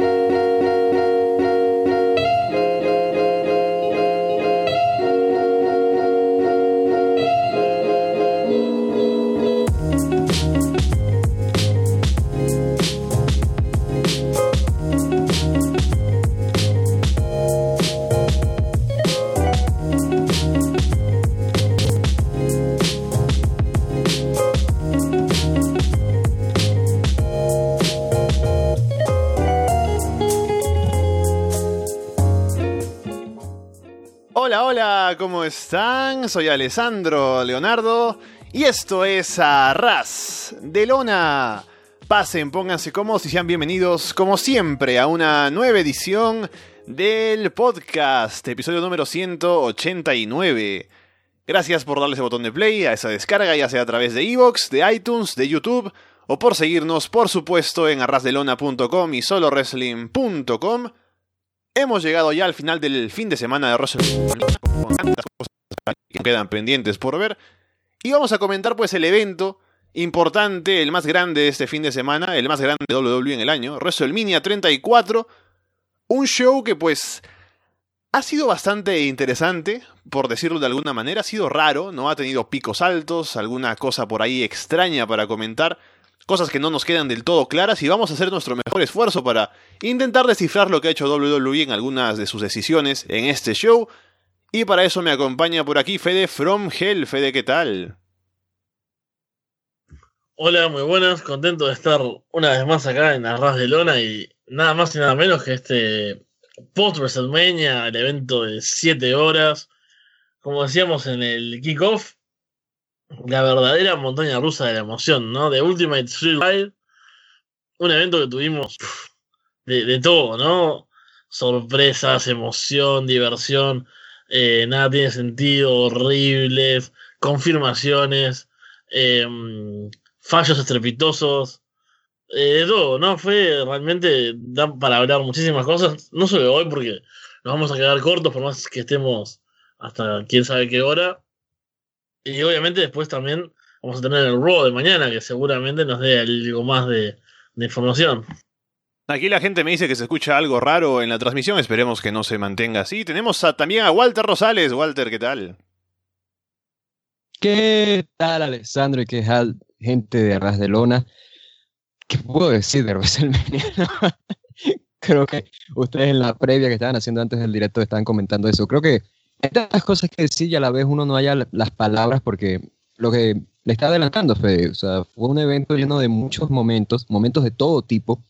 Hola, Soy Alessandro Leonardo y esto es Arras de Lona. Pasen, pónganse cómodos y sean bienvenidos, como siempre, a una nueva edición del podcast, episodio número 189. Gracias por darle ese botón de play a esa descarga, ya sea a través de Evox, de iTunes, de YouTube, o por seguirnos, por supuesto, en arrasdelona.com y solowrestling.com. Hemos llegado ya al final del fin de semana de cosas que quedan pendientes por ver. Y vamos a comentar pues el evento importante, el más grande de este fin de semana, el más grande de WWE en el año, WrestleMania 34. Un show que pues ha sido bastante interesante, por decirlo de alguna manera, ha sido raro, no ha tenido picos altos, alguna cosa por ahí extraña para comentar cosas que no nos quedan del todo claras y vamos a hacer nuestro mejor esfuerzo para intentar descifrar lo que ha hecho WWE en algunas de sus decisiones en este show. Y para eso me acompaña por aquí Fede From Hell. Fede, ¿qué tal? Hola, muy buenas, contento de estar una vez más acá en Arras de Lona y nada más y nada menos que este post WrestleMania, el evento de 7 horas. Como decíamos en el kickoff, la verdadera montaña rusa de la emoción, ¿no? De Ultimate Thrill Ride, un evento que tuvimos de, de todo, ¿no? Sorpresas, emoción, diversión, eh, nada tiene sentido, horribles, confirmaciones, eh, fallos estrepitosos, eh, de todo, ¿no? Fue realmente da para hablar muchísimas cosas, no solo hoy porque nos vamos a quedar cortos por más que estemos hasta quién sabe qué hora. Y obviamente después también vamos a tener el Raw de mañana, que seguramente nos dé algo más de, información. Aquí la gente me dice que se escucha algo raro en la transmisión, esperemos que no se mantenga así. Tenemos a, también a Walter Rosales. Walter, ¿qué tal? ¿Qué tal, Alessandro? ¿Y qué tal, gente de Arras de Lona? ¿Qué puedo decir de WrestleMania? Creo que ustedes en la previa que estaban haciendo antes del directo estaban comentando eso. Creo que hay tantas cosas que decir y a la vez uno no haya las palabras porque lo que le está adelantando Fede, o sea, fue un evento lleno de muchos momentos, momentos de todo tipo,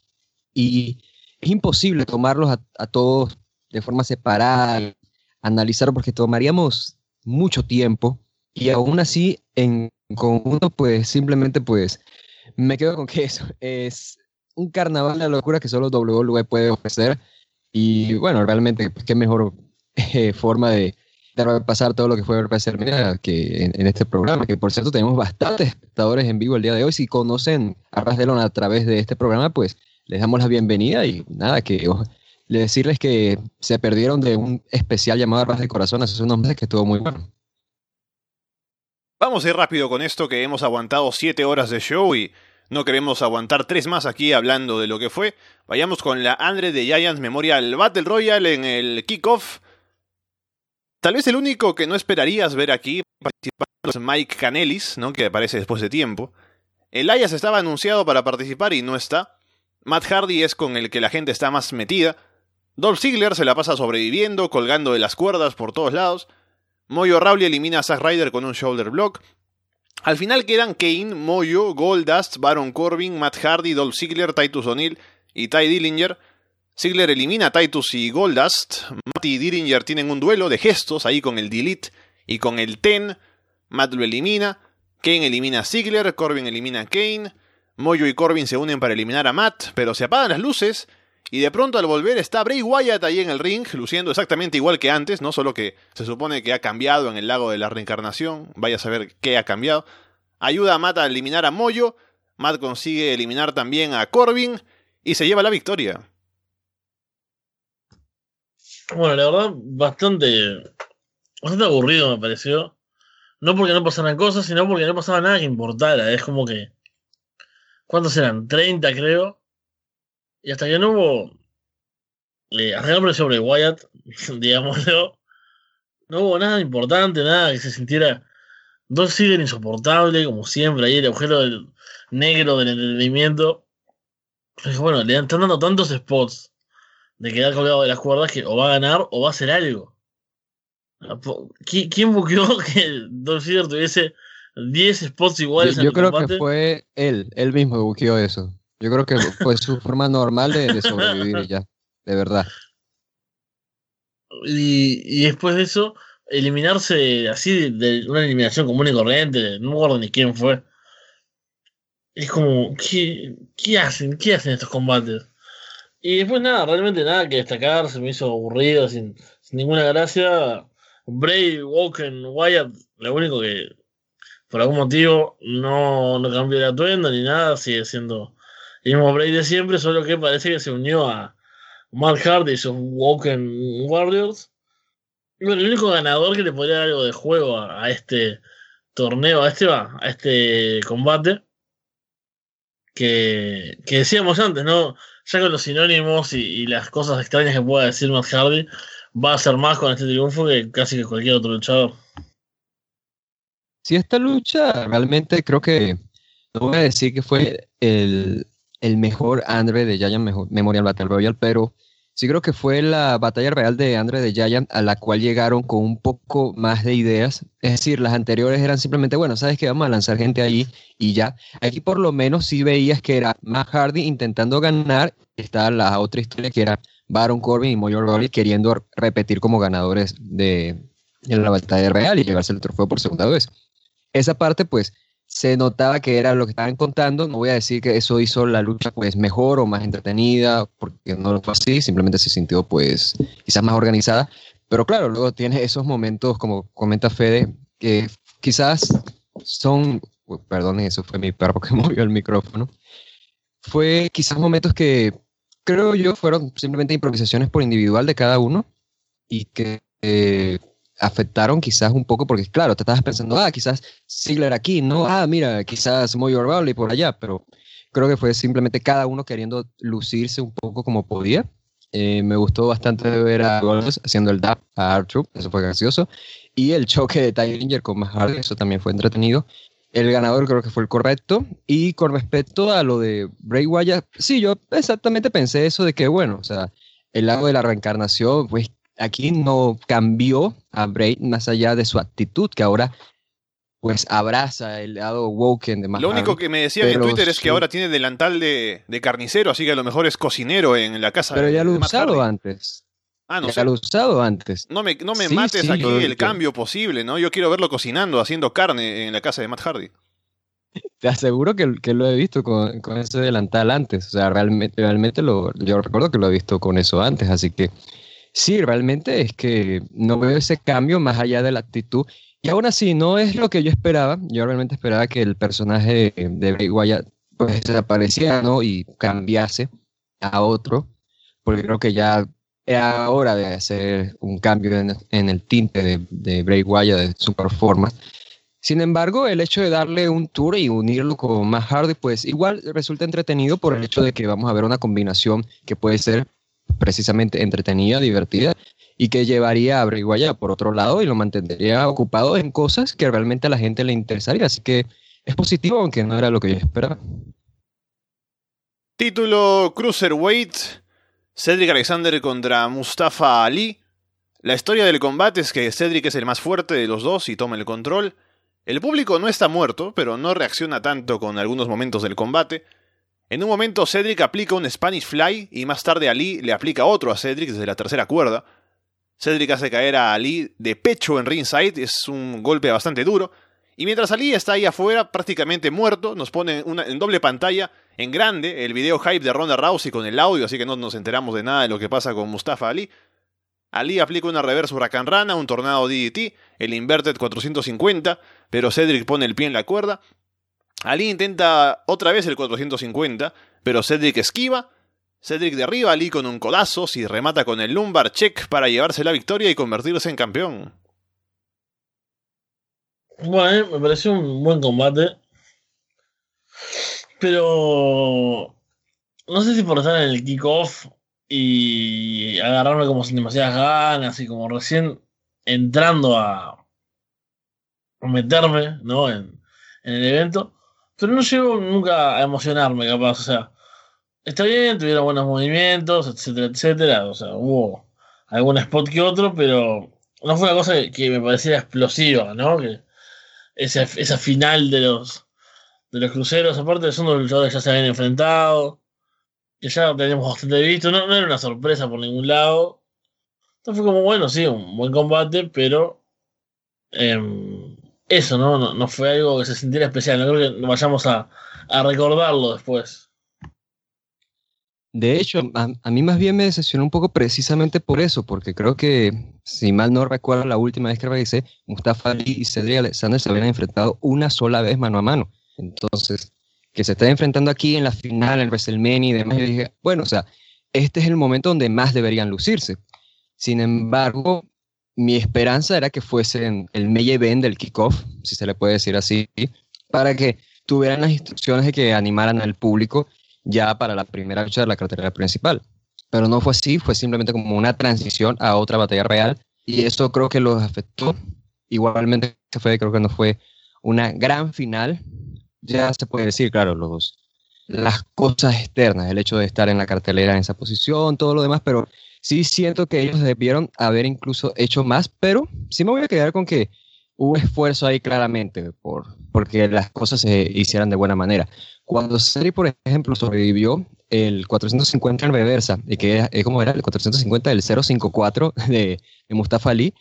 y es imposible tomarlos a, a todos de forma separada, analizar porque tomaríamos mucho tiempo y aún así en conjunto pues simplemente pues me quedo con que eso es un carnaval de locura que solo WWE puede ofrecer y bueno, realmente pues, qué mejor eh, forma de, de pasar todo lo que fue WrestleMania que en, en, este programa, que por cierto tenemos bastantes espectadores en vivo el día de hoy. Si conocen a Ras de Lona a través de este programa, pues les damos la bienvenida y nada, que decirles que se perdieron de un especial llamado Ras de Corazón hace unos meses que estuvo muy bueno. Vamos a ir rápido con esto que hemos aguantado siete horas de show y no queremos aguantar tres más aquí hablando de lo que fue. Vayamos con la Andre de Giants Memorial Battle Royale en el kickoff. Tal vez el único que no esperarías ver aquí participando es Mike Canelis, ¿no? que aparece después de tiempo. Elias estaba anunciado para participar y no está. Matt Hardy es con el que la gente está más metida. Dolph Ziggler se la pasa sobreviviendo, colgando de las cuerdas por todos lados. Moyo Rawley elimina a Zack Ryder con un shoulder block. Al final quedan Kane, Moyo, Goldust, Baron Corbin, Matt Hardy, Dolph Ziggler, Titus O'Neill y Ty Dillinger. Ziggler elimina a Titus y Goldust. Matt y Dillinger tienen un duelo de gestos ahí con el Delete y con el Ten. Matt lo elimina. Kane elimina a Ziggler. Corbin elimina a Kane. Moyo y Corbin se unen para eliminar a Matt, pero se apagan las luces. Y de pronto al volver está Bray Wyatt ahí en el ring, luciendo exactamente igual que antes, no solo que se supone que ha cambiado en el lago de la reencarnación. Vaya a saber qué ha cambiado. Ayuda a Matt a eliminar a Moyo. Matt consigue eliminar también a Corbin. Y se lleva la victoria. Bueno, la verdad, bastante, bastante aburrido me pareció. No porque no pasaran cosas, sino porque no pasaba nada que importara. Es como que. ¿Cuántos eran? 30, creo. Y hasta que no hubo eh, arreglar sobre Wyatt, digámoslo. No hubo nada importante, nada que se sintiera. Dos siguen insoportable, como siempre, ahí el agujero del negro del entretenimiento. bueno, le están dando tantos spots de quedar colgado de las cuerdas que o va a ganar o va a hacer algo. ¿Quién buqueó que Dolph Ziggler tuviese 10 spots iguales yo, yo creo que fue él, él mismo buqueó eso. Yo creo que fue su forma normal de, sobrevivir ya, de verdad. Y, después de eso, eliminarse así de, una eliminación común y corriente, no me acuerdo ni quién fue. Es como, ¿qué, ¿qué hacen? ¿Qué hacen estos combates? Y después nada, realmente nada que destacar, se me hizo aburrido, sin, sin ninguna gracia. Bray, Woken, Wyatt, lo único que por algún motivo no, no cambió de atuendo ni nada, sigue siendo el mismo Bray de siempre, solo que parece que se unió a Mark Hardy y sus Woken Warriors. Bueno, el único ganador que le podría dar algo de juego a, este torneo, a este va, a este combate, que, que decíamos antes, ¿no? Ya con los sinónimos y, las cosas extrañas que pueda decir Mark Hardy, va a ser más con este triunfo que casi que cualquier otro luchador. Sí, esta lucha realmente creo que, no voy a decir que fue el, mejor Andre de Giant Memorial Battle Royale, pero sí creo que fue la batalla real de Andre de Giant a la cual llegaron con un poco más de ideas. Es decir, las anteriores eran simplemente, bueno, sabes que vamos a lanzar gente ahí y ya. Aquí por lo menos sí veías que era más Hardy intentando ganar. Está la otra historia que era Baron Corbin y Mojo Rawley queriendo repetir como ganadores de, la batalla real y llevarse el trofeo por segunda vez. Esa parte, pues, se notaba que era lo que estaban contando. No voy a decir que eso hizo la lucha pues mejor o más entretenida, porque no lo fue así, simplemente se sintió pues quizás más organizada. Pero claro, luego tiene esos momentos, como comenta Fede, que quizás son, perdón, eso fue mi perro que movió el micrófono, fue quizás momentos que creo yo, fueron simplemente improvisaciones por individual de cada uno y que eh, afectaron quizás un poco, porque claro, te estabas pensando, ah, quizás Ziggler aquí, no, ah, mira, quizás Moyo y por allá, pero creo que fue simplemente cada uno queriendo lucirse un poco como podía. Eh, me gustó bastante ver a Goldust haciendo el dab a Arthur, eso fue gracioso. Y el choque de Tyringer con Mahardy, eso también fue entretenido. El ganador creo que fue el correcto. Y con respecto a lo de Bray Wyatt, sí, yo exactamente pensé eso de que, bueno, o sea, el lado de la reencarnación, pues aquí no cambió a Bray más allá de su actitud, que ahora pues abraza el lado woken de más Lo único que me decían en Twitter es que ahora tiene delantal de, carnicero, así que a lo mejor es cocinero en la casa. Pero ya lo he usado antes. Ah, no ya lo he usado antes. No me, no me mates aquí el cambio posible, ¿no? Yo quiero verlo cocinando, haciendo carne en la casa de Matt Hardy. Te aseguro que, que lo he visto con, ese delantal antes. O sea, realmente, realmente lo, yo recuerdo que lo he visto con eso antes. Así que sí, realmente es que no veo ese cambio más allá de la actitud. Y aún así, no es lo que yo esperaba. Yo realmente esperaba que el personaje de Bray Wyatt pues desapareciera, ¿no? Y cambiase a otro. Porque creo que ya era hora de hacer un cambio en, el tinte de, de, Bray Wyatt, de su performance. Sin embargo, el hecho de darle un tour y unirlo con más Hardy, pues igual resulta entretenido por el hecho de que vamos a ver una combinación que puede ser precisamente entretenida, divertida y que llevaría a Wyatt por otro lado y lo mantendría ocupado en cosas que realmente a la gente le interesaría. Así que es positivo, aunque no era lo que yo esperaba. Título Cruiserweight Cedric Alexander contra Mustafa Ali. La historia del combate es que Cedric es el más fuerte de los dos y toma el control. El público no está muerto, pero no reacciona tanto con algunos momentos del combate. En un momento Cedric aplica un Spanish Fly y más tarde Ali le aplica otro a Cedric desde la tercera cuerda. Cedric hace caer a Ali de pecho en ringside, es un golpe bastante duro. Y mientras Ali está ahí afuera, prácticamente muerto, nos pone en doble pantalla, en grande, el video hype de Ronda Rousey con el audio, así que no nos enteramos de nada de lo que pasa con Mustafa Ali. Ali aplica una reverse Huracán Rana, un tornado DDT, el Inverted 450, pero Cedric pone el pie en la cuerda. Ali intenta otra vez el 450, pero Cedric esquiva. Cedric derriba a Ali con un codazo y remata con el lumbar check para llevarse la victoria y convertirse en campeón. Bueno, me pareció un buen combate. Pero no sé si por estar en el kickoff y agarrarme como sin demasiadas ganas y como recién entrando a meterme ¿no? en, en el evento, pero no llego nunca a emocionarme capaz, o sea, está bien, tuvieron buenos movimientos, etcétera, etcétera, o sea, hubo algún spot que otro, pero no fue una cosa que, me pareciera explosiva, ¿no? Que esa, esa final de los de los cruceros, aparte son los luchadores que ya se habían enfrentado, que ya teníamos bastante visto, no, no era una sorpresa por ningún lado. Entonces fue como, bueno, sí, un buen combate, pero em, eso, ¿no? ¿no? fue algo que se sintiera especial, no creo que vayamos a, a recordarlo después. De hecho, a, mí más bien me decepcionó un poco precisamente por eso, porque creo que, si mal no recuerdo, la última vez que revisé, Mustafa Ali y Cedric Alexander se habían enfrentado una sola vez mano a mano. Entonces, que se está enfrentando aquí en la final, en WrestleMania y demás, yo dije, bueno, o sea, este es el momento donde más deberían lucirse. Sin embargo, mi esperanza era que fuesen el main event del kickoff, si se le puede decir así, para que tuvieran las instrucciones de que animaran al público ya para la primera lucha de la cartelera principal. Pero no fue así, fue simplemente como una transición a otra batalla real y eso creo que los afectó. Igualmente creo que no fue una gran final, ya se puede decir, claro, los, las cosas externas, el hecho de estar en la cartelera en esa posición, todo lo demás, pero sí siento que ellos debieron haber incluso hecho más, pero sí me voy a quedar con que hubo esfuerzo ahí claramente por porque las cosas se hicieran de buena manera. Cuando Seri, por ejemplo, sobrevivió el 450 en reversa, y que es como era el 450 del 054 de, de Mustafa Ali,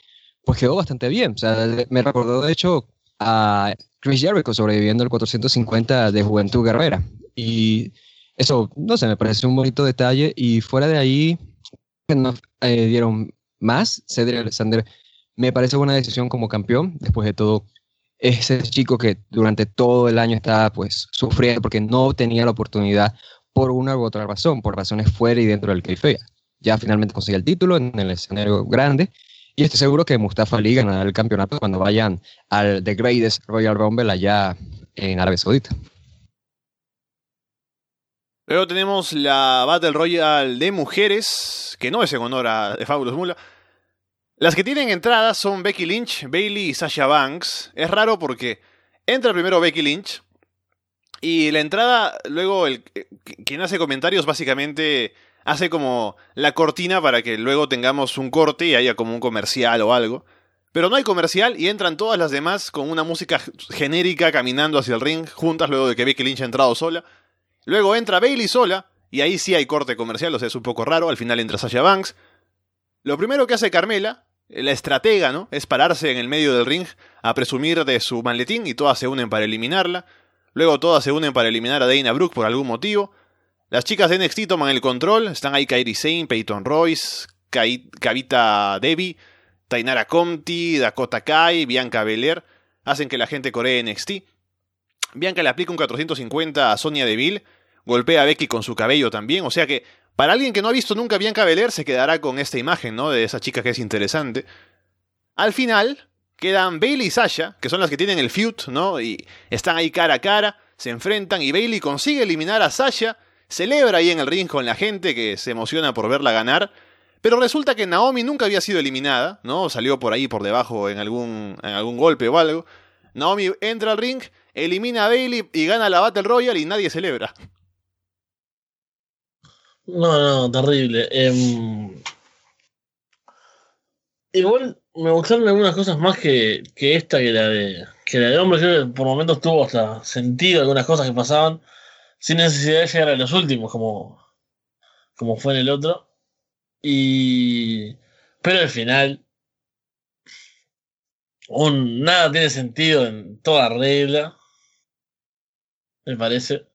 pues quedó bastante bien. Me recordó de hecho a Chris Jericho sobreviviendo el 450 de Juventud Guerrera. Y eso, no sé, me parece un bonito detalle. Y fuera de ahí, no eh, dieron más. Cedric Alexander me parece buena decisión como campeón. Después de todo, ese chico que durante todo el año estaba pues sufriendo porque no tenía la oportunidad por una u otra razón, por razones fuera y dentro del kayfabe. Ya finalmente consiguió el título en el escenario grande y estoy seguro que Mustafa Ali ganará el campeonato cuando vayan al The Greatest Royal Rumble allá en Arabia Saudita. Luego tenemos la Battle Royale de mujeres, que no es en honor a Fabulous Mula. Las que tienen entradas son Becky Lynch, Bailey y Sasha Banks. Es raro porque entra primero Becky Lynch y la entrada, luego el, quien hace comentarios básicamente hace como la cortina para que luego tengamos un corte y haya como un comercial o algo. Pero no hay comercial y entran todas las demás con una música genérica caminando hacia el ring, juntas luego de que Becky Lynch ha entrado sola. Luego entra Bailey sola, y ahí sí hay corte comercial, o sea, es un poco raro. Al final entra Sasha Banks. Lo primero que hace Carmela, la estratega, ¿no? Es pararse en el medio del ring a presumir de su maletín y todas se unen para eliminarla. Luego todas se unen para eliminar a Dana Brooke por algún motivo. Las chicas de NXT toman el control, están ahí Kairi Sane, Peyton Royce, Kavita Devi, Tainara Conti, Dakota Kai, Bianca Belair, hacen que la gente coree NXT. Bianca le aplica un 450 a Sonia Deville, golpea a Becky con su cabello también, o sea que para alguien que no ha visto nunca a Bianca se quedará con esta imagen, ¿no? De esa chica que es interesante. Al final quedan Bailey y Sasha, que son las que tienen el feud, ¿no? Y están ahí cara a cara, se enfrentan y Bailey consigue eliminar a Sasha celebra ahí en el ring con la gente que se emociona por verla ganar. Pero resulta que Naomi nunca había sido eliminada, ¿no? Salió por ahí por debajo en algún, en algún golpe o algo. Naomi entra al ring, elimina a Bailey y gana la Battle Royale y nadie celebra. No, no, terrible. Eh, igual me gustaron algunas cosas más que, que esta, que la de, que la de hombre. Creo que por momentos tuvo hasta sentido algunas cosas que pasaban sin necesidad de llegar a los últimos, como, como fue en el otro. Y. Pero al final. Un, nada tiene sentido en toda regla. Me parece.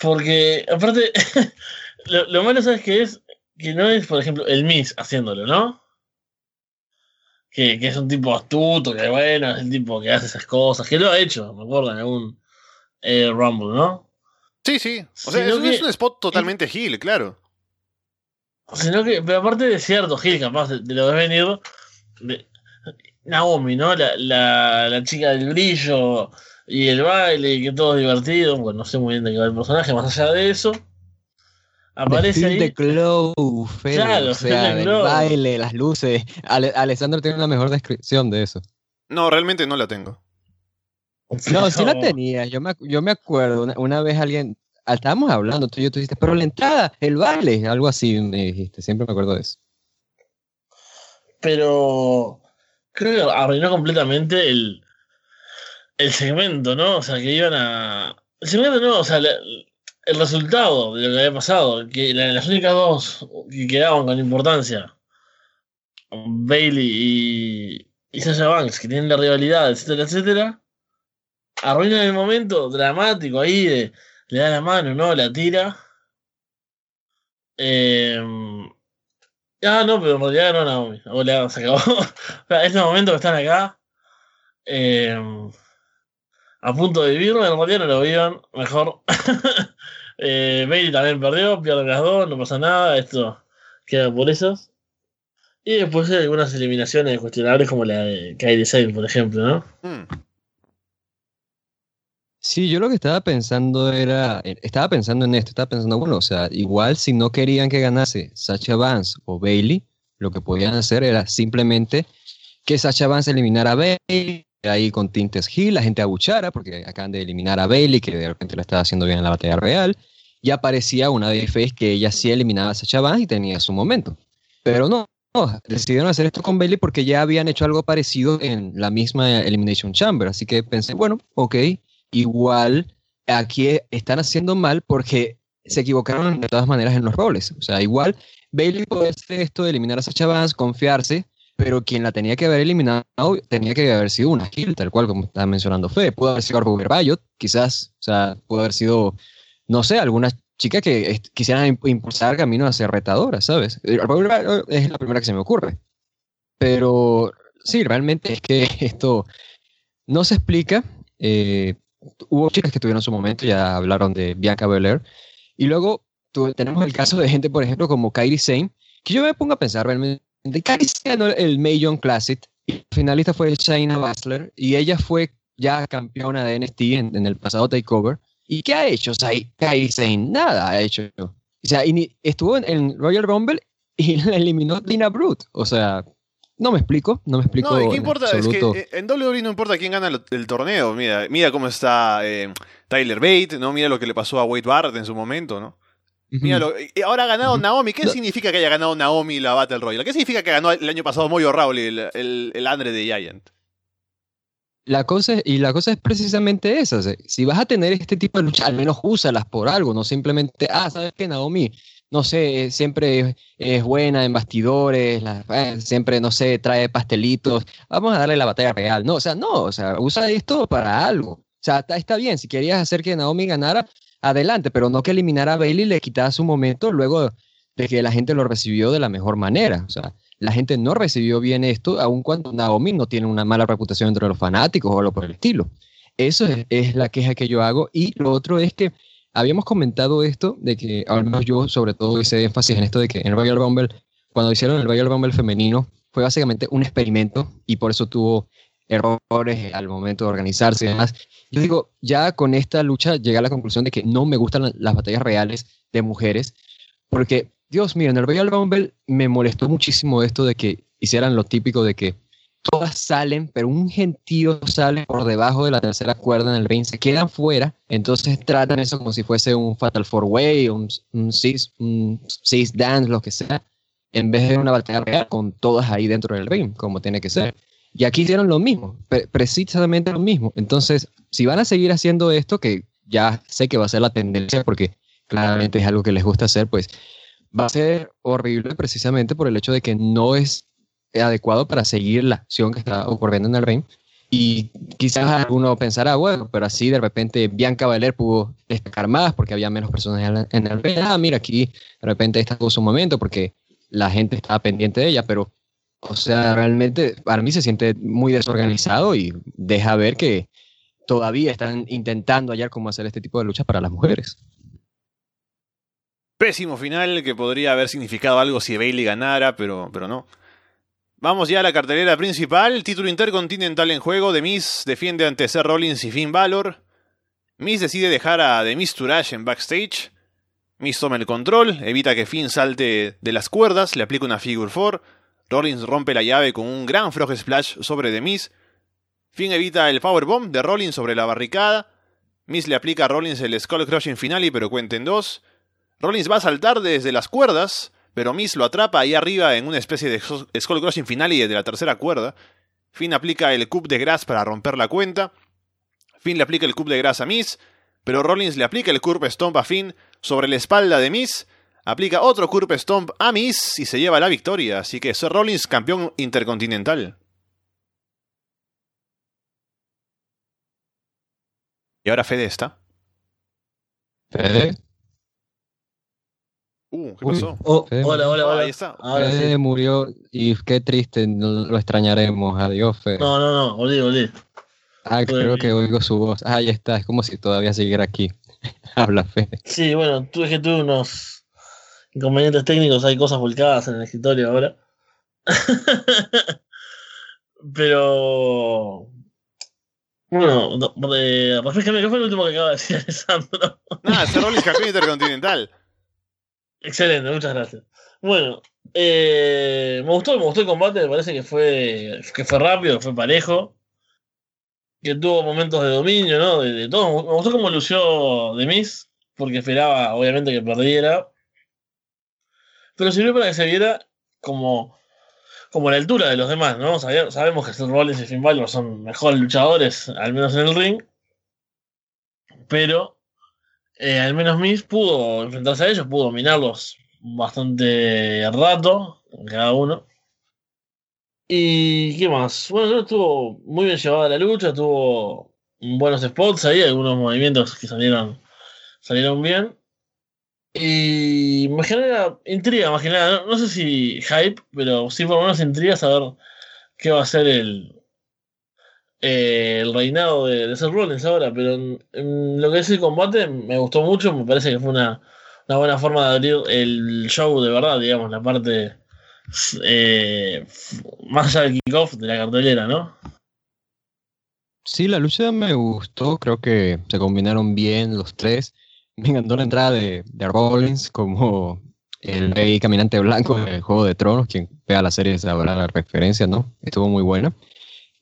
Porque, aparte, lo, lo, malo, ¿sabes qué es? Que no es, por ejemplo, el Miss haciéndolo, ¿no? Que, que, es un tipo astuto, que bueno, es el tipo que hace esas cosas, que lo ha hecho, me acuerdo, en algún eh, Rumble, ¿no? Sí, sí. O sea, es, que, es, un spot totalmente Gil, claro. Sino que, pero aparte de cierto, Gil, capaz de, de lo de venir. De, Naomi, ¿no? La, la, la, chica del brillo y el baile, y que todo es divertido. Bueno, no sé muy bien de qué va el personaje, más allá de eso. Aparece ahí. the glow, Fede, Claro, o sea, el glow. baile, las luces. Ale- Alessandro tiene una mejor descripción de eso. No, realmente no la tengo. No, sí la tenía. Yo me, yo me acuerdo, una, una vez alguien, ah, estábamos hablando, tú y yo, tú dijiste, pero la entrada, el baile, algo así me dijiste, siempre me acuerdo de eso. Pero creo que arruinó completamente el, el segmento, ¿no? O sea, que iban a. El segmento no, o sea, la- el resultado de lo que había pasado, que la- las únicas dos que quedaban con importancia, Bailey y, Sasha Banks, que tienen la rivalidad, etcétera, etcétera, arruinan el momento dramático ahí de le da la mano, ¿no? La tira. Eh, ah, no, pero en realidad no Naomi. O le- se acabó. Este momento que están acá. eh, a punto de vivirlo, en realidad no lo vivan. Mejor. eh, Bailey también perdió, pierden las dos, no pasa nada. Esto queda por esas. Y después hay algunas eliminaciones cuestionables como la de Kylie Sane, por ejemplo, ¿no? Hmm. Sí, yo lo que estaba pensando era, estaba pensando en esto, estaba pensando, bueno, o sea, igual si no querían que ganase Sacha Vance o Bailey, lo que podían hacer era simplemente que Sacha Vance eliminara a Bailey, ahí con tintes Hill, la gente abuchara, porque acaban de eliminar a Bailey, que de repente lo estaba haciendo bien en la batalla real, y aparecía una face que ella sí eliminaba a Sacha Vance y tenía su momento. Pero no, decidieron hacer esto con Bailey porque ya habían hecho algo parecido en la misma Elimination Chamber, así que pensé, bueno, ok, igual aquí están haciendo mal porque se equivocaron de todas maneras en los roles. O sea, igual Bailey puede hacer esto de eliminar a Sacha Vance, confiarse, pero quien la tenía que haber eliminado tenía que haber sido una Hill, tal cual como estaba mencionando Fede. Pudo haber sido Arbor Bayot, quizás, o sea, pudo haber sido, no sé, alguna chica que quisieran imp- impulsar camino a ser retadora, ¿sabes? Arbor Bayot es la primera que se me ocurre. Pero sí, realmente es que esto no se explica. eh, hubo chicas que tuvieron su momento, ya hablaron de Bianca Belair. Y luego tenemos el caso de gente, por ejemplo, como Kairi Sane, que yo me pongo a pensar realmente. Sane ganó el Mae Young Classic, y la finalista fue Shayna Baszler, y ella fue ya campeona de NXT en, en el pasado Takeover. ¿Y qué ha hecho Kairi Sane? Nada ha hecho. O sea, y estuvo en, en Royal Rumble y la eliminó Dina Brute. O sea, no me explico, no me explico. No, ¿y qué en importa? Es que eh, en WWE no importa quién gana el, el torneo. Mira, mira cómo está eh, Tyler Bate, ¿no? Mira lo que le pasó a Wade Barrett en su momento, ¿no? Ujú. Mira, lo- y ahora ha ganado. Naomi. ¿Qué significa que haya ganado Naomi la Battle Royale? ¿Qué significa que ganó el año pasado Moyo Rawley, el, el, el Andre de Giant? La cosa, es- y la cosa es precisamente esa. Si vas a tener este tipo de lucha, al menos úsalas por algo, no simplemente, ah, ¿sabes qué, Naomi? No sé, siempre es, es buena en bastidores, la- eh, siempre, no sé, trae pastelitos, vamos a darle la batalla real. No, o sea, no, o sea, usa esto para algo. O sea, está, bien, si querías hacer que Naomi ganara, adelante, pero no que eliminara a Bailey le quitara su momento luego de que la gente lo recibió de la mejor manera. O sea, la gente no recibió bien esto, aun cuando Naomi no tiene una mala reputación entre los fanáticos o algo por el estilo. Eso es, es la queja que yo hago. Y lo otro es que habíamos comentado esto, de que al menos yo sobre todo hice énfasis en esto de que en Royal Rumble, cuando hicieron el Royal Rumble femenino, fue básicamente un experimento y por eso tuvo errores al momento de organizarse y demás. Yo digo, ya con esta lucha llegué a la conclusión de que no me gustan la- las batallas reales de mujeres, porque, Dios mío, en el Royal Rumble me molestó muchísimo esto de que hicieran lo típico de que todas salen, pero un gentío sale por debajo de la tercera cuerda en el ring, se quedan fuera, entonces tratan eso como si fuese un Fatal Four Way, un, un, six, un six dance, lo que sea, en vez de una batalla real con todas ahí dentro del ring, como tiene que ser. Y aquí hicieron lo mismo, pre- precisamente lo mismo. Entonces, si van a seguir haciendo esto, que ya sé que va a ser la tendencia, porque claramente es algo que les gusta hacer, pues va a ser horrible precisamente por el hecho de que no es adecuado para seguir la acción que está ocurriendo en el ring. Y quizás alguno pensará, bueno, pero así de repente Bianca Belair pudo destacar más porque había menos personas en el ring. Ah, mira, aquí de repente esta tuvo su momento porque la gente estaba pendiente de ella, pero, o sea, realmente para mí se siente muy desorganizado y deja ver que todavía están intentando hallar cómo hacer este tipo de luchas para las mujeres. Pésimo final que podría haber significado algo si Bailey ganara, pero, pero no. Vamos ya a la cartelera principal. Título intercontinental en juego. The Miz defiende ante Seth Rollins y Finn Balor. Miz decide dejar a The Miz Turash en backstage. Miss toma el control, evita que Finn salte de las cuerdas, le aplica una Figure 4. Rollins rompe la llave con un gran Frog Splash sobre The Miz. Finn evita el Powerbomb de Rollins sobre la barricada. Miz le aplica a Rollins el Skull Crushing Finale, pero cuenta en dos. Rollins va a saltar desde las cuerdas, pero Miz lo atrapa ahí arriba en una especie de Skull Crushing Finale desde la tercera cuerda. Finn aplica el Cup de Grass para romper la cuenta. Finn le aplica el Cup de Grass a Miz, pero Rollins le aplica el Curb Stomp a Finn sobre la espalda de Miz. Aplica otro Curb Stomp a Miz y se lleva la victoria. Así que Sir Rollins campeón intercontinental. Y ahora Fede está. Fede. Uh, ¿qué pasó? Oh, Fede. hola, hola, hola. Ahí está. Ahora Fede sí. murió y qué triste, no lo extrañaremos. Adiós, Fede. No, no, no, volví, volví. ah, creo que oigo su voz. Ah, ahí está, es como si todavía siguiera aquí. Habla, Fede. Sí, bueno, tuve que tuve unos inconvenientes técnicos, hay cosas volcadas en el escritorio ahora. Pero. Bueno, no, eh, refrescame, ¿qué fue el último que acaba de decir Alessandro? Nada, Sir Rollins campeón intercontinental. Excelente, muchas gracias. Bueno, eh, me gustó, me gustó el combate, me parece que fue, que fue rápido, que fue parejo, que tuvo momentos de dominio, ¿no? De, de todo. Me gustó cómo lució de Miz, porque esperaba, obviamente, que perdiera. Pero sirvió para que se viera como, como la altura de los demás, ¿no? Sabe- Sabemos que Seth Rollins y Finn Balor son mejores luchadores, al menos en el ring. Pero eh, al menos Miz pudo enfrentarse a ellos, pudo dominarlos bastante rato, cada uno. ¿Y qué más? Bueno, que estuvo muy bien llevada la lucha, tuvo buenos spots ahí, algunos movimientos que salieron, salieron bien. Y me intriga, nada, no, sé si hype, pero sí por lo menos intriga saber qué va a ser el, eh, el reinado de, de Seth Rollins ahora, pero en lo que es el combate me gustó mucho, me parece que fue una, una buena forma de abrir el show de verdad, digamos, la parte eh, más allá del kickoff de la cartelera, ¿no? Sí, la lucha me gustó, creo que se combinaron bien los tres. Me encantó la entrada de, de Rollins como el rey caminante blanco del Juego de Tronos, quien vea la serie sabrá la referencia, ¿no? Estuvo muy buena.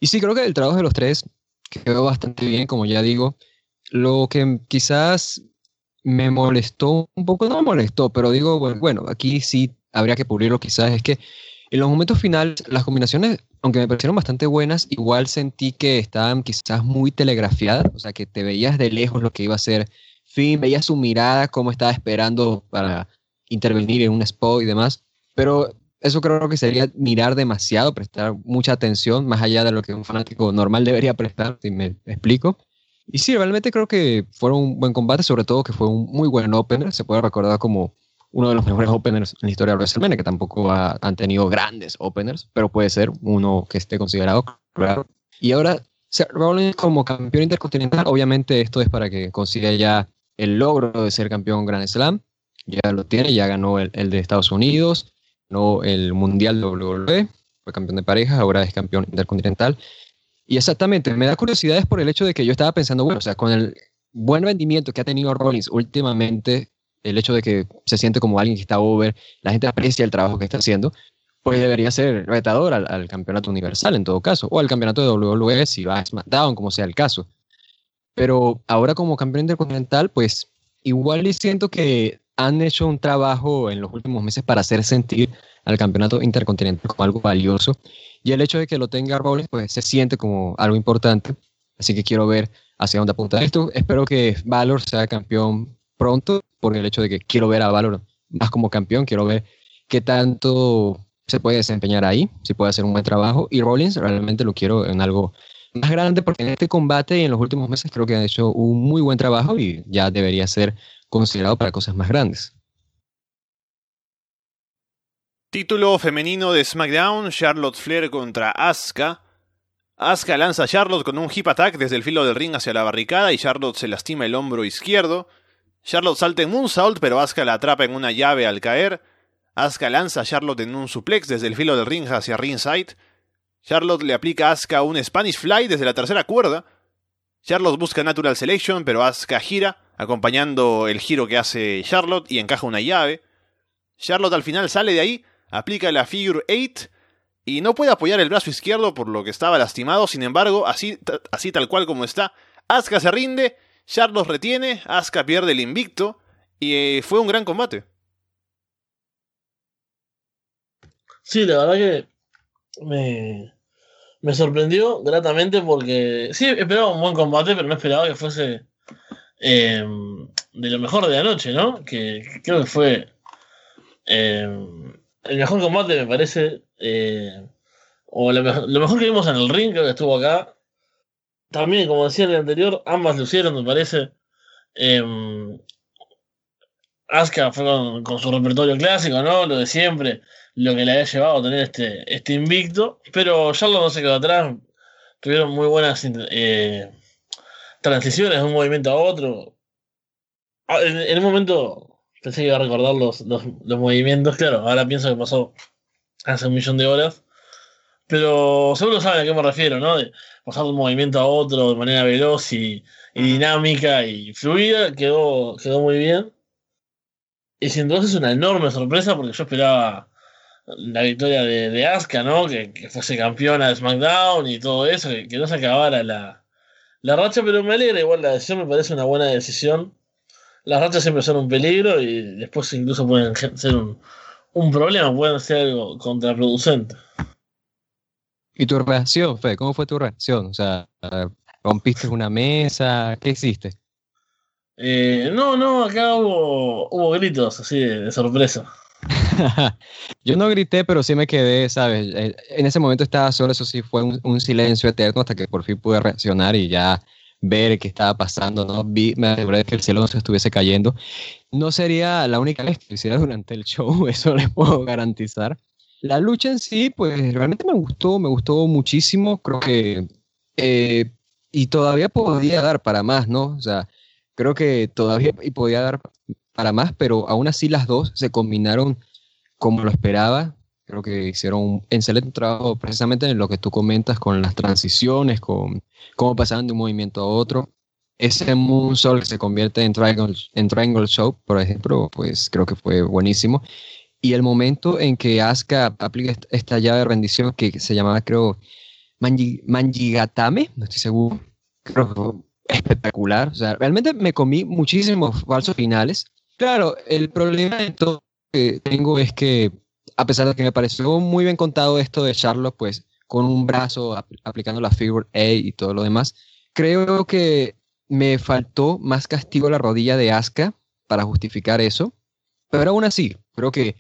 Y sí, creo que el trabajo de los tres quedó bastante bien, como ya digo. Lo que quizás me molestó un poco, no me molestó, pero digo, bueno, bueno, aquí sí habría que pulirlo quizás, es que en los momentos finales las combinaciones, aunque me parecieron bastante buenas, igual sentí que estaban quizás muy telegrafiadas, o sea, que te veías de lejos lo que iba a hacer Finn, veías su mirada, cómo estaba esperando para intervenir en un spot y demás, pero eso creo que sería mirar demasiado, prestar mucha atención, más allá de lo que un fanático normal debería prestar, si me explico. Y sí, realmente creo que fue un buen combate, sobre todo que fue un muy buen opener, se puede recordar como uno de los mejores openers en la historia de WrestleMania, que tampoco ha- han tenido grandes openers, pero puede ser uno que esté considerado, claro. Y ahora, Seth Rollins como campeón intercontinental, obviamente esto es para que consiga ya el logro de ser campeón Grand Slam, ya lo tiene, ya ganó el, el de Estados Unidos, ganó el Mundial WWE, fue campeón de parejas, ahora es campeón intercontinental. Y exactamente, me da curiosidad es por el hecho de que yo estaba pensando, bueno, o sea, con el buen rendimiento que ha tenido Rollins últimamente, el hecho de que se siente como alguien que está over, la gente aprecia el trabajo que está haciendo, pues debería ser retador al, al campeonato universal en todo caso, o al campeonato de WWE si va a SmackDown, como sea el caso. Pero ahora como campeón intercontinental, pues igual y siento que han hecho un trabajo en los últimos meses para hacer sentir al campeonato intercontinental como algo valioso. Y el hecho de que lo tenga Rollins, pues se siente como algo importante. Así que quiero ver hacia dónde apunta esto. Espero que Valor sea campeón pronto, por el hecho de que quiero ver a Valor más como campeón. Quiero ver qué tanto se puede desempeñar ahí, si puede hacer un buen trabajo. Y Rollins realmente lo quiero en algo más grande, porque en este combate y en los últimos meses creo que ha hecho un muy buen trabajo y ya debería ser considerado para cosas más grandes. Título femenino de SmackDown, Charlotte Flair contra Asuka. Asuka lanza a Charlotte con un hip attack desde el filo del ring hacia la barricada y Charlotte se lastima el hombro izquierdo. Charlotte salta en moonsault, pero Asuka la atrapa en una llave al caer. Asuka lanza a Charlotte en un suplex desde el filo del ring hacia ringside. Charlotte le aplica a Asuka un Spanish Fly desde la tercera cuerda. Charlotte busca Natural Selection, pero Asuka gira, acompañando el giro que hace Charlotte y encaja una llave. Charlotte al final sale de ahí, aplica la Figure 8 y no puede apoyar el brazo izquierdo por lo que estaba lastimado, sin embargo, así, así tal cual como está, Asuka se rinde, Charlotte retiene, Asuka pierde el invicto y eh, fue un gran combate. Sí, la verdad que me, me sorprendió gratamente porque sí, esperaba un buen combate, pero no esperaba que fuese eh, de lo mejor de la noche, ¿no? Que, creo que fue eh, el mejor combate, me parece, eh, o lo, mejor que vimos en el ring, creo que estuvo acá. También, como decía el anterior, ambas lucieron, me parece. Asuka fue con, su repertorio clásico, ¿no? Lo de siempre, lo que le había llevado a tener este, este invicto. Pero Charlotte no se quedó atrás. Tuvieron muy buenas eh, transiciones de un movimiento a otro. Ah, en, un momento pensé que iba a recordar los, los, movimientos, claro, ahora pienso que pasó hace un millón de horas. Pero seguro saben a qué me refiero, ¿no? De pasar de un movimiento a otro de manera veloz y, dinámica y fluida, quedó, quedó muy bien. Y sin duda es una enorme sorpresa porque yo esperaba la victoria de, de Asuka, ¿no? Que, fuese campeona de SmackDown y todo eso, que, no se acabara la, la, racha, pero me alegra igual la decisión, me parece una buena decisión. Las rachas siempre son un peligro y después incluso pueden ser un, un problema, pueden ser algo contraproducente. ¿Y tu reacción, Fede? ¿Cómo fue tu reacción? O sea, ¿rompiste una mesa? ¿Qué hiciste? Eh, no, no, acá hubo, hubo gritos así de, sorpresa. Yo no grité, pero sí me quedé, ¿sabes? Eh, en ese momento estaba solo, eso sí fue un, silencio eterno hasta que por fin pude reaccionar y ya ver qué estaba pasando, ¿no? Vi, me aseguré que el cielo no se estuviese cayendo. No sería la única vez que hiciera durante el show, eso les puedo garantizar. La lucha en sí, pues realmente me gustó, me gustó muchísimo, creo que... Eh, y todavía podía dar para más, ¿no? O sea, creo que todavía y podía dar para más, pero aún así las dos se combinaron como lo esperaba. Creo que hicieron un excelente trabajo precisamente en lo que tú comentas con las transiciones, con cómo pasaban de un movimiento a otro. Ese Moonsault se convierte en Triangle, en Triangle Show, por ejemplo, pues creo que fue buenísimo. Y el momento en que Asuka aplica esta llave de rendición que se llamaba, creo, Manjigatame, no estoy seguro, espectacular. O sea, realmente me comí muchísimos falsos finales. Claro, el problema que tengo es que, a pesar de que me pareció muy bien contado esto de Charlotte, pues con un brazo aplicando la figure A y todo lo demás, creo que me faltó más castigo a la rodilla de Asuka para justificar eso. Pero aún así, creo que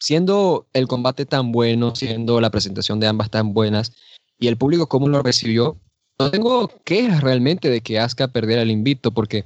siendo el combate tan bueno, siendo la presentación de ambas tan buenas y el público cómo lo recibió, no tengo quejas realmente de que Asuka perdiera el invito porque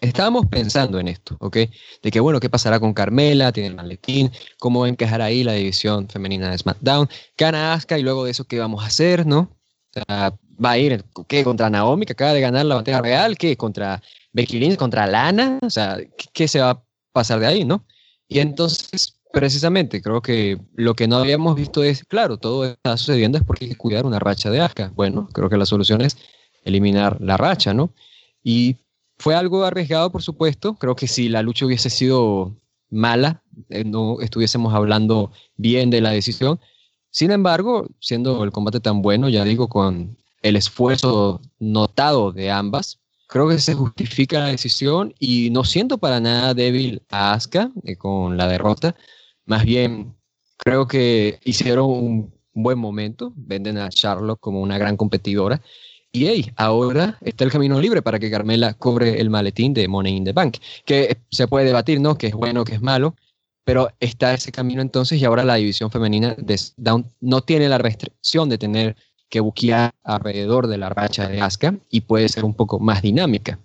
estábamos pensando en esto, ¿ok? De que, bueno, ¿qué pasará con Carmela? Tiene el maletín, ¿cómo va a encajar ahí la división femenina de SmackDown? Gana Asuka y luego de eso, ¿qué vamos a hacer, no? O sea, va a ir, ¿qué? Contra Naomi, que acaba de ganar la batalla real, ¿qué? Contra Becky Lynch, contra Lana, o sea, ¿qué, se va a pasar de ahí, no? Y entonces Precisamente, creo que lo que no habíamos visto es, claro, todo está sucediendo es porque hay que cuidar una racha de Asuka. Bueno, creo que la solución es eliminar la racha, ¿no? Y fue algo arriesgado, por supuesto. Creo que si la lucha hubiese sido mala, eh, no estuviésemos hablando bien de la decisión. Sin embargo, siendo el combate tan bueno, ya digo, con el esfuerzo notado de ambas, creo que se justifica la decisión y no siento para nada débil a Asuka eh, con la derrota. Más bien, creo que hicieron un buen momento, venden a Charlotte como una gran competidora. Y hey, ahora está el camino libre para que Carmela cobre el maletín de Money in the Bank, que se puede debatir, ¿no? Que es bueno, que es malo, pero está ese camino entonces y ahora la división femenina de Down no tiene la restricción de tener que buquear alrededor de la racha de Asuka y puede ser un poco más dinámica.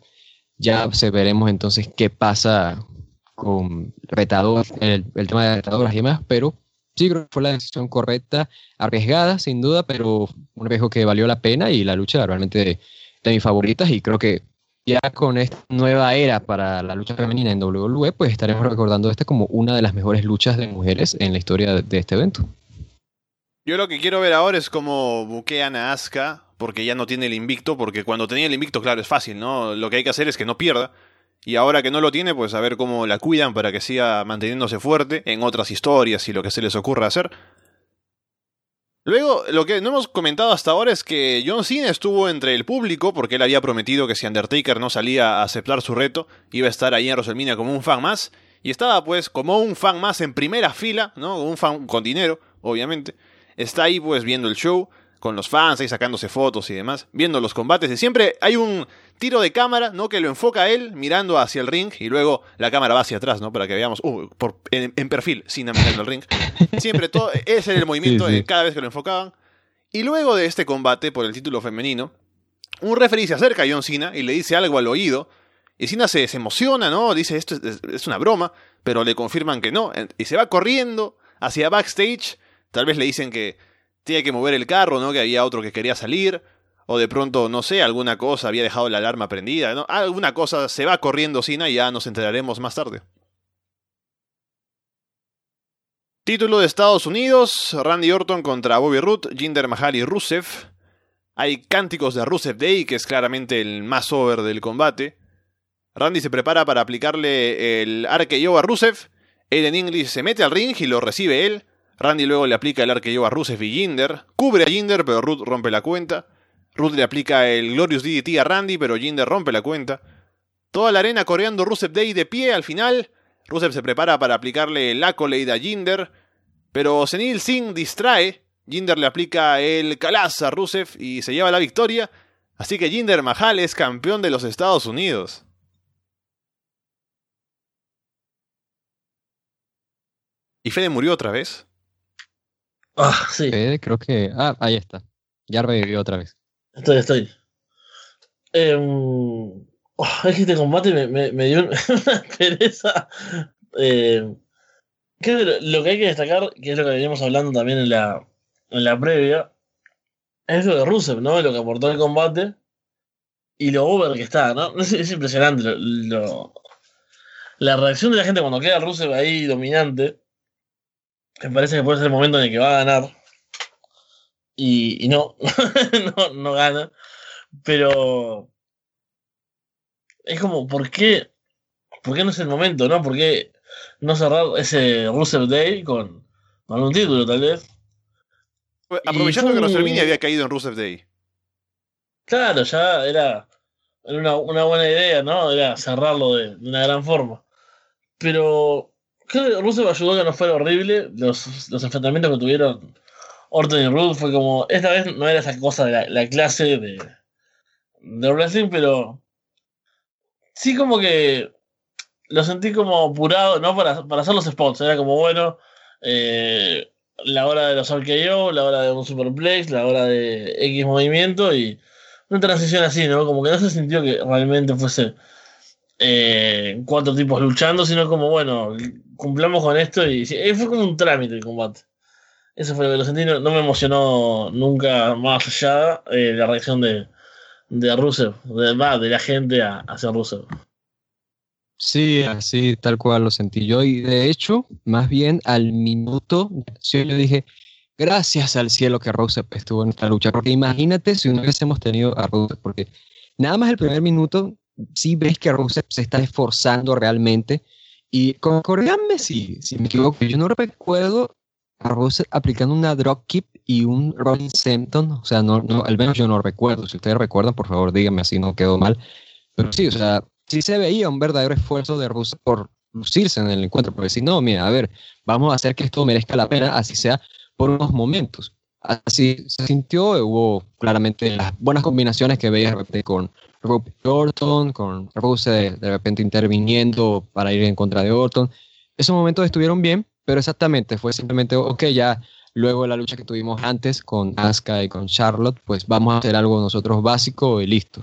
Ya se veremos entonces qué pasa con retador, el, el tema de retadoras y demás, pero sí creo que fue la decisión correcta, arriesgada sin duda, pero un riesgo que valió la pena y la lucha realmente de, mis favoritas y creo que ya con esta nueva era para la lucha femenina en WWE, pues estaremos recordando esta como una de las mejores luchas de mujeres en la historia de, este evento. Yo lo que quiero ver ahora es cómo buquean a Asuka, porque ya no tiene el invicto, porque cuando tenía el invicto, claro, es fácil, ¿no? Lo que hay que hacer es que no pierda Y ahora que no lo tiene, pues a ver cómo la cuidan para que siga manteniéndose fuerte en otras historias y lo que se les ocurra hacer. Luego, lo que no hemos comentado hasta ahora es que John Cena estuvo entre el público porque él había prometido que si Undertaker no salía a aceptar su reto, iba a estar ahí en WrestleMania como un fan más. Y estaba pues como un fan más en primera fila, ¿no? Un fan con dinero, obviamente. Está ahí pues viendo el show, con los fans ahí sacándose fotos y demás, viendo los combates. Y siempre hay un tiro de cámara, ¿no? Que lo enfoca a él mirando hacia el ring y luego la cámara va hacia atrás, ¿no? Para que veamos, uh, por, en, perfil, sin mirando el ring. Siempre todo, ese era el movimiento de cada vez que lo enfocaban. Y luego de este combate por el título femenino, un referee se acerca a John Cena y le dice algo al oído. Y Cena se, emociona, ¿no? Dice, esto es, es una broma, pero le confirman que no. Y se va corriendo hacia backstage. Tal vez le dicen que tiene que mover el carro, ¿no? Que había otro que quería salir. O de pronto, no sé, alguna cosa, había dejado la alarma prendida. Alguna cosa se va corriendo Cena y ya nos enteraremos más tarde. Título de Estados Unidos, Randy Orton contra Bobby Roode, Jinder Mahal y Rusev. Hay cánticos de Rusev Day, que es claramente el más over del combate. Randy se prepara para aplicarle el RKO a Rusev. Eden English se mete al ring y lo recibe él. Randy luego le aplica el RKO a Rusev y Jinder. Cubre a Jinder, pero Roode rompe la cuenta. Ruth le aplica el Glorious DDT a Randy, pero Jinder rompe la cuenta. Toda la arena coreando Rusev Day de pie al final. Rusev se prepara para aplicarle el Accolade a Jinder, pero Senil Singh distrae. Jinder le aplica el Kalaz a Rusev y se lleva la victoria. Así que Jinder Mahal es campeón de los Estados Unidos. ¿Y Fede murió otra vez? Ah, sí. Fede, creo que. Ah, ahí está. Ya revivió otra vez. Estoy, estoy. Eh, oh, es que este combate me, me, dio una pereza. Eh, lo que hay que destacar, que es lo que veníamos hablando también en la, en la previa, es lo de Rusev, ¿no? Lo que aportó el combate y lo over que está, ¿no? Es, es impresionante la reacción de la gente cuando queda Rusev ahí dominante. Me parece que puede ser el momento en el que va a ganar y, no, no, no gana. Pero es como, ¿por qué? ¿Por qué no es el momento, no? ¿Por qué no cerrar ese Russell Day con, con un título, tal vez? Pues, aprovechando que Rosalvini había caído en Rusev Day. Claro, ya era, una, una, buena idea, ¿no? Era cerrarlo de, una gran forma. Pero creo que Rusev ayudó a que no fuera horrible los, los enfrentamientos que tuvieron Orton y Rude fue como. Esta vez no era esa cosa de la, clase de, de wrestling, pero. Sí, como que. Lo sentí como apurado, ¿no? Para, para hacer los spots. Era como, bueno. Eh, la hora de los RKO, la hora de un superplex, la hora de X movimiento y una transición así, ¿no? Como que no se sintió que realmente fuese eh, cuatro tipos luchando, sino como, bueno, cumplamos con esto y fue como un trámite el combate. Eso fue lo que lo sentí. No, me emocionó nunca más allá eh, la reacción de, de Rusev, de, de la gente hacia Rusev. Sí, así tal cual lo sentí yo. Y de hecho, más bien al minuto, yo le dije, gracias al cielo que Rusev estuvo en esta lucha. Porque imagínate si no hubiésemos tenido a Rusev, porque nada más el primer minuto, sí ves que Rusev se está esforzando realmente. Y concordadme si, si me equivoco, yo no recuerdo Russell aplicando una drop keep y un rolling Sempton, o sea, no, no, al menos yo no recuerdo, si ustedes recuerdan, por favor díganme así no quedó mal, pero sí, o sea, sí se veía un verdadero esfuerzo de Russell por lucirse en el encuentro, porque si no, mira, a ver, vamos a hacer que esto merezca la pena, así sea por unos momentos. Así se sintió, hubo claramente las buenas combinaciones que veía de repente con Rob Orton, con Russell de repente interviniendo para ir en contra de Orton. Esos momentos estuvieron bien, pero exactamente, fue simplemente, ok, ya luego de la lucha que tuvimos antes con Asuka y con Charlotte, pues vamos a hacer algo nosotros básico y listo.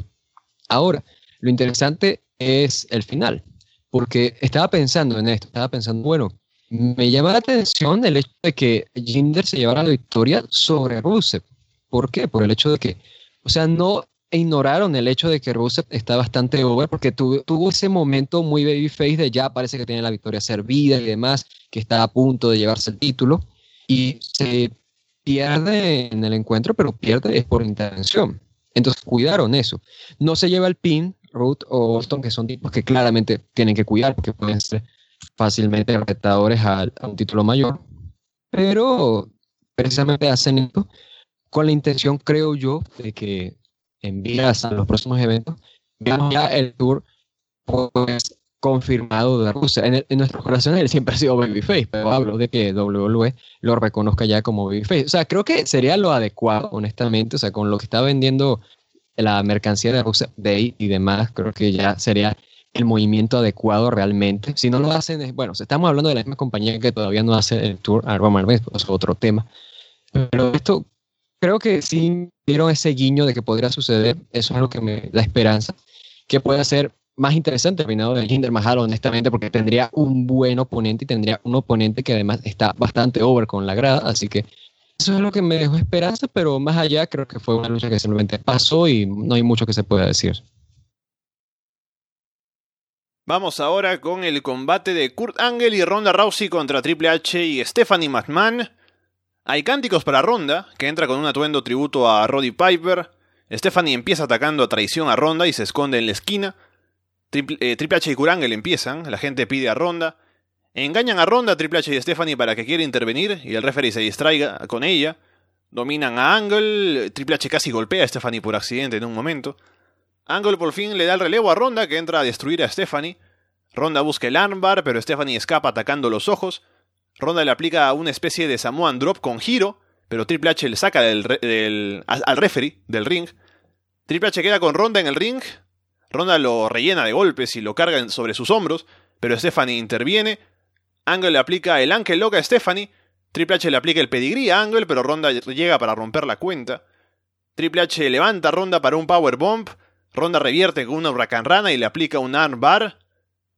Ahora, lo interesante es el final, porque estaba pensando en esto, estaba pensando, bueno, me llama la atención el hecho de que Jinder se llevara la victoria sobre Rusev. ¿Por qué? Por el hecho de que, o sea, no ignoraron el hecho de que Rusev está bastante over porque tuvo, ese momento muy babyface de ya parece que tiene la victoria servida y demás que está a punto de llevarse el título y se pierde en el encuentro, pero pierde es por intervención. Entonces cuidaron eso. No se lleva el pin, Ruth o Boston, que son tipos que claramente tienen que cuidar, porque pueden ser fácilmente retadores a, a un título mayor. Pero precisamente hacen esto con la intención, creo yo, de que en vías a los próximos eventos, veamos ya el tour pues, confirmado de Rusia. En, nuestros corazones él siempre ha sido babyface, pero hablo de que WWE lo reconozca ya como babyface. O sea, creo que sería lo adecuado, honestamente, o sea, con lo que está vendiendo la mercancía de Rusia Day y demás, creo que ya sería el movimiento adecuado realmente. Si no lo hacen, bueno, estamos hablando de la misma compañía que todavía no hace el tour a Roman Reigns, es otro tema. Pero esto creo que sí dieron ese guiño de que podría suceder. Eso es lo que me da esperanza. Que pueda ser más interesante el reinado de Jinder Mahal, honestamente, porque tendría un buen oponente y tendría un oponente que además está bastante over con la grada. Así que eso es lo que me dejó esperanza, pero más allá creo que fue una lucha que simplemente pasó y no hay mucho que se pueda decir. Vamos ahora con el combate de Kurt Angle y Ronda Rousey contra Triple H y Stephanie McMahon. Hay cánticos para Ronda, que entra con un atuendo tributo a Roddy Piper. Stephanie empieza atacando a traición a Ronda y se esconde en la esquina. Triple, eh, Triple H y Kurangel empiezan, la gente pide a Ronda. Engañan a Ronda, Triple H y Stephanie para que quiera intervenir y el referee se distraiga con ella. Dominan a Angle, Triple H casi golpea a Stephanie por accidente en un momento. Angle por fin le da el relevo a Ronda que entra a destruir a Stephanie. Ronda busca el armbar, pero Stephanie escapa atacando los ojos. Ronda le aplica una especie de Samoan Drop con giro, pero Triple H le saca al referee del ring. Triple H queda con Ronda en el ring. Ronda lo rellena de golpes y lo carga sobre sus hombros, pero Stephanie interviene. Angle le aplica el Ankle Lock a Stephanie. Triple H le aplica el pedigrí a Angle, pero Ronda llega para romper la cuenta. Triple H levanta a Ronda para un Power Bomb. Ronda revierte con una huracán rana y le aplica un arm bar.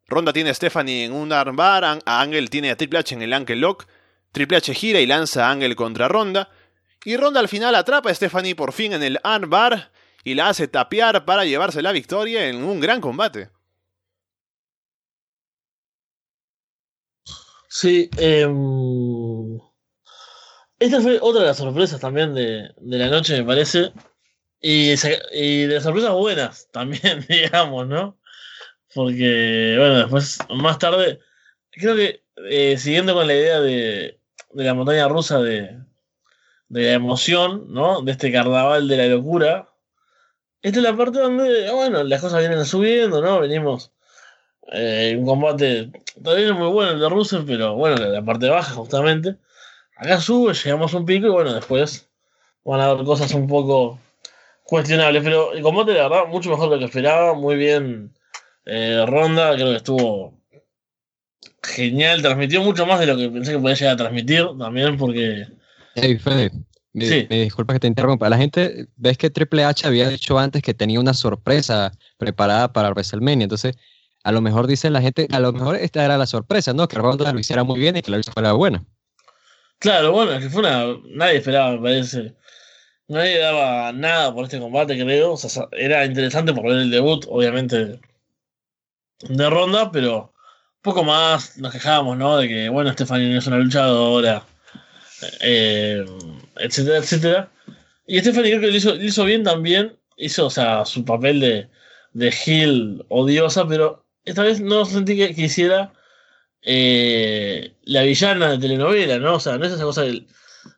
Ronda tiene a Stephanie en un armbar, a Angle tiene a Triple H en el ankle lock, Triple H gira y lanza a Angle contra Ronda, y Ronda al final atrapa a Stephanie por fin en el armbar y la hace tapear para llevarse la victoria en un gran combate. Sí, eh, esta fue otra de las sorpresas también de, de la noche, me parece. Y, y de sorpresas buenas también, digamos, ¿no? Porque, bueno, después, más tarde, creo que eh, siguiendo con la idea de, de la montaña rusa de, de, la emoción, ¿no? De este carnaval de la locura. Esta es la parte donde, bueno, las cosas vienen subiendo, ¿no? Venimos. Eh, un combate todavía no muy bueno el de Russell, pero bueno, la parte baja, justamente. Acá sube, llegamos a un pico y bueno, después van a haber cosas un poco cuestionables. Pero el combate, la verdad, mucho mejor de lo que esperaba, muy bien eh, Ronda creo que estuvo genial, transmitió mucho más de lo que pensé que podía llegar a transmitir también porque... Hey, Fede, me, sí. me, disculpa que te interrumpa. La gente, ves que Triple H había dicho antes que tenía una sorpresa preparada para WrestleMania, entonces a lo mejor dicen la gente, a lo mejor esta era la sorpresa, ¿no? Que Ronda lo hiciera muy bien y que la lucha fuera buena. Claro, bueno, es que fue una... Nadie esperaba, me parece. Nadie daba nada por este combate, creo. O sea, era interesante por ver el debut, obviamente, de ronda, pero poco más nos quejábamos, ¿no? De que, bueno, Stephanie no es una luchadora, eh, etcétera, etcétera. Y Stephanie creo que hizo, bien también, hizo, o sea, su papel de, de heel odiosa, pero esta vez no sentí que, que hiciera eh, la villana de telenovela, ¿no? O sea, no es esa cosa del...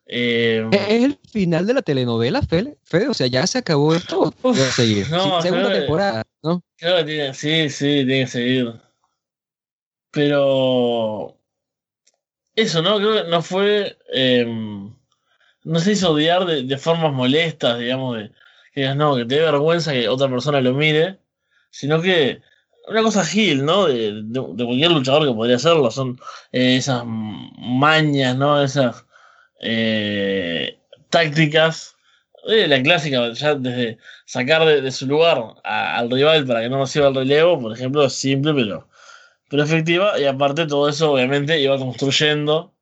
Eh, es el final de la telenovela, Fede. Fede o sea, ya se acabó esto. Uf, seguir. No, sí, segunda temporada, ¿no? Claro que tiene, sí, sí, tiene que seguir. Pero eso, ¿no? Creo que no fue. Eh, no se hizo odiar de, de, formas molestas, digamos, de que digas, no, que te dé vergüenza que otra persona lo mire, sino que una cosa gil, ¿no? De, de, de cualquier luchador que podría hacerlo, son eh, esas mañas, ¿no? Esas eh, tácticas, eh, la clásica, ya desde sacar de, su lugar a, al rival para que no reciba el relevo, por ejemplo, es simple, pero, pero efectiva, y aparte todo eso obviamente iba construyendo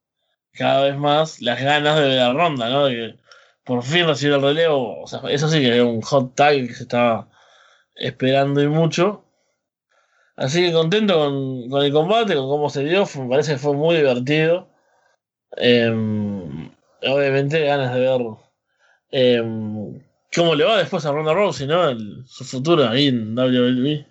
cada vez más las ganas de la ronda, ¿no? De que por fin recibir el relevo, o sea, eso sí que era un hot tag que se estaba esperando y mucho. Así que contento con, con el combate, con cómo se dio, me parece que fue muy divertido. Eh, obviamente ganas de ver eh, cómo le va después a Ronda Rousey, ¿no? El- su futuro ahí en WWE.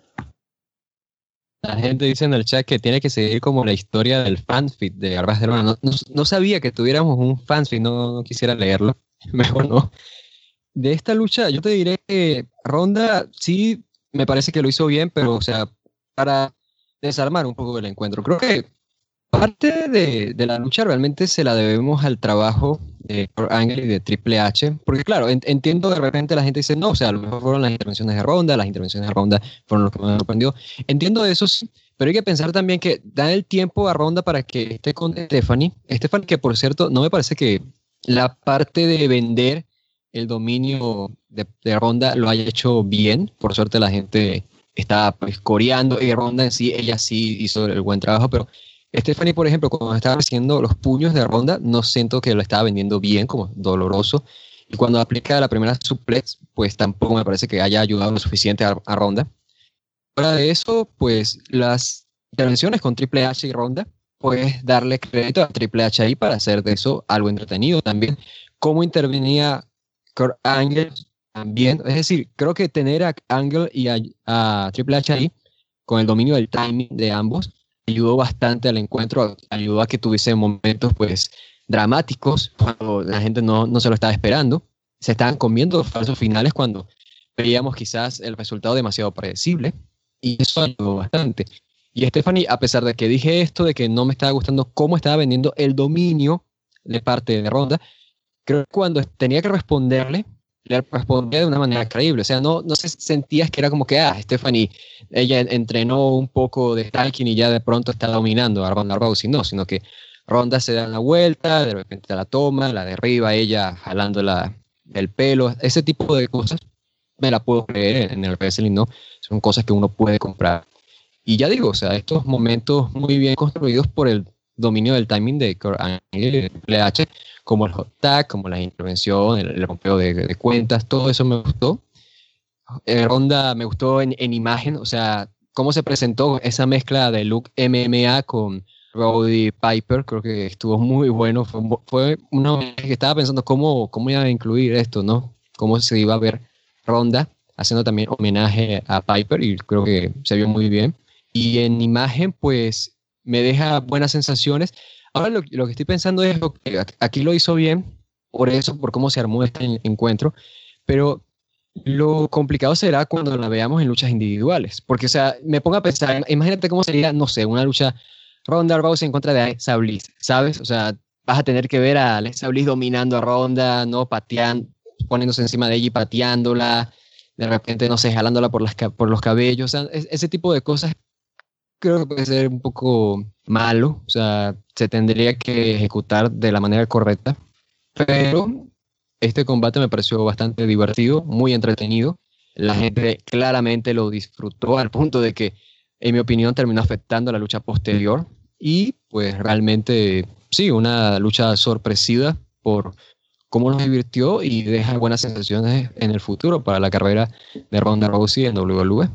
La gente dice en el chat que tiene que seguir como la historia del fanfic de Arbas de. No, no- no sabía que tuviéramos un fanfic, no, no quisiera leerlo. Mejor no. De esta lucha, yo te diré que Ronda sí me parece que lo hizo bien, pero o sea, para desarmar un poco el encuentro. Creo que parte de, la lucha realmente se la debemos al trabajo de Kurt y de Triple H, porque claro, en- entiendo de repente la gente dice, no, o sea, a lo mejor fueron las intervenciones de Ronda, las intervenciones de Ronda fueron lo que me sorprendió. Entiendo eso, sí, pero hay que pensar también que dan el tiempo a Ronda para que esté con Stephanie. Stephanie, que por cierto, no me parece que la parte de vender el dominio de, de Ronda lo haya hecho bien. Por suerte la gente está pues, coreando y Ronda en sí, ella sí hizo el buen trabajo, pero Stephanie, por ejemplo, cuando estaba haciendo los puños de Ronda, no siento que lo estaba vendiendo bien, como doloroso. Y cuando aplica la primera suplex, pues tampoco me parece que haya ayudado lo suficiente a, a Ronda. Fuera de eso, pues las intervenciones con Triple H y Ronda, puedes darle crédito a Triple H ahí para hacer de eso algo entretenido también. Cómo intervenía Kurt Angle también. Es decir, creo que tener a Angle y a, a Triple H ahí, con el dominio del timing de ambos, ayudó bastante al encuentro, ayudó a que tuviese momentos pues dramáticos cuando la gente no, no se lo estaba esperando. Se estaban comiendo los falsos finales cuando veíamos quizás el resultado demasiado predecible y eso ayudó bastante. Y Stephanie, a pesar de que dije esto, de que no me estaba gustando cómo estaba vendiendo el dominio de parte de Ronda, creo que cuando tenía que responderle, le respondía de una manera creíble. O sea, no, no se sentías que era como que, ah, Stephanie, ella entrenó un poco de talking y ya de pronto está dominando a Ronda Rousey. No, sino que Ronda se da una vuelta, de repente la toma, la derriba ella jalándola del pelo, ese tipo de cosas me la puedo creer en el wrestling, ¿no? Son cosas que uno puede comprar. Y ya digo, o sea, estos momentos muy bien construidos por el dominio del timing de Kurt Angle y de Triple H, como el hot tag, como la intervención, el, el rompeo de, cuentas, todo eso me gustó. Eh, Ronda me gustó en, en imagen, o sea, cómo se presentó esa mezcla de look MMA con Roddy Piper, creo que estuvo muy bueno. Fue, un- fue una que estaba pensando cómo, cómo iba a incluir esto, ¿no? Cómo se iba a ver Ronda haciendo también homenaje a Piper y creo que se vio muy bien. Y en imagen, pues me deja buenas sensaciones. Ahora lo, lo que estoy pensando es que aquí lo hizo bien, por eso, por cómo se armó este en- encuentro, pero lo complicado será cuando la veamos en luchas individuales, porque, o sea, me pongo a pensar, imagínate cómo sería, no sé, una lucha Ronda Rousey en contra de Alexa Bliss, ¿sabes? O sea, vas a tener que ver a Alexa Bliss dominando a Ronda, ¿no? Pateando, poniéndose encima de ella y pateándola, de repente, no sé, jalándola por, las, por los cabellos, o sea, es- ese tipo de cosas creo que puede ser un poco malo, o sea, se tendría que ejecutar de la manera correcta, pero este combate me pareció bastante divertido, muy entretenido, la gente claramente lo disfrutó al punto de que, en mi opinión, terminó afectando la lucha posterior y pues realmente, sí, una lucha sorpresiva por cómo nos divirtió y deja buenas sensaciones en el futuro para la carrera de Ronda Rousey en WWE.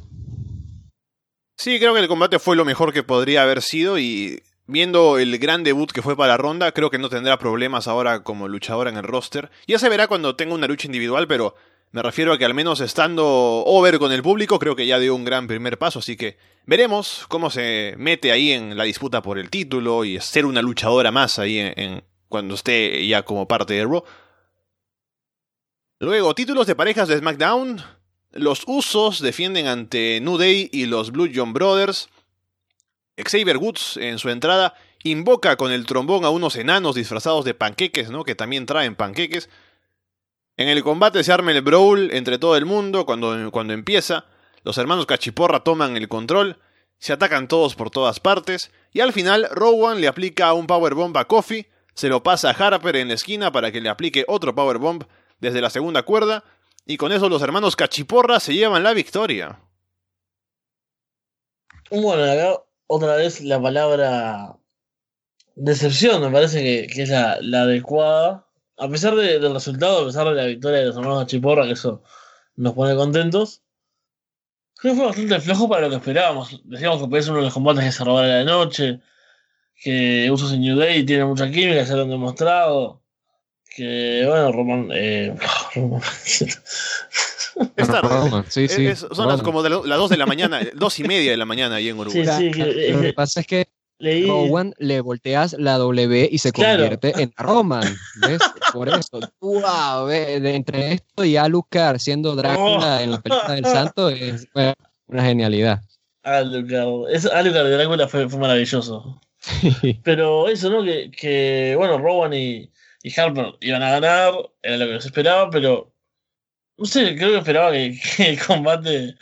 Sí, creo que el combate fue lo mejor que podría haber sido y viendo el gran debut que fue para Ronda, creo que no tendrá problemas ahora como luchadora en el roster. Ya se verá cuando tenga una lucha individual, pero me refiero a que al menos estando over con el público, creo que ya dio un gran primer paso, así que veremos cómo se mete ahí en la disputa por el título y ser una luchadora más ahí en, en- cuando esté ya como parte de Raw. Luego, títulos de parejas de SmackDown. Los Usos defienden ante New Day y los Blue John Brothers. Xavier Woods en su entrada invoca con el trombón a unos enanos disfrazados de panqueques, ¿no? Que también traen panqueques. En el combate se arma el brawl entre todo el mundo cuando, cuando empieza. Los hermanos Cachiporra toman el control. Se atacan todos por todas partes. Y al final, Rowan le aplica un powerbomb a Kofi. Se lo pasa a Harper en la esquina para que le aplique otro powerbomb desde la segunda cuerda. Y con eso los hermanos Cachiporra se llevan la victoria. Bueno, acá otra vez la palabra decepción me parece que, es la, adecuada. A pesar de- del resultado, a pesar de la victoria de los hermanos Chiporra, que eso nos pone contentos. Creo que fue bastante flojo para lo que esperábamos. Decíamos que podía ser uno de los combates que se robara la noche. Que Usos en New Day tiene mucha química, ya lo han demostrado. Que bueno, Roman. Eh, Roman. Es tarde. Roman, sí, sí, es- son las como de las 2 de la mañana, dos y media de la mañana ahí en Uruguay. Sí, sí, Claro, que- Lo que eh, pasa es que leí. Rowan le volteas la W y se Claro. convierte en Roman. ¿Ves? Por eso. Wow, entre esto y Alucard siendo Drácula en la película del Santo es bueno, una genialidad. Alucard. Es, Alucard de Drácula fue, fue maravilloso. Pero eso, ¿no? Que, que bueno, Rowan y, y Harper iban a ganar, era lo que se esperaba, pero no sé, creo que esperaba que, que el combate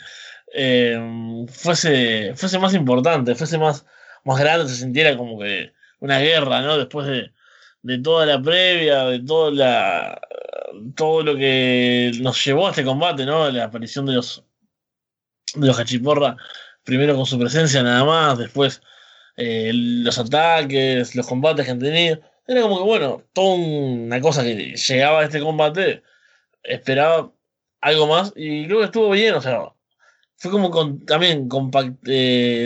eh, fuese, fuese más importante, fuese más, más grande, se sintiera como que una guerra, ¿no? Después de, de toda la previa, de toda la, todo lo que nos llevó a este combate, ¿no? La aparición de los, de los Hachiporra, primero con su presencia nada más, después eh, los ataques, los combates que han tenido. Era como que, bueno, toda una cosa que llegaba a este combate, esperaba algo más y creo que estuvo bien, o sea, fue como con, también compacto,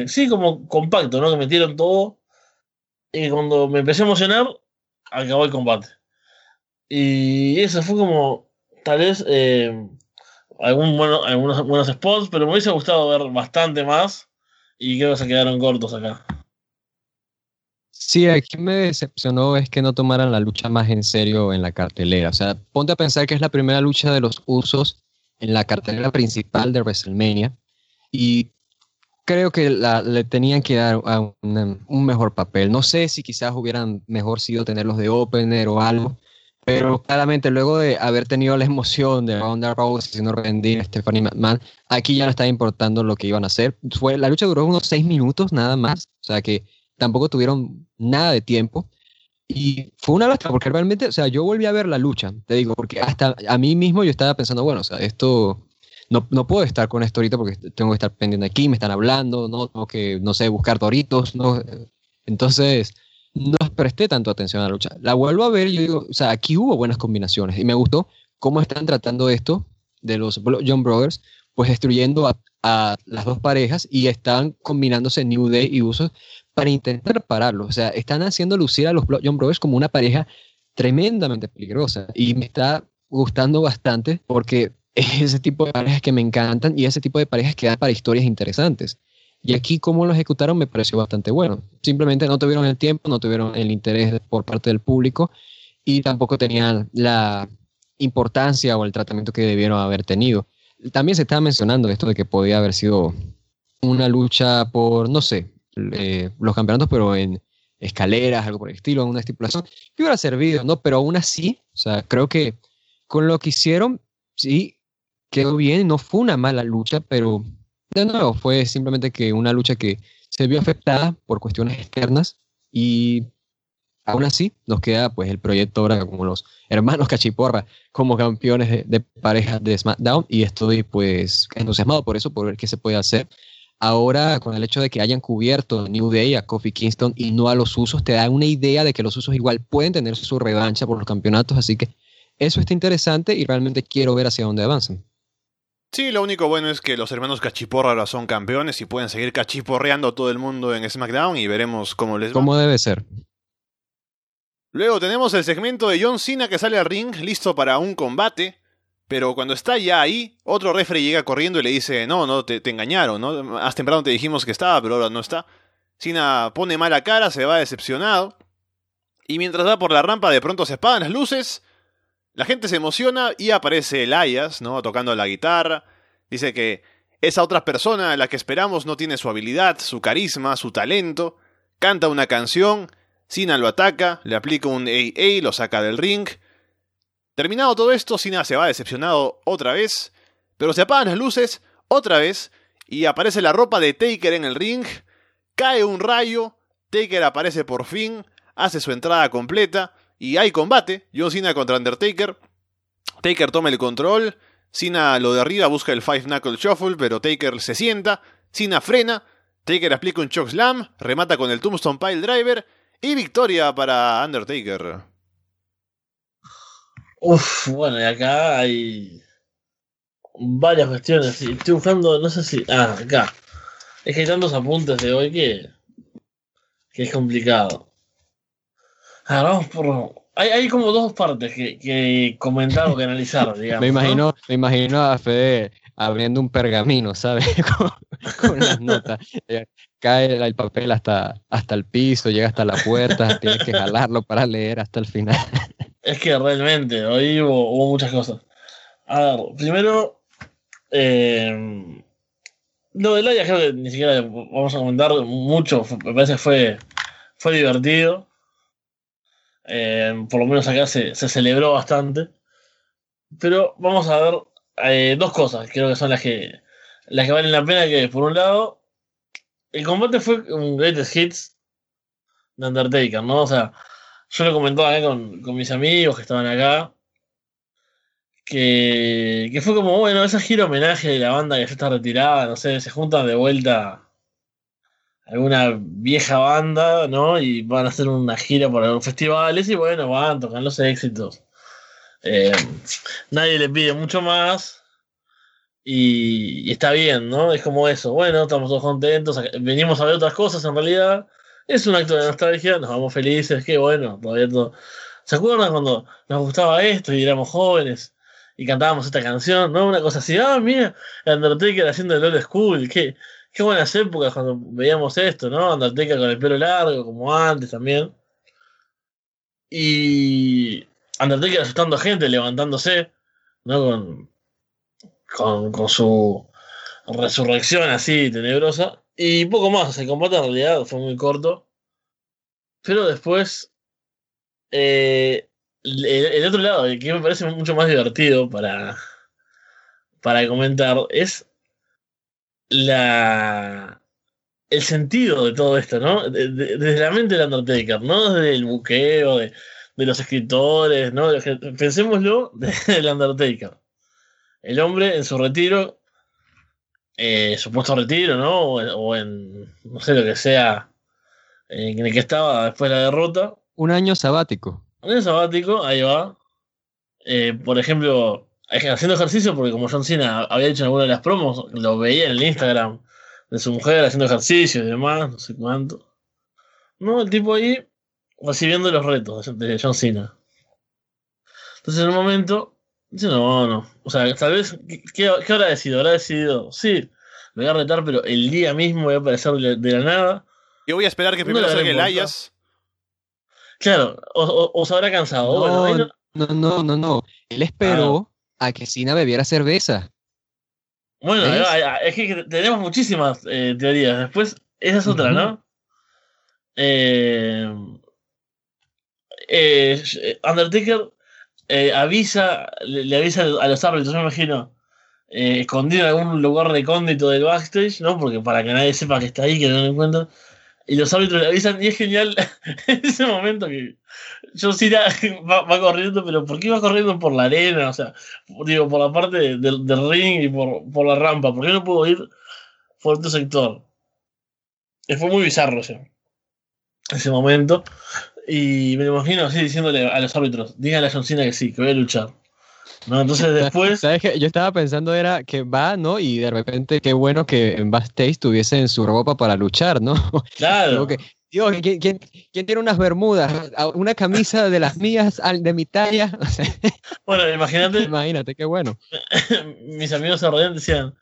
sí, como compacto, ¿no? Que metieron todo y cuando me empecé a emocionar, acabó el combate. Y eso fue como, tal vez, eh, algún bueno, algunos buenos spots, pero me hubiese gustado ver bastante más y creo que se quedaron cortos acá. Sí, aquí me decepcionó es que no tomaran la lucha más en serio en la cartelera. O sea, ponte a pensar que es la primera lucha de los usos en la cartelera principal de WrestleMania y creo que le tenían que dar un mejor papel. No sé si quizás hubieran mejor sido tenerlos de opener o algo, pero claramente luego de haber tenido la emoción de Ronda Rousey haciendo rendir a Stephanie McMahon, aquí ya no estaba importando lo que iban a hacer. Fue, la lucha duró unos seis minutos nada más, o sea que tampoco tuvieron nada de tiempo. Y fue una lástima, porque realmente, o sea, yo volví a ver la lucha, te digo, porque hasta a mí mismo yo estaba pensando, bueno, o sea, esto, no, no puedo estar con esto ahorita porque tengo que estar pendiente aquí, me están hablando, no tengo que, no sé, buscar doritos, no. Entonces, no presté tanto atención a la lucha. La vuelvo a ver y yo digo, o sea, aquí hubo buenas combinaciones y me gustó cómo están tratando esto de los John Brothers, pues destruyendo a, a las dos parejas y están combinándose New Day y Usos para intentar pararlo. O sea, están haciendo lucir a los John Brothers como una pareja tremendamente peligrosa y me está gustando bastante porque es ese tipo de parejas que me encantan y ese tipo de parejas que dan para historias interesantes. Y aquí cómo lo ejecutaron me pareció bastante bueno. Simplemente no tuvieron el tiempo, no tuvieron el interés por parte del público y tampoco tenían la importancia o el tratamiento que debieron haber tenido. También se estaba mencionando esto de que podía haber sido una lucha por, no sé, eh, los campeonatos, pero en escaleras, algo por el estilo, en una estipulación, que hubiera servido, ¿no? Pero aún así, o sea, creo que con lo que hicieron, sí, quedó bien, no fue una mala lucha, pero de nuevo, fue simplemente que una lucha que se vio afectada por cuestiones externas y aún así nos queda pues el proyecto ahora como los hermanos Cachiporra como campeones de, de parejas de SmackDown y estoy pues entusiasmado por eso, por ver qué se puede hacer. Ahora, con el hecho de que hayan cubierto New Day a Kofi Kingston y no a los usos, te da una idea de que los usos igual pueden tener su revancha por los campeonatos, así que eso está interesante y realmente quiero ver hacia dónde avanzan. Sí, lo único bueno es que los hermanos Cachiporra ahora son campeones y pueden seguir cachiporreando a todo el mundo en SmackDown y veremos cómo les va. Como debe ser. Luego tenemos el segmento de John Cena que sale al ring listo para un combate, pero cuando está ya ahí, otro referee llega corriendo y le dice, no, no, te, engañaron, ¿no? Más temprano te dijimos que estaba, pero ahora no está. Cena pone mala cara, se va decepcionado, y mientras va por la rampa de pronto se apagan las luces, la gente se emociona y aparece Elias, ¿no? Tocando la guitarra, dice que esa otra persona a la que esperamos no tiene su habilidad, su carisma, su talento, canta una canción, Cena lo ataca, le aplica un AA, lo saca del ring. Terminado todo esto, Cena se va decepcionado otra vez, pero se apagan las luces otra vez y aparece la ropa de Taker en el ring. Cae un rayo, Taker aparece por fin, hace su entrada completa y hay combate. John Cena contra Undertaker. Taker toma el control, Cena lo derriba, busca el Five Knuckle Shuffle, pero Taker se sienta, Cena frena, Taker aplica un choke slam, remata con el Tombstone Pile Driver y victoria para Undertaker. Uf, bueno, y acá hay varias cuestiones. Sí, Estoy buscando, no sé si. Ah, acá. Es que hay tantos apuntes de hoy que. que es complicado. A ver, vamos por. hay, hay como dos partes que, que comentar o que analizar, digamos. Me ¿no? imagino, me imagino a Fede abriendo un pergamino, ¿sabes? con, con las notas. Eh, Cae el papel hasta, hasta el piso, llega hasta la puerta, tienes que jalarlo para leer hasta el final. Es que realmente, hoy hubo, muchas cosas. A ver, primero, eh, lo de Laia creo que ni siquiera vamos a comentar mucho, me parece que fue, fue divertido. Eh, por lo menos acá se, se celebró bastante. Pero vamos a ver eh, dos cosas, creo que son las que, las que valen la pena, que por un lado, el combate fue un greatest hits de Undertaker, ¿no? O sea, yo lo comentaba acá con, con mis amigos que estaban acá. Que, que fue como, bueno, esa gira homenaje de la banda que ya está retirada, no sé, se juntan de vuelta alguna vieja banda, ¿no? Y van a hacer una gira por algunos festivales y bueno, van, tocan los éxitos. Eh, nadie le pide mucho más y, está bien, ¿no? Es como eso, bueno, estamos todos contentos, venimos a ver otras cosas en realidad. Es un acto de nostalgia, nos vamos felices, qué bueno, todavía todo. ¿Se acuerdan cuando nos gustaba esto y éramos jóvenes y cantábamos esta canción? ¿No? Una cosa así, ah, mira, Undertaker haciendo el old school, qué, qué buenas épocas cuando veíamos esto, ¿no? Undertaker con el pelo largo, como antes también. Y Undertaker asustando gente, levantándose, ¿no? Con, con, con su resurrección así tenebrosa. Y poco más, el combate en realidad fue muy corto. Pero después, eh, el, otro lado, que me parece mucho más divertido para, para comentar, es la el sentido de todo esto, ¿no? De- de- desde la mente del Undertaker, no desde el buqueo, de, de los escritores, ¿no? Pensémoslo del Undertaker. El hombre en su retiro, eh, supuesto retiro, ¿no? O en, o en, no sé lo que sea, eh, en el que estaba después de la derrota. Un año sabático. Un año sabático, ahí va. Eh, por ejemplo, haciendo ejercicio, porque como John Cena había dicho en alguna de las promos, lo veía en el Instagram de su mujer haciendo ejercicio y demás, no sé cuánto. No, el tipo ahí recibiendo los retos de John Cena. Entonces en un momento, no, no. O sea, tal vez, ¿qué, qué, habrá decidido? Habrá decidido, sí, me voy a retar, pero el día mismo voy a aparecer de la, de la nada. Yo voy a esperar que primero No salga el. Ayas. Claro, o, o- o se habrá cansado. bueno, No, no- no, no, no, no. Él esperó a que Cena bebiera cerveza. Bueno, es que tenemos muchísimas eh, teorías. Después, esa es otra. ¿no? Eh, eh, Undertaker eh, avisa, le, avisa a los árbitros, yo me imagino, eh, escondido en algún lugar recóndito del backstage, ¿no? Porque para que nadie sepa que está ahí, que no lo encuentran. Y los árbitros le avisan, y es genial en ese momento que John Cena va, corriendo, pero ¿por qué va corriendo por la arena? O sea, digo, por la parte de- del, ring y por, por la rampa. ¿Por qué no puedo ir por otro sector? Y fue muy bizarro ese momento. Y me lo imagino así diciéndole a los árbitros, díganle a John Cena que sí, que voy a luchar. ¿No? Entonces después... ¿Sabes qué? Yo estaba pensando era que va, ¿no? Y de repente qué bueno que en backstage tuviesen su ropa para luchar, ¿no? Claro. Que, Dios, ¿quién, quién, quién tiene unas bermudas? Una camisa de las mías, de mi talla. Bueno, imagínate, imagínate, qué bueno. mis amigos se decían,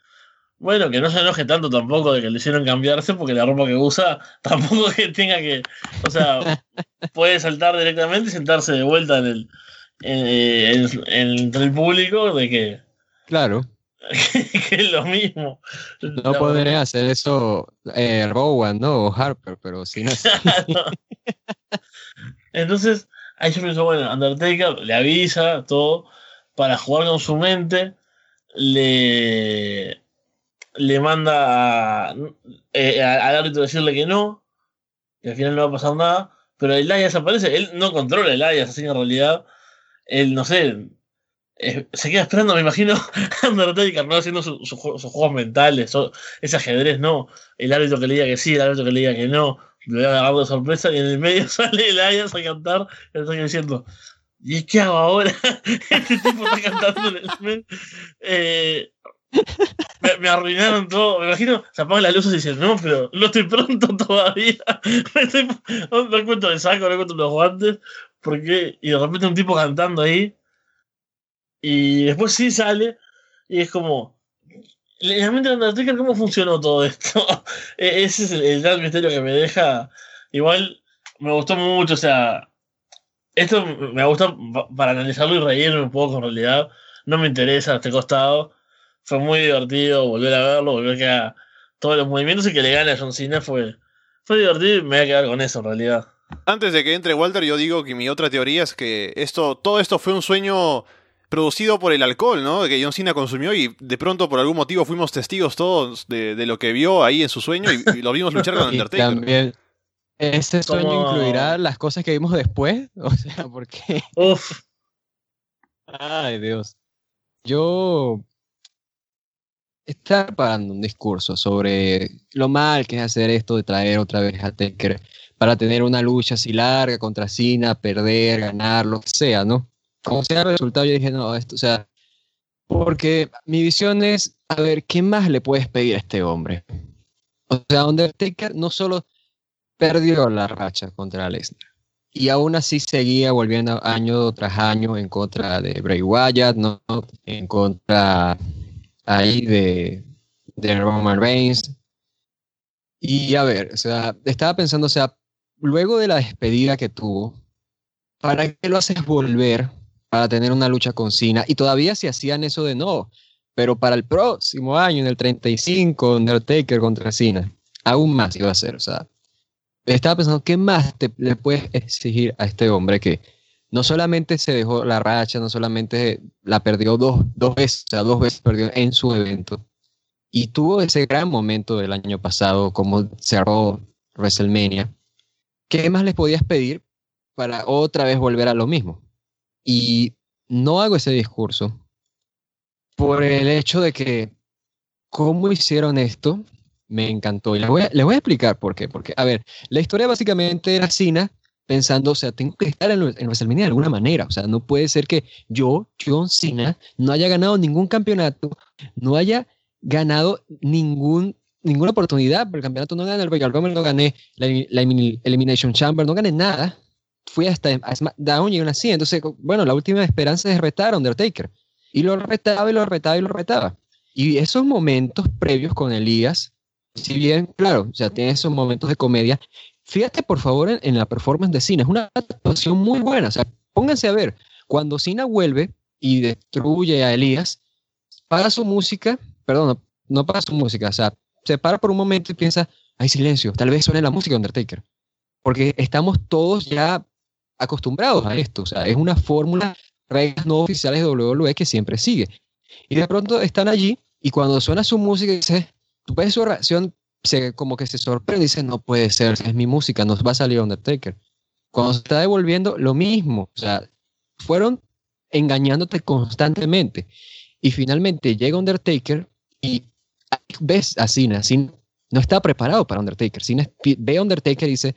bueno, que no se enoje tanto tampoco de que le hicieron cambiarse, porque la ropa que usa tampoco que tenga que, o sea, puede saltar directamente y sentarse de vuelta en el, en, en- en- entre el público, de que, Claro, que es lo mismo. no podría hacer eso eh, Rowan, ¿no? O Harper, pero si no es... No. Entonces, ahí yo pienso, bueno, Undertaker le avisa todo para jugar con su mente, le, le manda a- eh, a- al árbitro decirle que no, que al final no va a pasar nada, pero el Elias aparece, él no controla el Elias, así en realidad, él, no sé, eh, se queda esperando, me imagino, Undertaker, ¿no? Haciendo su- su sus juegos mentales, o- ese ajedrez, no, el árbitro que le diga que sí, el árbitro que le diga que no, lo voy a agarrar de sorpresa y en el medio sale el Elias a cantar y Undertaker diciendo, ¿y qué hago ahora? este tipo está cantando en el. Eh, me, arruinaron todo. Me imagino, se apagan las luces y dicen, no, pero no estoy pronto todavía. Me estoy- no, encuentro el saco, no encuentro los guantes. porque y de repente un tipo cantando ahí y después sí sale y es como realmente Undertaker cómo funcionó todo esto E- ese es el, gran misterio que me deja igual me gustó mucho o sea esto me gusta pa- para analizarlo y reírme un poco en realidad no me interesa este costado fue muy divertido volver a verlo volver a que haga todos los movimientos y que le gane a John Cena fue fue divertido y me voy a quedar con eso en realidad Antes de que entre Walter, yo digo que mi otra teoría es que esto, todo esto fue un sueño producido por el alcohol, ¿no? Que John Cena consumió y de pronto por algún motivo fuimos testigos todos de, de lo que vio ahí en su sueño y, y lo vimos luchar con Y Undertaker. también, ¿ese sueño Como- incluirá las cosas que vimos después? O sea, porque... Uf, Ay, Dios. Yo estaba preparando un discurso sobre lo mal que es hacer esto de traer otra vez a Taker para tener una lucha así larga contra Cena, perder, ganar, lo que sea, ¿no? Como sea el resultado, yo dije, no, esto, o sea, porque mi visión es, a ver, ¿qué más le puedes pedir a este hombre? O sea, Undertaker no solo perdió la racha contra Lesnar, y aún así seguía volviendo año tras año en contra de Bray Wyatt, ¿no? En contra ahí de, de Roman Reigns. Y a ver, o sea, estaba pensando, o sea, luego de la despedida que tuvo, ¿para qué lo haces volver para tener una lucha con Cena? Y todavía se hacían eso de no, pero para el próximo año, en el 35, Undertaker contra Cena, aún más iba a ser, o sea, estaba pensando, ¿qué más te, le puedes exigir a este hombre que no solamente se dejó la racha, no solamente la perdió dos, dos veces, o sea, dos veces perdió en su evento, y tuvo ese gran momento del año pasado, como cerró WrestleMania, ¿qué más les podías pedir para otra vez volver a lo mismo? Y no hago ese discurso por el hecho de que cómo hicieron esto me encantó. Y les voy, a, voy a explicar por qué. Porque, a ver, la historia básicamente era Cena pensando, o sea, tengo que estar en, en WrestleMania de alguna manera. O sea, no puede ser que yo, John Cena, no haya ganado ningún campeonato, no haya ganado ningún, ninguna oportunidad, porque el campeonato no gané el Royal Rumble, no gané la, la Elimination Chamber, no gané nada. Fui hasta a SmackDown y aún así. Entonces, bueno, la última esperanza es retar a Undertaker. Y lo retaba y lo retaba y lo retaba. Y esos momentos previos con Elías, si bien, claro, o sea, tiene esos momentos de comedia, fíjate por favor en, la performance de Cena, es una actuación muy buena, o sea, pónganse a ver, cuando Cena vuelve y destruye a Elías, para su música, perdón, no, para su música, o sea, se para por un momento y piensa, hay silencio, tal vez suene la música de Undertaker, porque estamos todos ya acostumbrados a esto, o sea, es una fórmula, reglas no oficiales de WWE que siempre sigue. Y de pronto están allí y cuando suena su música dice, tú ves su reacción, se, como que se sorprende y dice, no puede ser, es mi música, nos va a salir Undertaker. Cuando se está devolviendo, lo mismo, o sea, fueron engañándote constantemente. Y finalmente llega Undertaker y ves a Cena, Cena no está preparado para Undertaker. Cena ve a Undertaker y dice,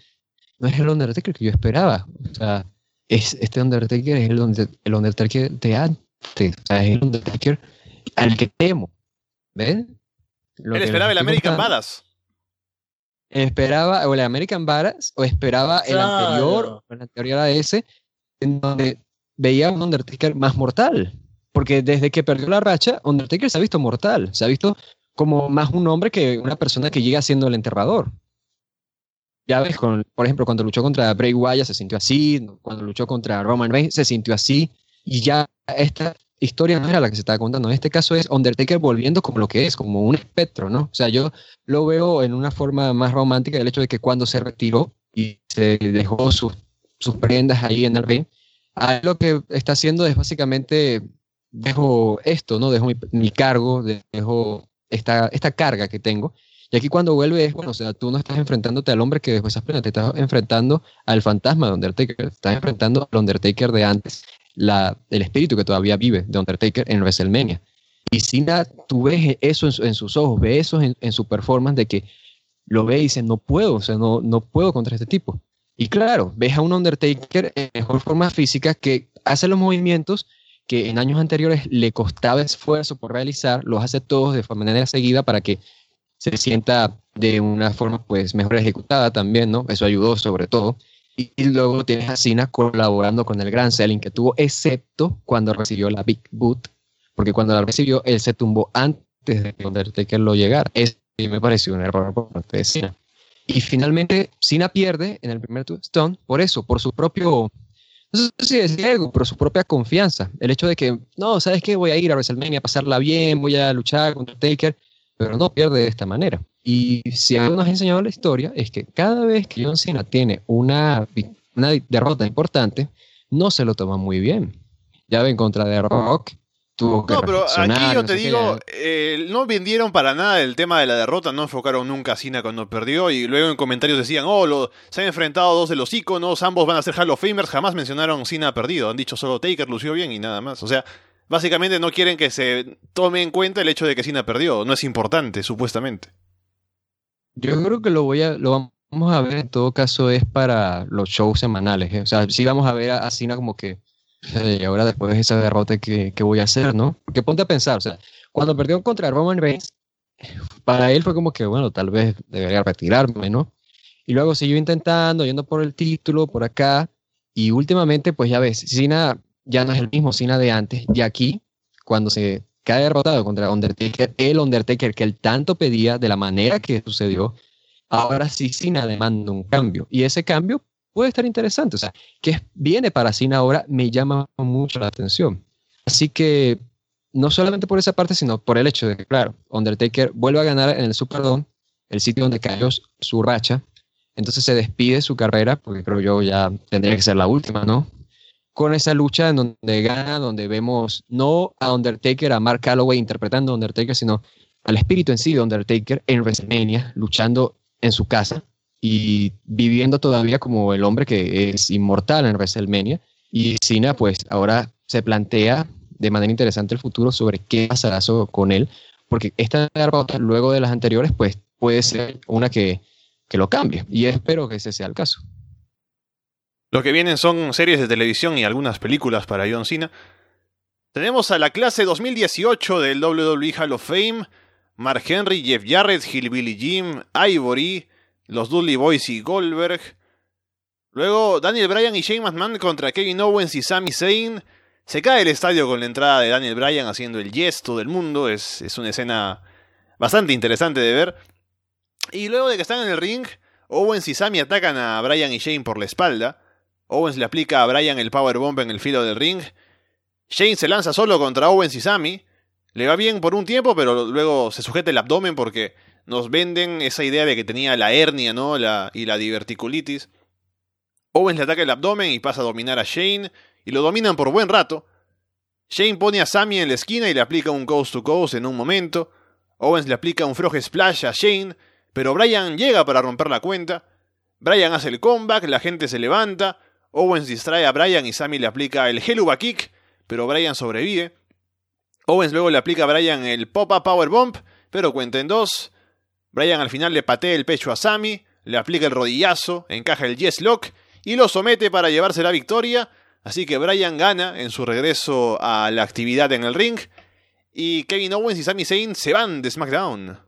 no es el Undertaker que yo esperaba. O sea, es, este Undertaker es el, el Undertaker de antes. O sea, es el Undertaker al que temo. ¿Ven? Lo Él esperaba el American Badass. Esperaba o el American Badass o esperaba claro. el anterior, el anterior a ese, en donde veía un Undertaker más mortal. Porque desde que perdió la racha, Undertaker se ha visto mortal. Se ha visto como más un hombre que una persona que llega siendo el enterrador. Ya ves, con, por ejemplo, cuando luchó contra Bray Wyatt se sintió así, cuando luchó contra Roman Reigns se sintió así, y ya esta historia no era la que se estaba contando. En este caso es Undertaker volviendo como lo que es, como un espectro, ¿no? O sea, yo lo veo en una forma más romántica del hecho de que cuando se retiró y se dejó sus, sus prendas ahí en el ring, ahí lo que está haciendo es básicamente dejo esto, ¿no? Dejo mi, mi cargo, dejo esta, esta carga que tengo. Y aquí cuando vuelve es, bueno, o sea, tú no estás enfrentándote al hombre que dejó esas prendas, te estás enfrentando al fantasma de Undertaker, estás enfrentando al Undertaker de antes, el espíritu que todavía vive de Undertaker en WrestleMania. Y Cena, tú ves eso en, en sus ojos, ves eso en, en, su performance de que lo ve y dice, no puedo, o sea, no, no puedo contra este tipo. Y claro, ves a un Undertaker en mejor forma física que hace los movimientos que en años anteriores le costaba esfuerzo por realizar, los hace todos de manera seguida para que se sienta de una forma pues mejor ejecutada también, ¿no? Eso ayudó sobre todo. Y, luego tienes a Cena colaborando con el gran selling que tuvo, excepto cuando recibió la Big Boot, porque cuando la recibió, él se tumbó antes de Undertaker lo llegara. Eso me pareció un error por parte de Cena. Y finalmente, Cena pierde en el primer Stone por eso, por su propio, no sé si decir algo, pero su propia confianza. El hecho de que, no, ¿sabes qué? Voy a ir a WrestleMania a pasarla bien, voy a luchar contra Taker, pero no pierde de esta manera. Y si algo nos ha enseñado la historia es que cada vez que John Cena tiene una, una derrota importante, no se lo toma muy bien. Ya ven contra The Rock, tuvo que No, pero aquí yo te digo, eh, no vendieron para nada el tema de la derrota, no enfocaron nunca a Cena cuando perdió y luego en comentarios decían, oh, lo- se han enfrentado dos de los íconos, ambos van a ser Hall of Famers, jamás mencionaron Cena perdido, han dicho solo Taker lució bien y nada más. O sea, básicamente no quieren que se tome en cuenta el hecho de que Cena perdió, no es importante, supuestamente. Yo creo que lo voy a, lo vamos a ver en todo caso es para los shows semanales. ¿eh? O sea, sí vamos a ver a, a Cena como que, "Eh, y ahora después de esa derrota, ¿qué, qué voy a hacer, no? Porque ponte a pensar, o sea, cuando perdió contra Roman Reigns, para él fue como que, bueno, tal vez debería retirarme, ¿no? Y luego siguió intentando, yendo por el título, por acá, y últimamente, pues ya ves, Cena ya no es el mismo Cena de antes, y aquí, cuando se cae derrotado contra Undertaker, el Undertaker que él tanto pedía, de la manera que sucedió, ahora sí Cena demanda un cambio, y ese cambio puede estar interesante, o sea, que viene para Cena ahora me llama mucho la atención. Así que no solamente por esa parte, sino por el hecho de que, claro, Undertaker vuelve a ganar en el Superdome, el sitio donde cayó su racha, entonces se despide su carrera, porque creo yo ya tendría que ser la última, ¿no? Con esa lucha en donde gana, donde vemos no a Undertaker, a Mark Calloway interpretando Undertaker, sino al espíritu en sí de Undertaker en WrestleMania, luchando en su casa y viviendo todavía como el hombre que es inmortal en WrestleMania. Y Cena, pues ahora se plantea de manera interesante el futuro sobre qué pasará con él, porque esta derrota, luego de las anteriores, pues puede ser una que, que lo cambie. Y espero que ese sea el caso. Lo que vienen son series de televisión y algunas películas para John Cena. Tenemos a la clase 2018 del WWE Hall of Fame, Mark Henry, Jeff Jarrett, Hillbilly Jim, Ivory, los Dudley Boys y Goldberg. Luego Daniel Bryan y Shane McMahon contra Kevin Owens y Sami Zayn. Se cae el estadio con la entrada de Daniel Bryan haciendo el gesto del mundo. Es, es una escena bastante interesante de ver. Y luego de que están en el ring, Owens y Sami atacan a Bryan y Shane por la espalda. Owens le aplica a Bryan el powerbomb en el filo del ring. Shane se lanza solo contra Owens y Sami. Le va bien por un tiempo, pero luego se sujeta el abdomen porque nos venden esa idea de que tenía la hernia, ¿no? Y la diverticulitis. Owens le ataca el abdomen y pasa a dominar a Shane, y lo dominan por buen rato. Shane pone a Sami en la esquina y le aplica un coast to coast en un momento. Owens le aplica un frog splash a Shane, pero Bryan llega para romper la cuenta. Bryan hace el comeback, la gente se levanta. Owens distrae a Bryan y Sami le aplica el Helluva Kick, pero Bryan sobrevive. Owens luego le aplica a Bryan el Pop-Up Power Bomb, pero cuenta en dos. Bryan al final le patea el pecho a Sami, le aplica el rodillazo, encaja el Yes Lock y lo somete para llevarse la victoria. Así que Bryan gana en su regreso a la actividad en el ring. Y Kevin Owens y Sami Zayn se van de SmackDown.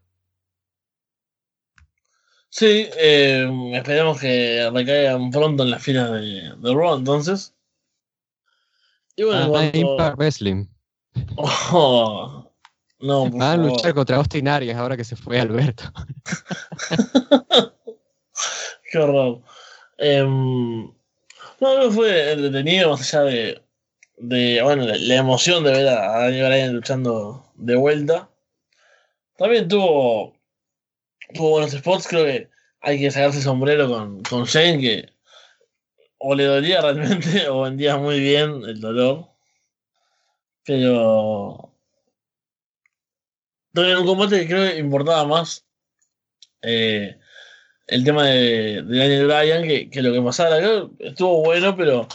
Sí, eh, esperemos que recaigan pronto en las filas de, de Raw, entonces. Y bueno, en Ah, cuanto- Impact Wrestling. Oh, no, por Van a luchar contra Austin Arias ahora que se fue Alberto. Qué horror. Em, no, no fue entretenido más allá de, de bueno, la, la emoción de ver a Daniel Bryan luchando de vuelta. También tuvo, tuvo buenos spots, creo que hay que sacarse sombrero con, con Shane, que o le dolía realmente o vendía muy bien el dolor. Pero... En un combate que creo que importaba más eh, el tema de, de Daniel Bryan que, que lo que pasara. Creo que estuvo bueno, pero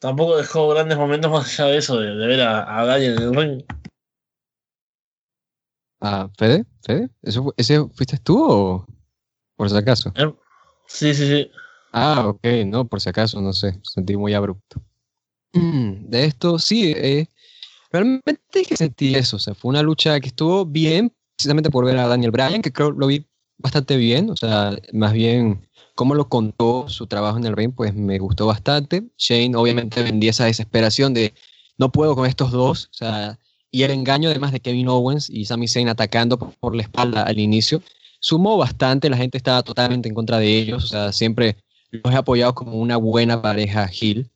tampoco dejó grandes momentos más allá de eso, de, de ver a, a Daniel en el ring. Ah, ¿Fede? ¿Fede? ¿Eso, ¿Ese fuiste tú o por si acaso? Sí, sí, sí. Ah, ok, no, por si acaso, no sé, sentí muy abrupto. Mm, De esto, sí, eh, realmente es que sentí eso, o sea, fue una lucha que estuvo bien, precisamente por ver a Daniel Bryan, que creo lo vi bastante bien, o sea, más bien cómo lo contó su trabajo en el ring, pues me gustó bastante. Shane obviamente vendía esa desesperación de no puedo con estos dos, o sea, y el engaño además de Kevin Owens y Sami Zayn atacando por la espalda al inicio, sumó bastante, la gente estaba totalmente en contra de ellos, o sea, siempre los he apoyado como una buena pareja Hill.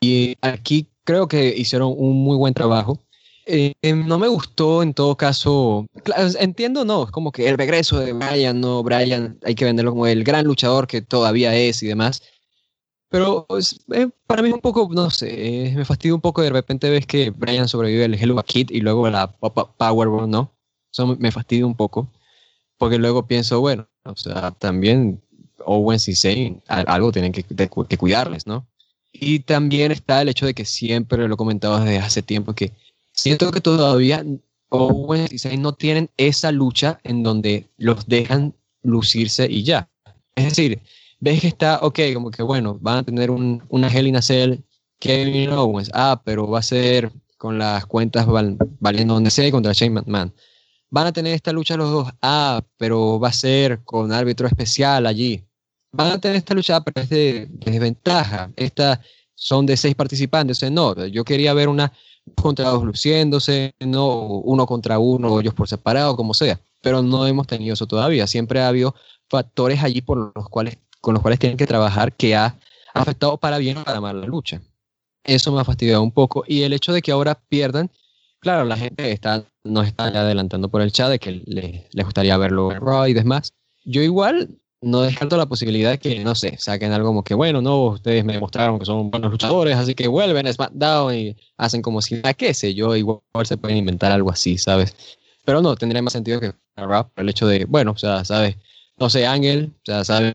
Y, aquí creo que hicieron un muy buen trabajo. Eh, no me gustó en todo caso, entiendo, no, es como que el regreso de Brian, no, Brian hay que venderlo como el gran luchador que todavía es y demás. Pero eh, para mí es un poco, no sé, eh, me fastidia un poco de repente ves que Brian sobrevive al Hello Kid y luego la Powerbomb, ¿no? Eso me fastidia un poco. Porque luego pienso, bueno, o sea, también Owens y Zayn algo tienen que, que cuidarles, ¿no? Y también está el hecho de que siempre lo he comentado desde hace tiempo que siento que todavía Owens y Zayn no tienen esa lucha en donde los dejan lucirse y ya. Es decir, ves que está, ok, como que bueno, van a tener un, una Hell in a Cell, Kevin Owens, ah, pero va a ser con las cuentas valiendo donde sea contra Shane McMahon. Van a tener esta lucha los dos, ah, pero va a ser con árbitro especial allí. Van a tener esta lucha, pero es de, desventaja. Esta son de seis participantes. no, yo quería ver una contra dos luciéndose, no uno contra uno, ellos por separado, como sea. Pero no hemos tenido eso todavía. Siempre ha habido factores allí por los cuales con los cuales tienen que trabajar que ha afectado para bien o para mal la lucha. Eso me ha fastidiado un poco. Y el hecho de que ahora pierdan, claro, la gente está, nos está adelantando por el chat de que les, gustaría verlo en Raw y demás. Yo igual no descarto la posibilidad de que, no sé, saquen algo como que, bueno, no, ustedes me demostraron que son buenos luchadores, así que vuelven a SmackDown y hacen como si, ¿a qué sé yo? Igual se pueden inventar algo así, ¿sabes? Pero no, tendría más sentido que Raw por el hecho de, bueno, o sea, ¿sabes? No sé, Ángel, o sea, ¿sabes?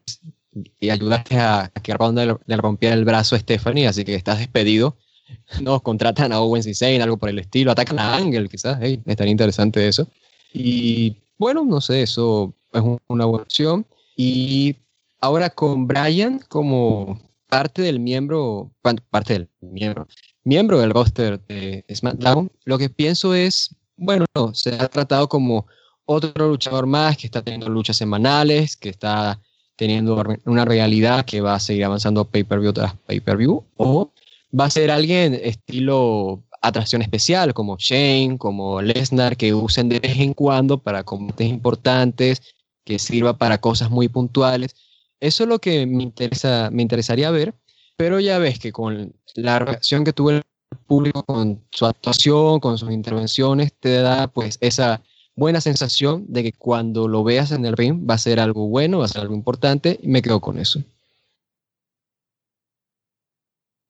Y ayudaste a, que Ronda le, rompiera el brazo a Stephanie, así que estás despedido. No, contratan a Owens y Zayn, algo por el estilo, atacan a Ángel, quizás, hey, estaría interesante eso. Y bueno, no sé, eso es una buena opción. Y ahora con Brian como parte del miembro, parte del miembro, miembro del roster de SmackDown, lo que pienso es, bueno, se ha tratado como otro luchador más que está teniendo luchas semanales, que está teniendo una realidad que va a seguir avanzando pay-per-view tras pay-per-view, o va a ser alguien estilo atracción especial, como Shane, como Lesnar, que usen de vez en cuando para combates importantes, que sirva para cosas muy puntuales. Eso es lo que me, interesa, me interesaría ver, pero ya ves que con la reacción que tuvo el público con su actuación, con sus intervenciones, te da pues esa buena sensación de que cuando lo veas en el ring va a ser algo bueno, va a ser algo importante y me quedo con eso.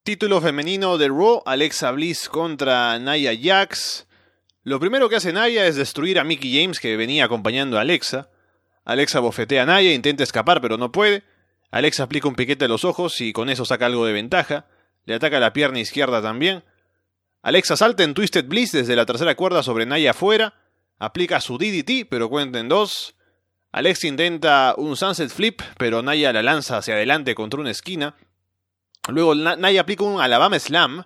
Título femenino de Raw, Alexa Bliss contra Naya Jax. Lo primero que hace Naya es destruir a Mickey James que venía acompañando a Alexa. Alexa bofetea a Naya, intenta escapar pero no puede. Alexa aplica un piquete a los ojos y con eso saca algo de ventaja. Le ataca la pierna izquierda también. Alexa salta en Twisted Bliss desde la tercera cuerda sobre Naya afuera aplica su DDT, pero cuenta en dos. Alex intenta un Sunset Flip, pero Naya la lanza hacia adelante contra una esquina. Luego Naya aplica un Alabama Slam,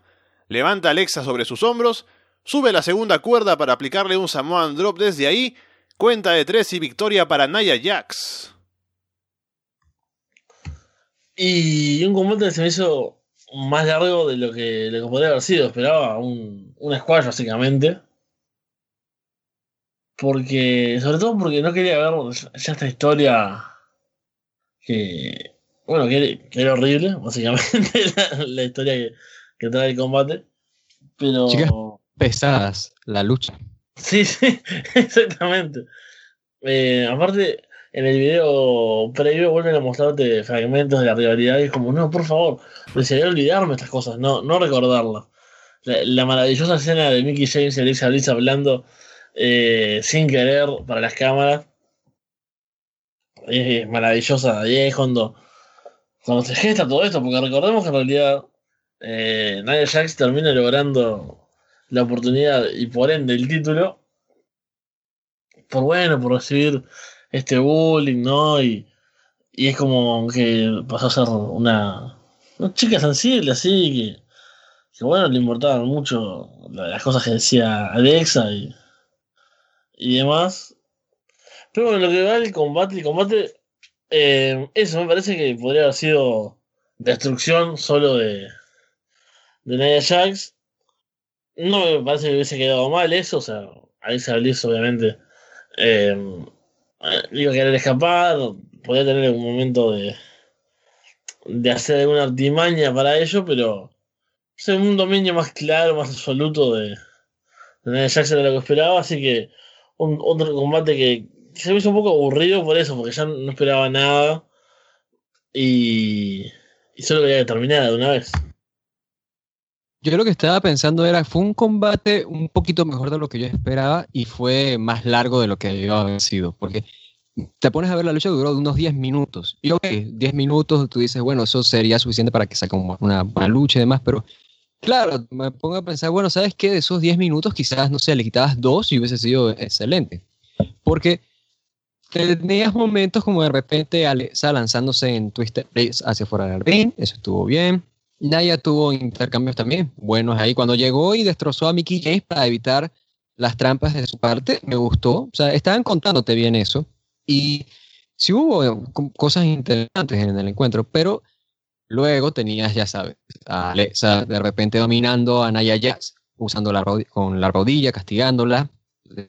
levanta a Alexa sobre sus hombros, sube la segunda cuerda para aplicarle un Samoan Drop desde ahí, cuenta de tres y victoria para Naya Jax. Y un combate se me hizo más largo de lo que, le podría haber sido. Esperaba un, un squash básicamente. Porque, sobre todo porque no quería ver ya esta historia que, bueno, que, era horrible, básicamente, la, historia que, trae el combate. Pero... Chicas pesadas, la lucha. Sí, sí, exactamente. Eh, aparte, en el video previo vuelven a mostrarte fragmentos de la rivalidad y es como, no, por favor, desearía olvidarme estas cosas, no, no recordarlas. La, maravillosa escena de Mickey James y Alexa Bliss hablando eh, sin querer para las cámaras. Es maravillosa. Y es cuando, cuando se gesta todo esto, porque recordemos que en realidad eh, Nia Jax termina logrando la oportunidad y por ende el título. Por bueno, por recibir este bullying, ¿no? Y, y es como que pasó a ser una, una chica sensible, así que, que bueno, le importaban mucho las cosas que decía Alexa y y demás. Pero bueno, lo que va el combate, el combate, eh, eso me parece que podría haber sido destrucción solo de, de Nia Jax. No me parece que hubiese quedado mal eso, o sea, Alexa Bliss obviamente iba a querer escapar, podía tener un momento de, de hacer alguna artimaña para ello, pero o un dominio más claro, más absoluto de, de Nia Jax era lo que esperaba, así que un, otro combate que se me hizo un poco aburrido por eso, porque ya no esperaba nada. Y, solo quería terminar de una vez. Yo lo que estaba pensando era, fue un combate un poquito mejor de lo que yo esperaba y fue más largo de lo que había sido, porque te pones a ver la lucha duró unos 10 minutos. Y ok, 10 minutos tú dices, bueno, eso sería suficiente para que saque una, una lucha y demás, pero claro, me pongo a pensar, bueno, ¿sabes qué? De esos 10 minutos quizás, no sé, le quitabas dos y hubiese sido excelente. Porque tenías momentos como de repente Alexa lanzándose en Twister Place hacia fuera del ring, eso estuvo bien. Naya tuvo intercambios también buenos ahí. Cuando llegó y destrozó a Mickey James para evitar las trampas de su parte, me gustó. O sea, estaban contándote bien eso. Y sí hubo cosas interesantes en el encuentro, pero luego tenías, ya sabes, a Alexa de repente dominando a Naya Jazz, usando la con la rodilla, castigándola.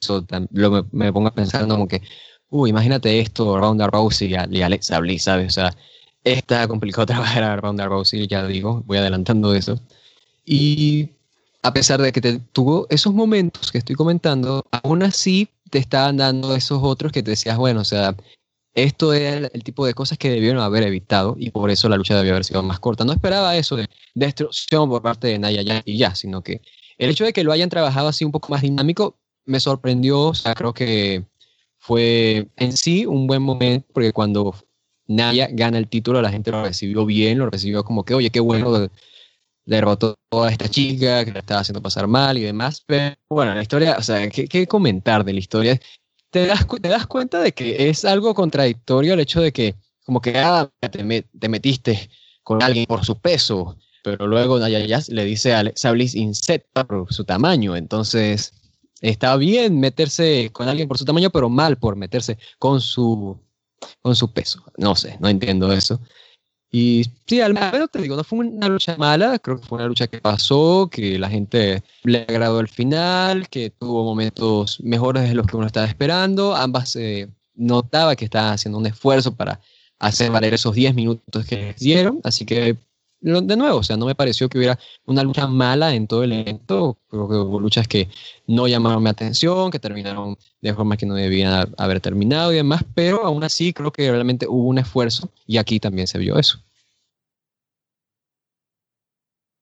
Eso me, me pongo a pensar como que, uy, imagínate esto, Ronda Rousey y, Alexa Bliss, ¿sabes? O sea, está complicado trabajar a Ronda Rousey, ya digo, voy adelantando eso. Y a pesar de que te tuvo esos momentos que estoy comentando, aún así te estaban dando esos otros que te decías, bueno, o sea, esto era el, tipo de cosas que debieron haber evitado y por eso la lucha debió haber sido más corta. No esperaba eso de destrucción por parte de Naya y ya, sino que el hecho de que lo hayan trabajado así un poco más dinámico me sorprendió, o sea, creo que fue en sí un buen momento, porque cuando Naya gana el título, la gente lo recibió bien, lo recibió como que, oye, qué bueno, derrotó a esta chica que la estaba haciendo pasar mal y demás. Pero bueno, la historia, o sea, ¿qué, comentar de la historia? Te das, te das cuenta de que es algo contradictorio el hecho de que, como que ah, te, te metiste con alguien por su peso, pero luego Naya le dice a Alexa Bliss insecta por su tamaño. Entonces, está bien meterse con alguien por su tamaño, pero mal por meterse con su, con su peso. No sé, no entiendo eso. Y sí, al menos te digo, no fue una lucha mala, creo que fue una lucha que pasó, que la gente le agradó el final, que tuvo momentos mejores de los que uno estaba esperando. Ambas eh, notaba que estaban haciendo un esfuerzo para hacer valer esos 10 minutos que les dieron, así que de nuevo, o sea, no me pareció que hubiera una lucha mala en todo el evento. Creo que hubo luchas que no llamaron mi atención, que terminaron de forma que no debían haber terminado y demás, pero aún así creo que realmente hubo un esfuerzo y aquí también se vio eso.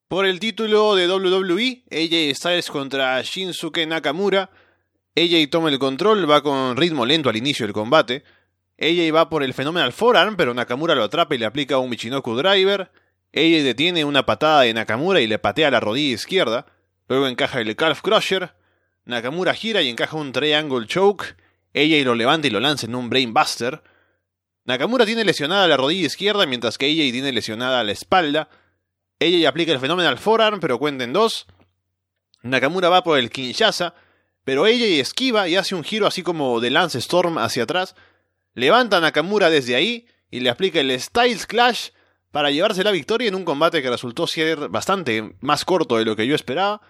Por el título de WWE, AJ Styles contra Shinsuke Nakamura. AJ toma el control, va con ritmo lento al inicio del combate. AJ va por el Phenomenal Forearm, pero Nakamura lo atrapa y le aplica un Michinoku Driver. Ella detiene una patada de Nakamura y le patea la rodilla izquierda. Luego encaja el Calf Crusher. Nakamura gira y encaja un Triangle Choke. Ella lo levanta y lo lanza en un Brain Buster. Nakamura tiene lesionada la rodilla izquierda mientras que ella tiene lesionada la espalda. Ella aplica el Phenomenal Forearm pero cuenta en dos. Nakamura va por el Kinshasa, pero ella esquiva y hace un giro así como de Lance Storm hacia atrás. Levanta a Nakamura desde ahí y le aplica el Styles Clash para llevarse la victoria en un combate que resultó ser bastante más corto de lo que yo esperaba.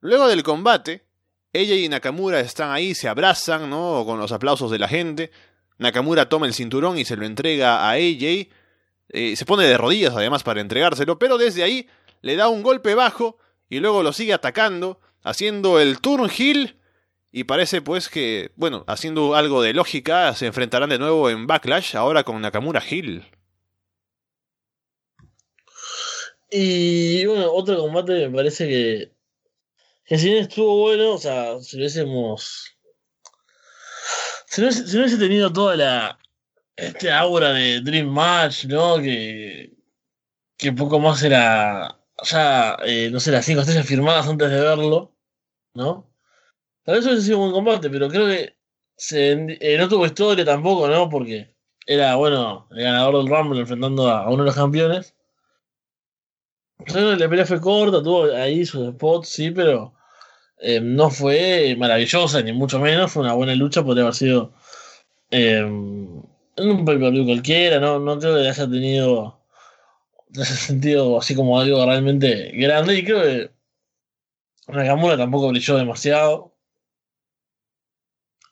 Luego del combate, ella y Nakamura están ahí, se abrazan, ¿no? Con los aplausos de la gente. Nakamura toma el cinturón y se lo entrega a AJ. Eh, se pone de rodillas además para entregárselo, pero desde ahí le da un golpe bajo y luego lo sigue atacando, haciendo el turn heel. Y parece pues que, bueno, haciendo algo de lógica, se enfrentarán de nuevo en Backlash, ahora con Nakamura heel. Y bueno, otro combate me parece que, que si bien estuvo bueno, o sea, si hubiésemos. Si no, si hubiese tenido toda la. Este aura de Dream Match, ¿no? Que. Que poco más era. Ya, eh, no sé, las cinco estrellas firmadas antes de verlo, ¿no? Tal vez hubiese sido un buen combate, pero creo que se, eh, no tuvo historia tampoco, ¿no? Porque era, bueno, el ganador del Rumble enfrentando a uno de los campeones. La pelea fue corta, tuvo ahí sus spots, sí, pero eh, no fue maravillosa, ni mucho menos. Fue una buena lucha, podría haber sido en un pay-per-view cualquiera, no, no creo que haya tenido ese sentido así como algo realmente grande y creo que Nakamura tampoco brilló demasiado.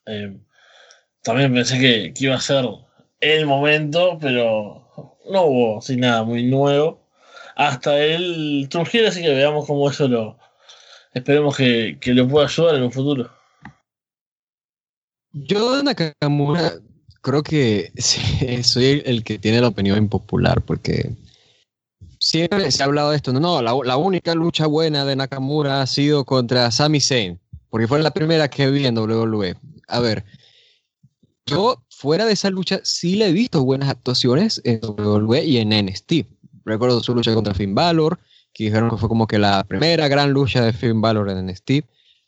Eh, también pensé que, que, iba a ser el momento, pero no hubo así nada muy nuevo. Hasta el Trujillo, así que veamos cómo eso lo. Esperemos que, que le pueda ayudar en un futuro. Yo, Nakamura, creo que soy el que tiene la opinión impopular, porque siempre se ha hablado de esto. No, no, la, la, única lucha buena de Nakamura ha sido contra Sami Zayn, porque fue la primera que vi en WWE. A ver, yo fuera de esa lucha sí le he visto buenas actuaciones en WWE y en NXT. Recuerdo su lucha contra Finn Balor, que dijeron que fue como que la primera gran lucha de Finn Balor en NXT.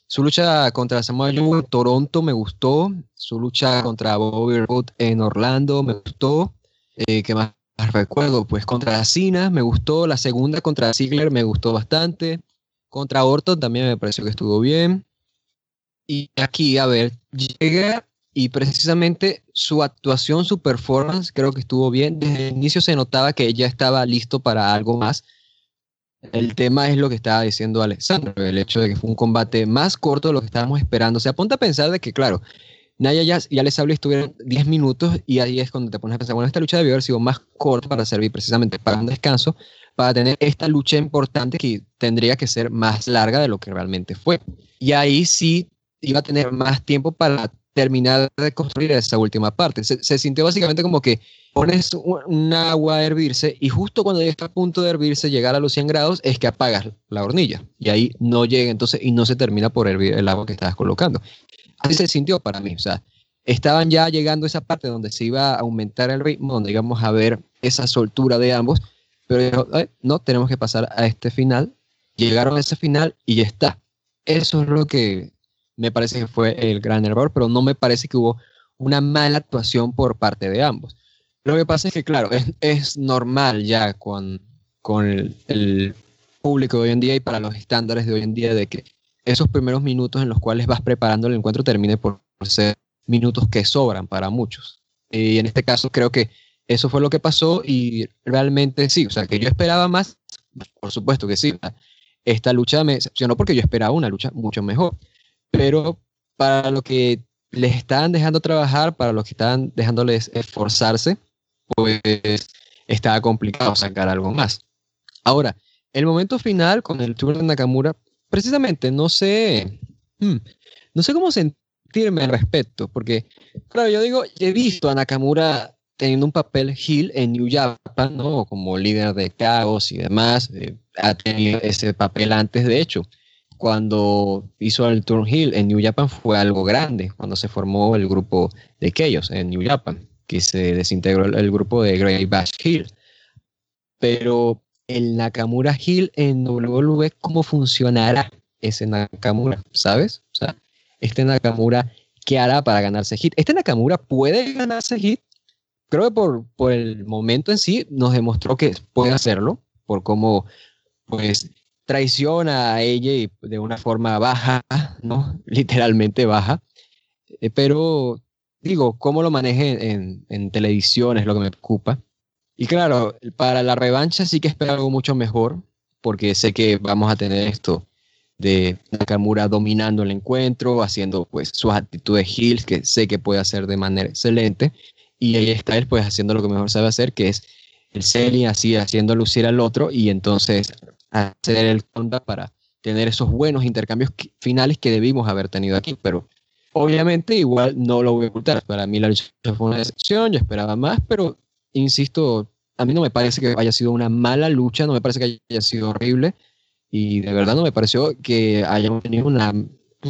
Su lucha contra Samoa Joe en Toronto me gustó. Su lucha contra Bobby Roode en Orlando me gustó. Eh, ¿Qué más recuerdo? Pues contra Cena me gustó. La segunda contra Ziggler me gustó bastante. Contra Orton también me pareció que estuvo bien. Y aquí, a ver, llega y precisamente su actuación, su performance, creo que estuvo bien. Desde el inicio se notaba que ella estaba listo para algo más. El tema es lo que estaba diciendo Alexandro, el hecho de que fue un combate más corto de lo que estábamos esperando. Se apunta a pensar de que, claro, Naya ya, ya les habló estuvieron 10 minutos y ahí es cuando te pones a pensar, bueno, esta lucha debió haber sido más corta para servir precisamente para un descanso, para tener esta lucha importante que tendría que ser más larga de lo que realmente fue. Y ahí sí iba a tener más tiempo para terminar de construir esa última parte. Se, sintió básicamente como que pones un agua a hervirse y justo cuando ya está a punto de hervirse, llegar a los 100 grados, es que apagas la hornilla y ahí no llega entonces y no se termina por hervir el agua que estabas colocando. Así se sintió para mí, o sea, estaban ya llegando a esa parte donde se iba a aumentar el ritmo, donde íbamos a ver esa soltura de ambos, pero no, tenemos que pasar a este final. Llegaron a ese final y ya está. Eso es lo que me parece que fue el gran error, pero no me parece que hubo una mala actuación por parte de ambos. Lo que pasa es que, claro, es, normal ya con, con el, público de hoy en día y para los estándares de hoy en día de que esos primeros minutos en los cuales vas preparando el encuentro termine por ser minutos que sobran para muchos. Y en este caso creo que eso fue lo que pasó y realmente sí, o sea, que yo esperaba más, por supuesto que sí. Esta lucha me decepcionó porque yo esperaba una lucha mucho mejor pero para lo que les estaban dejando trabajar, para los que estaban dejándoles esforzarse, pues estaba complicado sacar algo más. Ahora, el momento final con el tour de Nakamura, precisamente no sé, hmm, no sé cómo sentirme al respecto, porque, claro, yo digo, he visto a Nakamura teniendo un papel heel en New Japan, ¿no? Como líder de caos y demás, eh, ha tenido ese papel antes, de hecho cuando hizo el Hill en New Japan fue algo grande, cuando se formó el grupo de Chaos en New Japan, que se desintegró el, grupo de Grey Bash Hill. Pero el Nakamura Hill en WWE, ¿cómo funcionará ese Nakamura? ¿Sabes? O sea, este Nakamura, ¿qué hará para ganarse hit? ¿Este Nakamura puede ganarse hit? Creo que por, por el momento en sí nos demostró que puede hacerlo, por cómo pues traiciona a ella de una forma baja, ¿no? Literalmente baja. Eh, pero digo, cómo lo maneje en, en, televisión es lo que me preocupa. Y claro, para la revancha sí que espero algo mucho mejor, porque sé que vamos a tener esto de Nakamura dominando el encuentro, haciendo pues sus actitudes heels, que sé que puede hacer de manera excelente, y ahí está él pues haciendo lo que mejor sabe hacer, que es el selling así, haciendo lucir al otro, y entonces hacer el conda para tener esos buenos intercambios finales que debimos haber tenido aquí, pero obviamente igual no lo voy a ocultar. Para mí la lucha fue una decepción, yo esperaba más, pero insisto, a mí no me parece que haya sido una mala lucha, no me parece que haya sido horrible y de verdad no me pareció que hayamos tenido una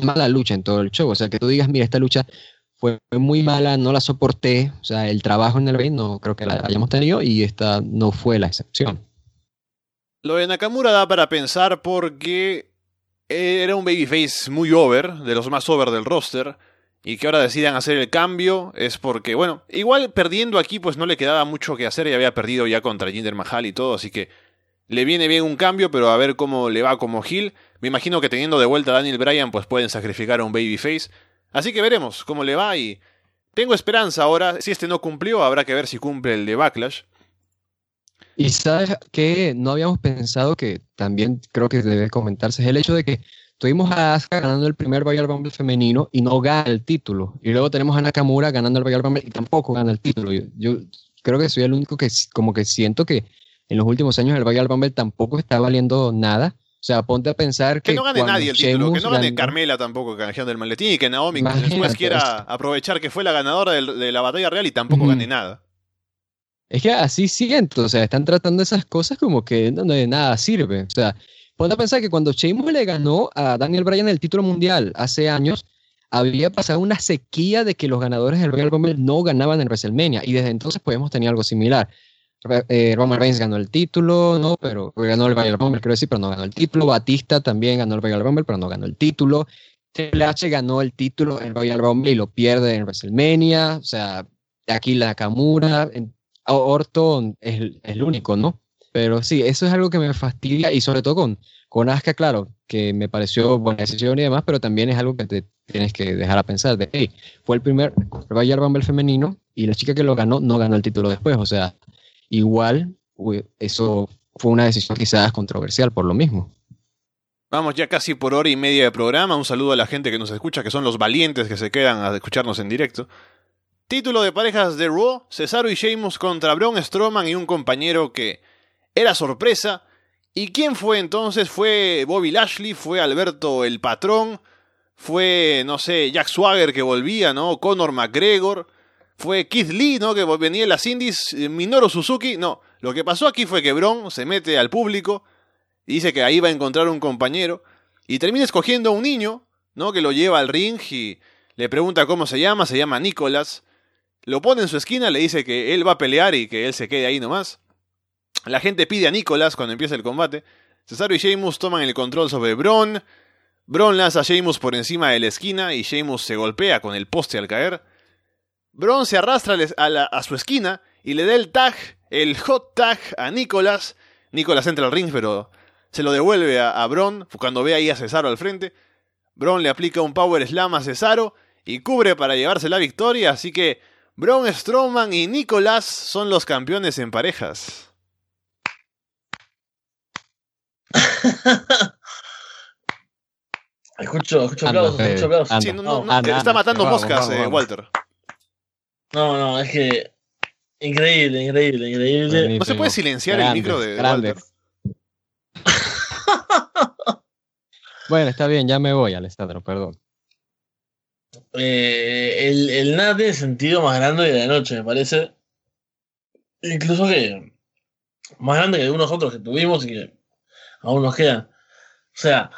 mala lucha en todo el show. O sea, que tú digas, mira, esta lucha fue muy mala, no la soporté, o sea, el trabajo en el ring no creo que la hayamos tenido y esta no fue la excepción. Lo de Nakamura da para pensar porque era un babyface muy over, de los más over del roster, y que ahora decidan hacer el cambio es porque, bueno, igual perdiendo aquí pues no le quedaba mucho que hacer, y había perdido ya contra Jinder Mahal y todo, así que le viene bien un cambio, pero a ver cómo le va como heel. Me imagino que teniendo de vuelta a Daniel Bryan pues pueden sacrificar a un babyface, así que veremos cómo le va y tengo esperanza ahora. Si este no cumplió, habrá que ver si cumple el de Backlash. Y sabes que no habíamos pensado que también creo que debe comentarse es el hecho de que tuvimos a Asuka ganando el primer Royal Rumble femenino y no gana el título. Y luego tenemos a Nakamura ganando el Royal Rumble y tampoco gana el título. Yo, yo creo que soy el único que como que siento que en los últimos años el Royal Rumble tampoco está valiendo nada. O sea, ponte a pensar que. Que no gane nadie el título, que no gane ganó- Carmela tampoco canjeando el maletín y que Naomi después quiera aprovechar que fue la ganadora de, la batalla real y tampoco gane nada. Es que así siento, o sea, están tratando esas cosas como que no, de nada sirve. O sea, ponte a pensar que cuando Sheamus le ganó a Daniel Bryan el título mundial hace años, había pasado una sequía de que los ganadores del Royal Rumble no ganaban en WrestleMania y desde entonces pues hemos tenido algo similar. Eh, Roman Reigns ganó el título, ¿no? Pero ganó el Royal Rumble, quiero decir, pero no ganó el título. Batista también ganó el Royal Rumble, pero no ganó el título. Triple H ganó el título en Royal Rumble y lo pierde en WrestleMania. O sea, aquí Nakamura, en- Orton es, el- único, ¿no? Pero sí, eso es algo que me fastidia y sobre todo con, con Asuka, claro, que me pareció buena decisión y demás, pero también es algo que te tienes que dejar a pensar de, hey, fue el primer Royal Rumble femenino y la chica que lo ganó no ganó el título después, o sea, igual eso fue una decisión quizás controversial por lo mismo. Vamos ya casi por hora y media de programa. Un saludo a la gente que nos escucha, que son los valientes que se quedan a escucharnos en directo. Título de parejas de Raw, Cesaro y Sheamus contra Braun Strowman y un compañero que era sorpresa. ¿Y quién fue entonces? Fue Bobby Lashley, fue Alberto el Patrón, fue, no sé, Jack Swagger que volvía, ¿no? Conor McGregor, fue Keith Lee, ¿no? Que venía de las Indies, eh, Minoru Suzuki. No, lo que pasó aquí fue que Braun se mete al público y dice que ahí va a encontrar un compañero y termina escogiendo a un niño, ¿no? Que lo lleva al ring y le pregunta cómo se llama, se llama Nicholas. Lo pone en su esquina, le dice que él va a pelear y que él se quede ahí nomás. La gente pide a Nicholas cuando empieza el combate. Cesaro y Sheamus toman el control sobre Braun. Braun lanza a Sheamus por encima de la esquina y Sheamus se golpea con el poste al caer. Braun se arrastra a, su esquina y le da el tag, el hot tag a Nicholas. Nicholas entra al ring, pero se lo devuelve a, a Braun cuando ve ahí a Cesaro al frente. Braun le aplica un power slam a Cesaro y cubre para llevarse la victoria, así que Braun Strowman y Nicholas son los campeones en parejas. Escucho, escucho aplausos, Fede, escucho aplausos. Sí, no, no, no, anda, está matando vamos, moscas, vamos, eh, vamos. Walter. No, no, es que. Increíble, increíble, increíble. ¿No se puede silenciar el micro de. Walter? Bueno, está bien, ya me voy, Alessandro, perdón. Eh, el, el nada tiene sentido más grande de la noche, me parece. Incluso que. Más grande que algunos otros que tuvimos y que aún nos quedan. O sea.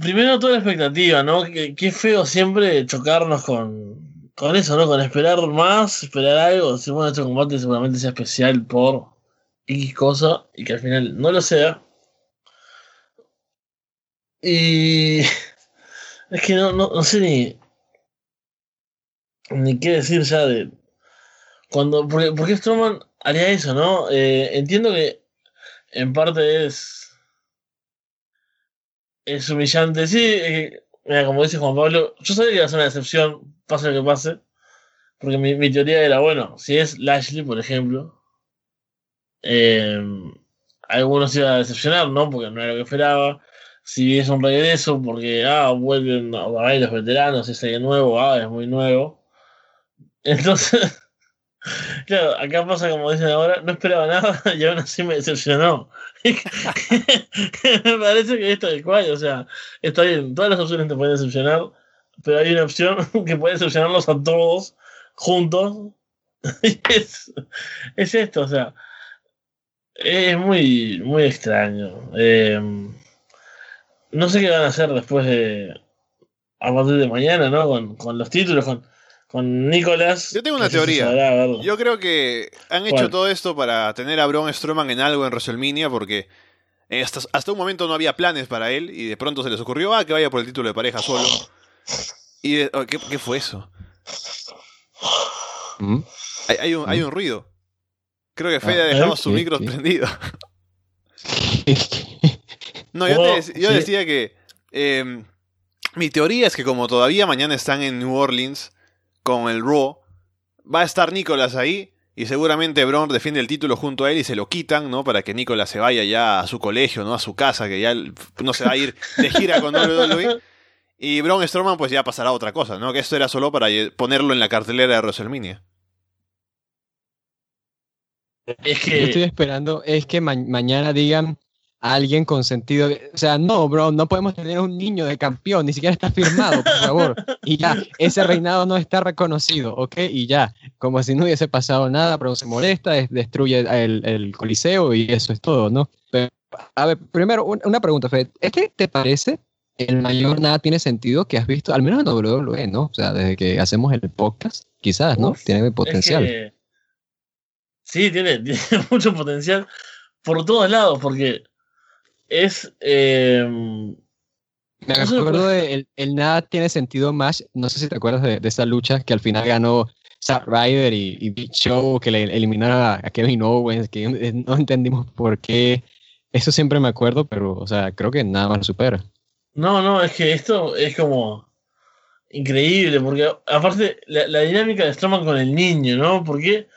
Primero toda la expectativa, ¿no? Qué, feo siempre chocarnos con, con eso, ¿no? Con esperar más, esperar algo. Decir, bueno, este combate seguramente sea especial por X cosa y que al final no lo sea. Y. Es que no, no, no sé ni. Ni qué decir ya de. Cuando. Porque, porque Strowman haría eso, ¿no? Eh, entiendo que en parte es. Es humillante. Sí, eh, mira, como dice Juan Pablo, yo sabía que iba a ser una decepción, pase lo que pase. Porque mi, mi teoría era, bueno, si es Lashley, por ejemplo, eh, algunos iban a decepcionar, ¿no? Porque no era lo que esperaba si es un regreso, porque ah, vuelven a a los veteranos, es alguien nuevo, ah, es muy nuevo. Entonces, claro, acá pasa como dicen ahora, no esperaba nada y aún así me decepcionó. me parece que esto es cual, o sea, está bien, todas las opciones te pueden decepcionar, pero hay una opción que puede decepcionarlos a todos juntos. Es, es esto, o sea, es muy, muy extraño. Eh, no sé qué van a hacer después de. A partir de mañana, ¿no? Con, con los títulos, con, con Nicolás. Yo tengo una teoría. sabrá. Yo creo que han hecho ¿Cuál? todo esto para tener a Braun Strowman en algo en WrestleMania porque eh, hasta, hasta un momento no había planes para él y de pronto se les ocurrió, ah, que vaya por el título de pareja solo. Y de- oh, ¿qué, qué fue eso? ¿Mm? Hay, hay un, hay un ruido. Creo que Fede Ah, ha dejado ¿eh? su ¿Qué? micro ¿Qué? prendido. No, yo, Oh, te yo sí. decía que eh, mi teoría es que como todavía mañana están en New Orleans, con el Raw. Va a estar Nicolás ahí y seguramente Braun defiende el título junto a él y se lo quitan, ¿no? Para que Nicolás se vaya ya a su colegio, ¿no? A su casa, que ya no se va a ir de gira con WWE. Y Braun Strowman pues ya pasará a otra cosa, ¿no? Que esto era solo para ponerlo en la cartelera de WrestleMania. Es que... Yo estoy esperando, es que mañana digan a alguien con sentido, o sea, no, bro, no podemos tener un niño de campeón, ni siquiera está firmado, por favor. Y ya, ese reinado no está reconocido, ¿ok? Y ya, como si no hubiese pasado nada, pero se molesta, destruye el, el coliseo y eso es todo, ¿no? Pero, a ver, primero, una pregunta, Fred, ¿este te parece el mayor nada tiene sentido que has visto, al menos en WWE, ¿no? O sea, desde que hacemos el podcast, quizás, ¿no? tiene potencial. Sí, tiene, tiene mucho potencial por todos lados, porque es... Eh... Me acuerdo de el, nada tiene sentido más, no sé si te acuerdas de, esa lucha que al final ganó Zack Ryder y, Big Show, que le eliminaron a, Kevin Owens, que no entendimos por qué. Eso siempre me acuerdo, pero, o sea, creo que nada más lo supera. No, no, es que esto es como increíble, porque aparte la, dinámica de Strowman con el niño, ¿no? Porque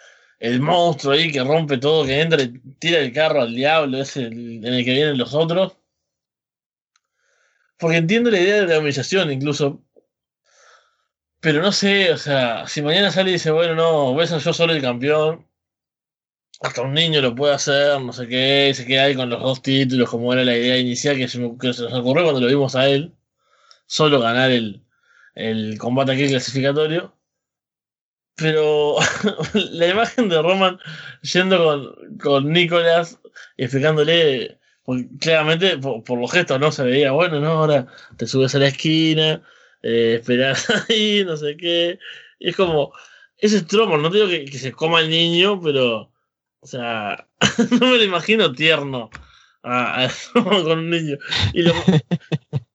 el monstruo ahí que rompe todo, que entra y tira el carro al diablo, es el, en el que vienen los otros. Porque entiendo la idea de la humillación incluso. Pero no sé, o sea, si mañana sale y dice, bueno, no, ves yo solo el campeón. Hasta un niño lo puede hacer, no sé qué, se queda ahí con los dos títulos, como era la idea inicial que se, que se nos ocurrió cuando lo vimos a él. Solo ganar el, el combate aquí clasificatorio. Pero la imagen de Roman yendo con, con Nicolás explicándole, claramente por, los gestos no se veía, bueno, no, ahora te subes a la esquina, eh, esperas ahí, no sé qué. Y es como, ese Strowman, no digo que, que, se coma el niño, pero, o sea, no me lo imagino tierno a, con un niño. Y lo,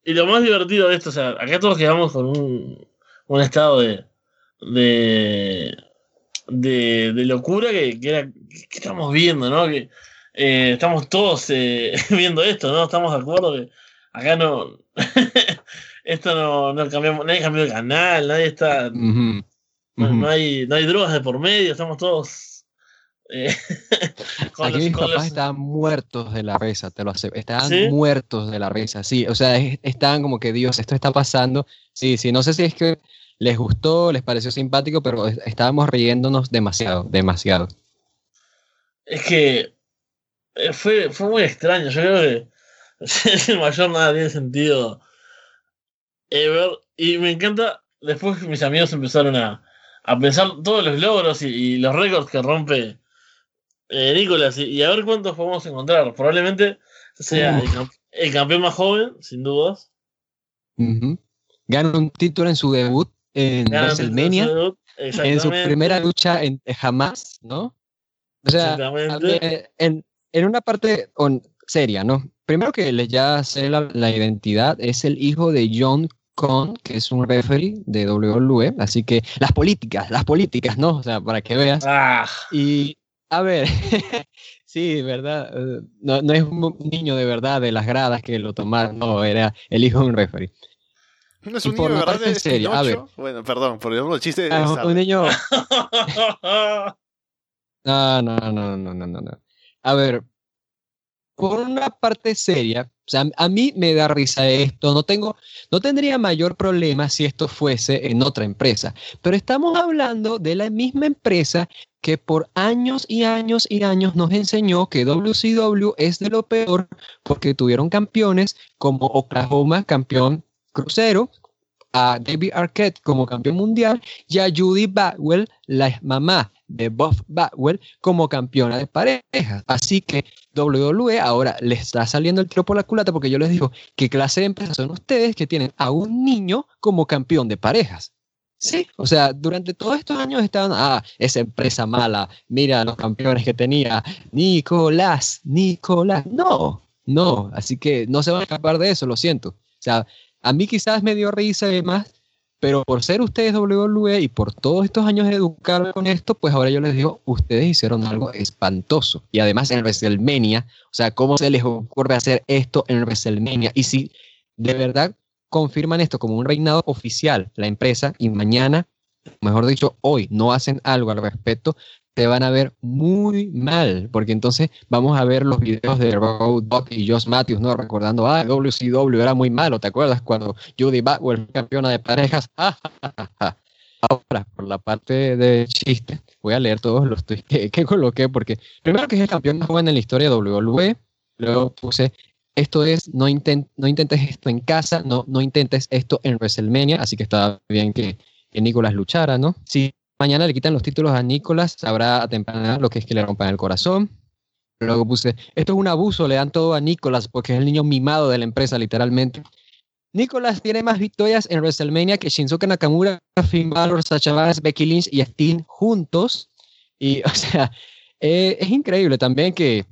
y lo más divertido de esto, o sea, acá todos quedamos con un, un estado de de, de, locura que, era, que estamos viendo, ¿no? Que eh, estamos todos eh, viendo esto, ¿no? Estamos de acuerdo que acá no. esto no, no cambiamos, nadie cambió de canal, nadie está. No, hay, no hay drogas de por medio, estamos todos. Eh, Aquí mis papás estaban muertos de la risa, te lo sé. Estaban muertos de la risa, sí. O sea, estaban como que, Dios, esto está pasando. Sí, sí, no sé si es que les gustó, les pareció simpático, pero estábamos riéndonos demasiado, demasiado. Es que eh, fue, fue muy extraño. Yo creo que es el mayor nada tiene sentido ever. Y me encanta, después mis amigos empezaron a, a pensar todos los logros y, los récords que rompe eh, Nicolás y, a ver cuántos podemos encontrar. Probablemente sea el, campeón más joven, sin dudas. Gana un título en su debut en WrestleMania, en su primera lucha en, jamás, ¿no? O sea, en, en, una parte seria, ¿no? Primero que les ya sé la, la, identidad, es el hijo de John Con, que es un referee de WWE, así que las políticas, las políticas, ¿no? O sea, para que veas. Ah. Y, a ver, sí, ¿verdad? Eh, no, no es un niño de verdad de las gradas que lo tomaron, no, era el hijo de un referee. No es un niño, ¿verdad? En serio. A ver. Bueno, perdón, por el chiste. Ah, un niño. no, no, no, no, no, no, no. A ver, por una parte seria, o sea, a mí me da risa esto, no tengo, no tendría mayor problema si esto fuese en otra empresa, pero estamos hablando de la misma empresa que por años y años y años nos enseñó que WCW es de lo peor porque tuvieron campeones como Oklahoma, campeón crucero, a David Arquette como campeón mundial y a Judy Bagwell, la mamá de Bob Bagwell, como campeona de pareja. Así que WWE ahora le está saliendo el tiro por la culata porque yo les digo, ¿qué clase de empresas son ustedes que tienen a un niño como campeón de parejas? Sí, o sea, durante todos estos años estaban, ah, esa empresa mala, mira los campeones que tenía, Nicolás, Nicolás, no, no, así que no se van a escapar de eso, lo siento. O sea, a mí quizás me dio risa y demás, pero por ser ustedes WWE y por todos estos años de educar con esto, pues ahora yo les digo, ustedes hicieron algo espantoso. Y además en WrestleMania, o sea, ¿cómo se les ocurre hacer esto en WrestleMania? Y si de verdad confirman esto como un reinado oficial, la empresa, y mañana mejor dicho, hoy no hacen algo al respecto, te van a ver muy mal, porque entonces vamos a ver los videos de Road Dogg y Josh Matthews, ¿no? Recordando, ah, WCW era muy malo, ¿te acuerdas? Cuando Judy Bagwell campeona de parejas. Ahora, por la parte de chiste, voy a leer todos los tweets que, coloqué, porque primero que es el campeón más joven en la historia de WWE, luego puse, esto es, no, no intentes esto en casa, no, no intentes esto en WrestleMania, así que está bien que, que Nicolás luchara, ¿no? Sí mañana le quitan los títulos a Nicolás, sabrá a temprana lo que es que le rompan el corazón. Luego puse, esto es un abuso, le dan todo a Nicolás porque es el niño mimado de la empresa, literalmente. Nicolás tiene más victorias en WrestleMania que Shinsuke Nakamura, Finn Balor, Sacha Banks, Becky Lynch y Steen juntos. Y, o sea, eh, es increíble también que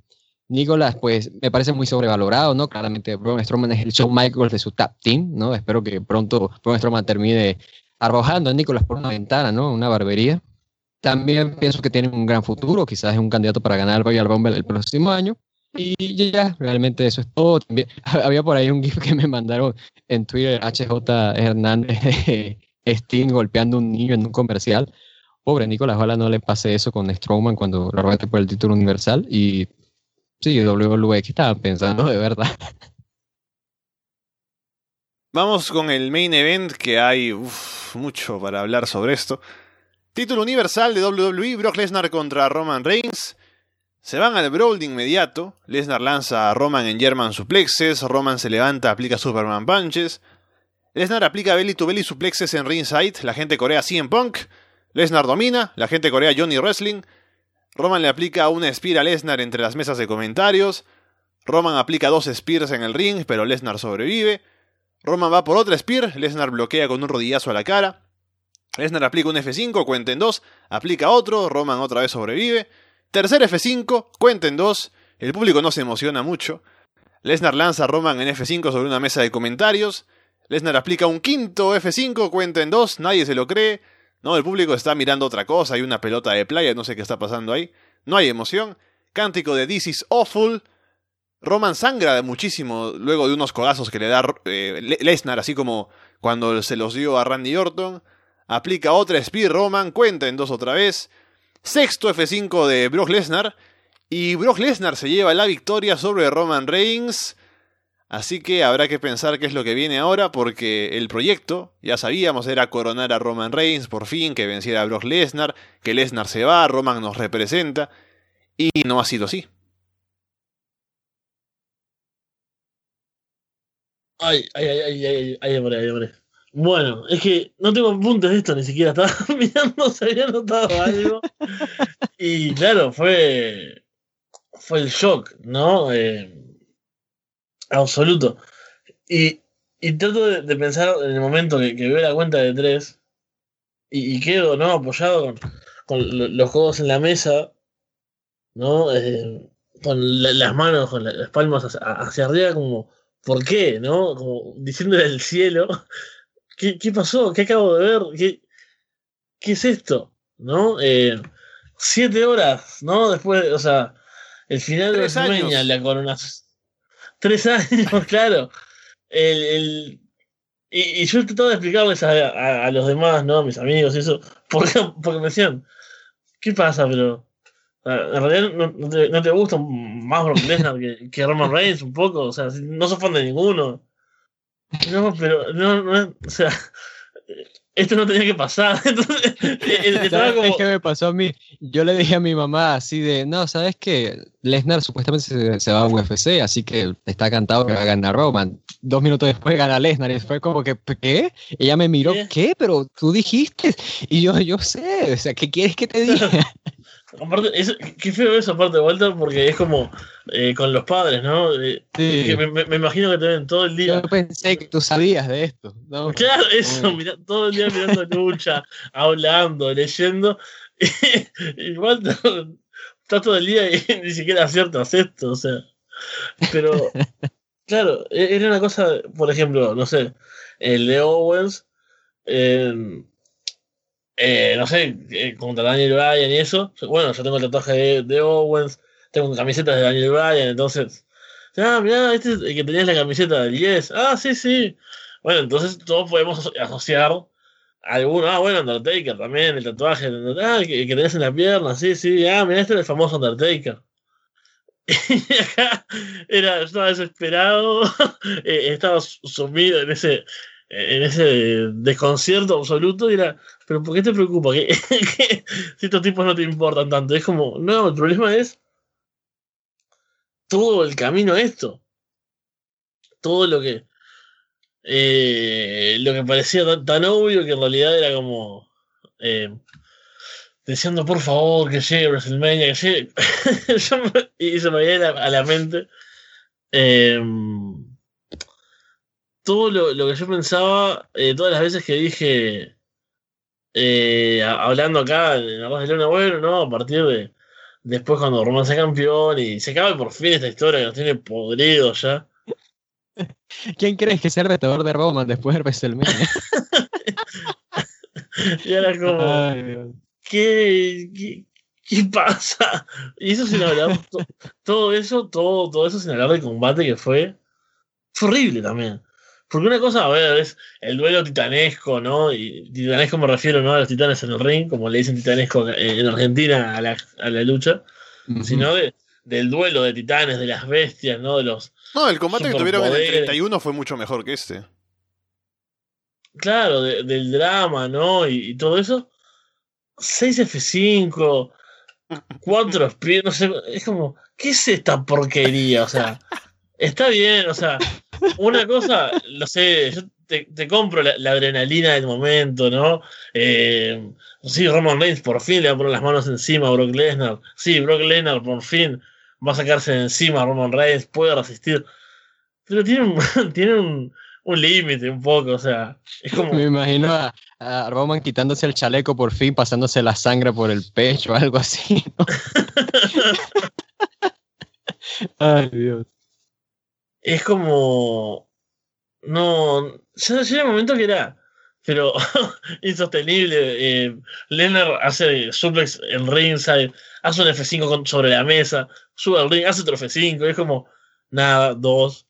Nicolás, pues, me parece muy sobrevalorado, ¿no? Claramente, Braun Strowman es el show Michael de su tap team, ¿no? Espero que pronto Braun Strowman termine arrojando a Nicolás por una ventana, ¿no? Una barbería. También pienso que tiene un gran futuro, quizás es un candidato para ganar el Royal Rumble el próximo año. Y ya, realmente eso es todo. También, había por ahí un GIF que me mandaron en Twitter, HJ Hernández, Sting golpeando a un niño en un comercial. Pobre Nicolás, ojalá no le pase eso con Strowman cuando lo rete por el título universal. Y sí, WWE, ¿qué estaban pensando de verdad? Vamos con el main event, que hay mucho para hablar sobre esto. Título universal de WWE, Brock Lesnar contra Roman Reigns. Se van al brawl de inmediato. Lesnar lanza a Roman en German suplexes. Roman se levanta, aplica Superman punches. Lesnar aplica belly to belly suplexes en ringside. La gente corea CM Punk. Lesnar domina. La gente corea Johnny Wrestling. Roman le aplica una spear a Lesnar entre las mesas de comentarios. Roman aplica dos spears en el ring, pero Lesnar sobrevive. Roman va por otra Spear, Lesnar bloquea con un rodillazo a la cara. Lesnar aplica un F5, cuenta en 2, aplica otro, Roman otra vez sobrevive. Tercer F5, cuenta en 2, el público no se emociona mucho. Lesnar lanza a Roman en F5 sobre una mesa de comentarios. Lesnar aplica un quinto F5, cuenta en 2, nadie se lo cree. No, el público está mirando otra cosa, hay una pelota de playa, no sé qué está pasando ahí. No hay emoción. Cántico de This is awful. Roman sangra muchísimo luego de unos codazos que le da eh, Lesnar, así como cuando se los dio a Randy Orton. Aplica otra Speed Roman, cuenta en dos otra vez. Sexto F5 de Brock Lesnar. Y Brock Lesnar se lleva la victoria sobre Roman Reigns. Así que habrá que pensar qué es lo que viene ahora, porque el proyecto, ya sabíamos, era coronar a Roman Reigns por fin, que venciera a Brock Lesnar, que Lesnar se va, Roman nos representa, y no ha sido así. Ay, ay, ay, ay, ay, ay, ay, ay, Bueno, es que no tengo apuntes de esto, ni siquiera estaba mirando si había notado algo. y claro, fue, fue el shock, ¿no? Eh, absoluto. Y, y trato de, pensar en el momento que, veo la cuenta de tres y, quedo, ¿no? Apoyado con, los codos en la mesa, ¿no? Eh, con las manos, con las palmas hacia arriba, como ¿por qué? ¿No? Como diciéndole al cielo, ¿qué, ¿qué, pasó? ¿Qué acabo de ver? ¿Qué, qué es esto? ¿No? Eh, siete horas, ¿no? Después, o sea, el final de la la corona. Tres años, claro. El, el, y, yo he tratado de explicarles a, a, los demás, ¿no? A mis amigos y eso, porque, porque me decían, ¿qué pasa? Pero en realidad no, te, no, te, gusta más Brock Lesnar que, que, Roman Reigns un poco, o sea, no sos fan de ninguno. No, pero no, no, o sea, esto no tenía que pasar. Entonces, ¿Sabes qué me pasó a mí? Yo le dije a mi mamá así de, no, ¿sabes qué? Lesnar supuestamente se, se, va a UFC, así que está cantado que va a ganar Roman. Dos minutos después gana Lesnar y fue como que, ¿qué? Ella me miró, ¿qué? ¿Qué? Pero tú dijiste. Y yo, yo sé, o sea, ¿qué quieres que te diga? Aparte, es, qué feo eso, aparte de vuelta, porque es como eh, con los padres, ¿no? Eh, sí. me, me, imagino que te ven todo el día. Yo pensé que tú sabías de esto. ¿no? Claro, eso, mira, todo el día mirando lucha, hablando, leyendo. igual estás todo el día y ni siquiera aciertas esto, o sea. Pero, claro, e, era una cosa, por ejemplo, no sé, el de Owens. Eh, eh, no sé, eh, contra Daniel Bryan y eso. Bueno, yo tengo el tatuaje de, Owens, tengo camisetas de Daniel Bryan, entonces. Ah, mirá, este es el que tenías la camiseta del Yes. Ah, sí, sí. Bueno, entonces todos podemos asociar alguno, ah, bueno, Undertaker también, el tatuaje ah, que, que, tenés en la pierna, sí, sí, ah, mira, este es el famoso Undertaker. Y acá era, estaba desesperado, eh, estaba sumido en ese, en ese desconcierto absoluto y era, pero ¿por qué te preocupa? que si estos tipos no te importan tanto? Es como, no, el problema es todo el camino a esto. Todo lo que eh, lo que parecía tan, obvio que en realidad era como eh, deseando por favor que llegue WrestleMania, que llegue. y se me viene a, la mente eh, todo lo, que yo pensaba, todas las veces que dije, hablando acá en la voz de Leona, bueno, ¿no? A partir de después cuando Roman sea campeón y se acaba por fin esta historia que nos tiene podrido ya. ¿Quién crees que sea el retador de Roman después de WrestleMania? y era como, ¿qué, qué, pasa? Y eso sin hablar, todo eso, todo, todo eso sin hablar del combate que fue, fue horrible también. Porque una cosa, a ver, es el duelo titanesco, ¿no? Y titanesco me refiero no a los titanes en el ring, como le dicen titanesco en Argentina a la, a la lucha, sino de, del duelo de titanes, de las bestias, ¿no? De los. No, el combate que tuvieron en el 31 fue mucho mejor que este. Claro, del drama, ¿no? Y, todo eso. 6 F5, 4 speed, no sé, es como, ¿qué es esta porquería? O sea, está bien, o sea, una cosa, lo sé, yo te, compro la, adrenalina del momento, ¿no? Eh, sí, Roman Reigns por fin le va a poner las manos encima a Brock Lesnar. Sí, Brock Lesnar por fin va a sacarse de encima a Roman Reigns, puede resistir. Pero tiene un, tiene un, un límite un poco, o sea, es como... Me imagino a, Roman quitándose el chaleco por fin, pasándose la sangre por el pecho o algo así, ¿no? Ay, Dios. Es como... No, ya llega un momento que era pero insostenible. Eh, Lennar hace suplex en ringside, hace un F5 sobre la mesa, sube al ring, hace otro F5, es como, nada, dos.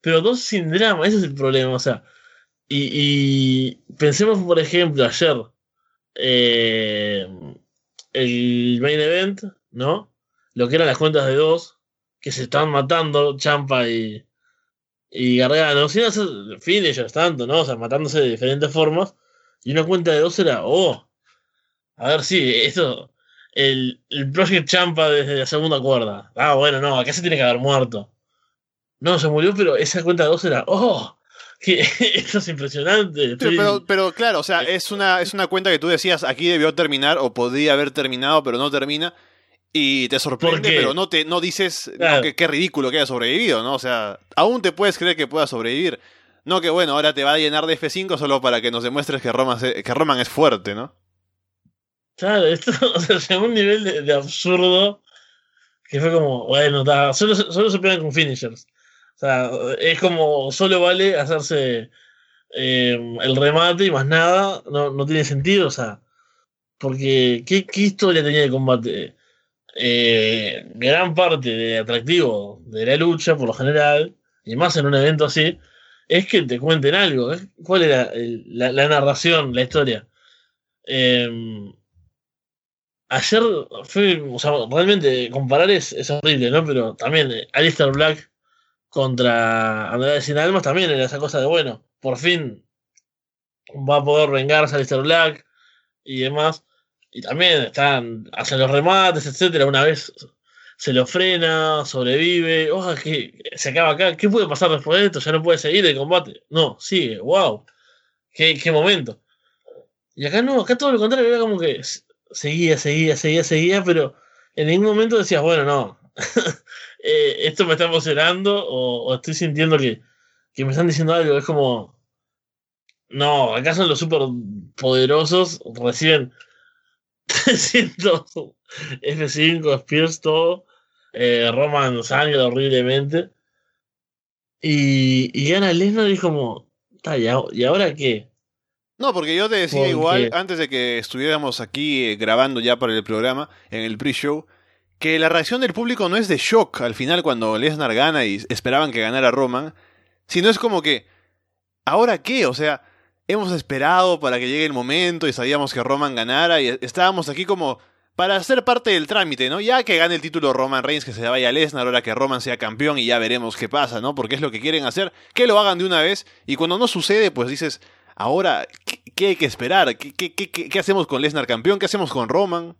Pero dos sin drama, ese es el problema, o sea. Y, pensemos, por ejemplo, ayer, eh, el main event, ¿no? Lo que eran las cuentas de dos, que se estaban matando, Champa y, y Gargano, sin hacer ellos tanto, ¿no? O sea, matándose de diferentes formas. Y una cuenta de dos era, oh, a ver, sí, esto, el, el Project Champa desde la segunda cuerda. Ah, bueno, no, acá se tiene que haber muerto. No, se murió, pero esa cuenta de dos era, oh, que esto es impresionante. Pero, pero, claro, o sea, es una, es una cuenta que tú decías, aquí debió terminar o podría haber terminado, pero no termina y te sorprende, pero no te no dices qué ridículo que haya sobrevivido, ¿no? O sea, aún te puedes creer que pueda sobrevivir. No que bueno, ahora te va a llenar de F5 solo para que nos demuestres que Roman, que Roman es fuerte, ¿no? Claro, esto o sea, llegó un nivel de, absurdo que fue como, bueno, solo, solo se pegan con finishers. O sea, es como, solo vale hacerse eh, el remate y más nada, no, no tiene sentido, o sea, porque ¿qué, qué historia tenía de combate? Eh, gran parte de atractivo de la lucha, por lo general, y más en un evento así, es que te cuenten algo. ¿Cuál era la, narración, la historia? Em, ayer realmente comparar es, horrible, ¿no? Pero también eh, Alistair Black contra Andrade Sin Almas también era esa cosa de, bueno, por fin va a poder vengarse Alistair Black y demás. Y también están, hacen los remates, etcétera. Una vez se lo frena, sobrevive. Oja, que se acaba acá. ¿Qué puede pasar después de esto? Ya no puede seguir el combate. No, sigue. ¡Wow! ¿Qué, qué momento? Y acá no, acá todo lo contrario. Era como que seguía, seguía, seguía, seguía, pero en ningún momento decías, bueno, no. Eh, esto me está emocionando o, estoy sintiendo que, que me están diciendo algo. Es como. No, acá son los super poderosos, reciben 300 F5, Spears, todo. Eh, Roman sangra horriblemente. Y, y gana Lesnar y como, ¿y ahora qué? No, porque yo te decía igual, antes de que estuviéramos aquí eh, grabando ya para el programa, en el pre-show, que la reacción del público no es de shock al final cuando Lesnar gana y esperaban que ganara Roman, sino es como que, ¿ahora qué? O sea, hemos esperado para que llegue el momento y sabíamos que Roman ganara y estábamos aquí como para ser parte del trámite, ¿no? Ya que gane el título Roman Reigns, que se vaya a Lesnar, ahora que Roman sea campeón y ya veremos qué pasa, ¿no? Porque es lo que quieren hacer, que lo hagan de una vez y cuando no sucede, pues dices, ahora, ¿qué, hay que esperar? ¿Qué, hacemos con Lesnar campeón? ¿Qué hacemos con Roman?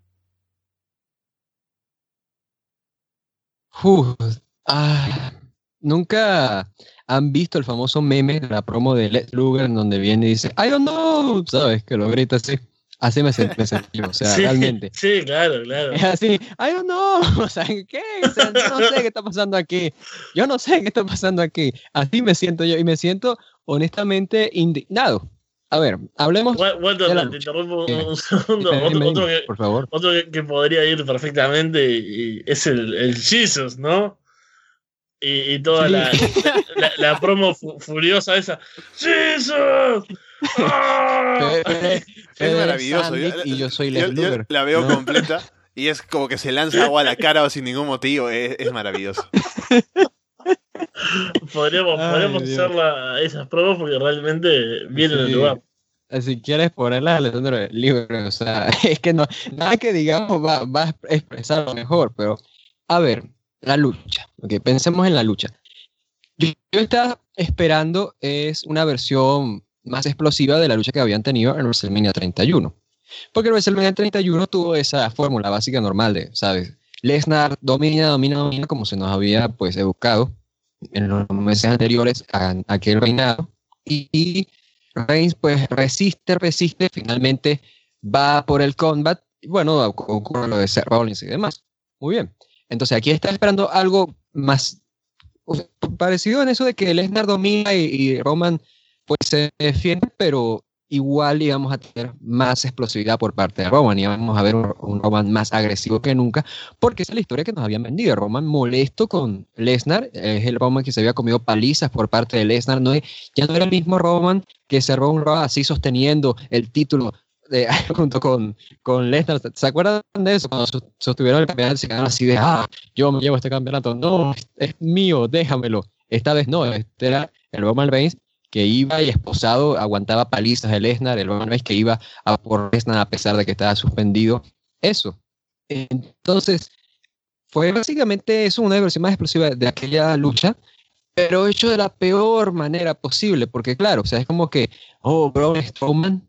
ah, nunca han visto el famoso meme de la promo de Lex Luger en donde viene y dice, I don't know, ¿sabes? Que lo grita así. Así me sentí, o sea, realmente. Sí, claro, claro. Es así, I don't know, o sea, ¿qué? O sea, yo no sé qué está pasando aquí. Yo no sé qué está pasando aquí. Así me siento yo y me siento honestamente indignado. A ver, hablemos. Bueno, te interrumpo un, segundo. otro, que, por favor. Otro que, podría ir perfectamente y es el, el Jesus, ¿no? Y, y toda la, la, promo furiosa esa. ¡Jesus! ¡Ah! es maravilloso. y yo soy yo, la veo completa y es como que se lanza agua a la cara o sin ningún motivo. Es, es maravilloso. podríamos, podríamos hacer esas pruebas porque realmente viene en el lugar. Si quieres ponerlas, Alessandro, libre. O sea, es que no, nada que digamos va, va a expresarlo mejor, pero a ver, la lucha. Okay, pensemos en la lucha. Yo, estaba esperando es una versión más explosiva de la lucha que habían tenido en WrestleMania 31. Porque en WrestleMania 31 tuvo esa fórmula básica normal de, ¿sabes? Lesnar domina, domina, domina, como se nos había pues educado en los meses anteriores a, aquel reinado. Y, Reigns pues resiste, resiste, finalmente va por el combat. Y bueno, ocurre lo de Seth Rollins y demás. Muy bien. Entonces aquí está esperando algo más parecido en eso de que Lesnar domina y, Roman pues se defiende, pero igual íbamos a tener más explosividad por parte de Roman y vamos a ver un, Roman más agresivo que nunca, porque esa es la historia que nos habían vendido. Roman molesto con Lesnar, es el Roman que se había comido palizas por parte de Lesnar, no, ya no era el mismo Roman que cerró un Raw así sosteniendo el título junto con, con Lesnar. ¿Se acuerdan de eso? Cuando sostuvieron el campeonato, se quedaron así de, ah, yo me llevo este campeonato. No, es, mío, déjamelo. Esta vez no, este era el Roman Reigns que iba y esposado, aguantaba palizas de Lesnar, el Roman Reigns que iba a por Lesnar a pesar de que estaba suspendido. Eso. Entonces, fue básicamente eso, una versión más explosiva de aquella lucha, pero hecho de la peor manera posible, porque claro, o sea, es como que, oh, Braun Strowman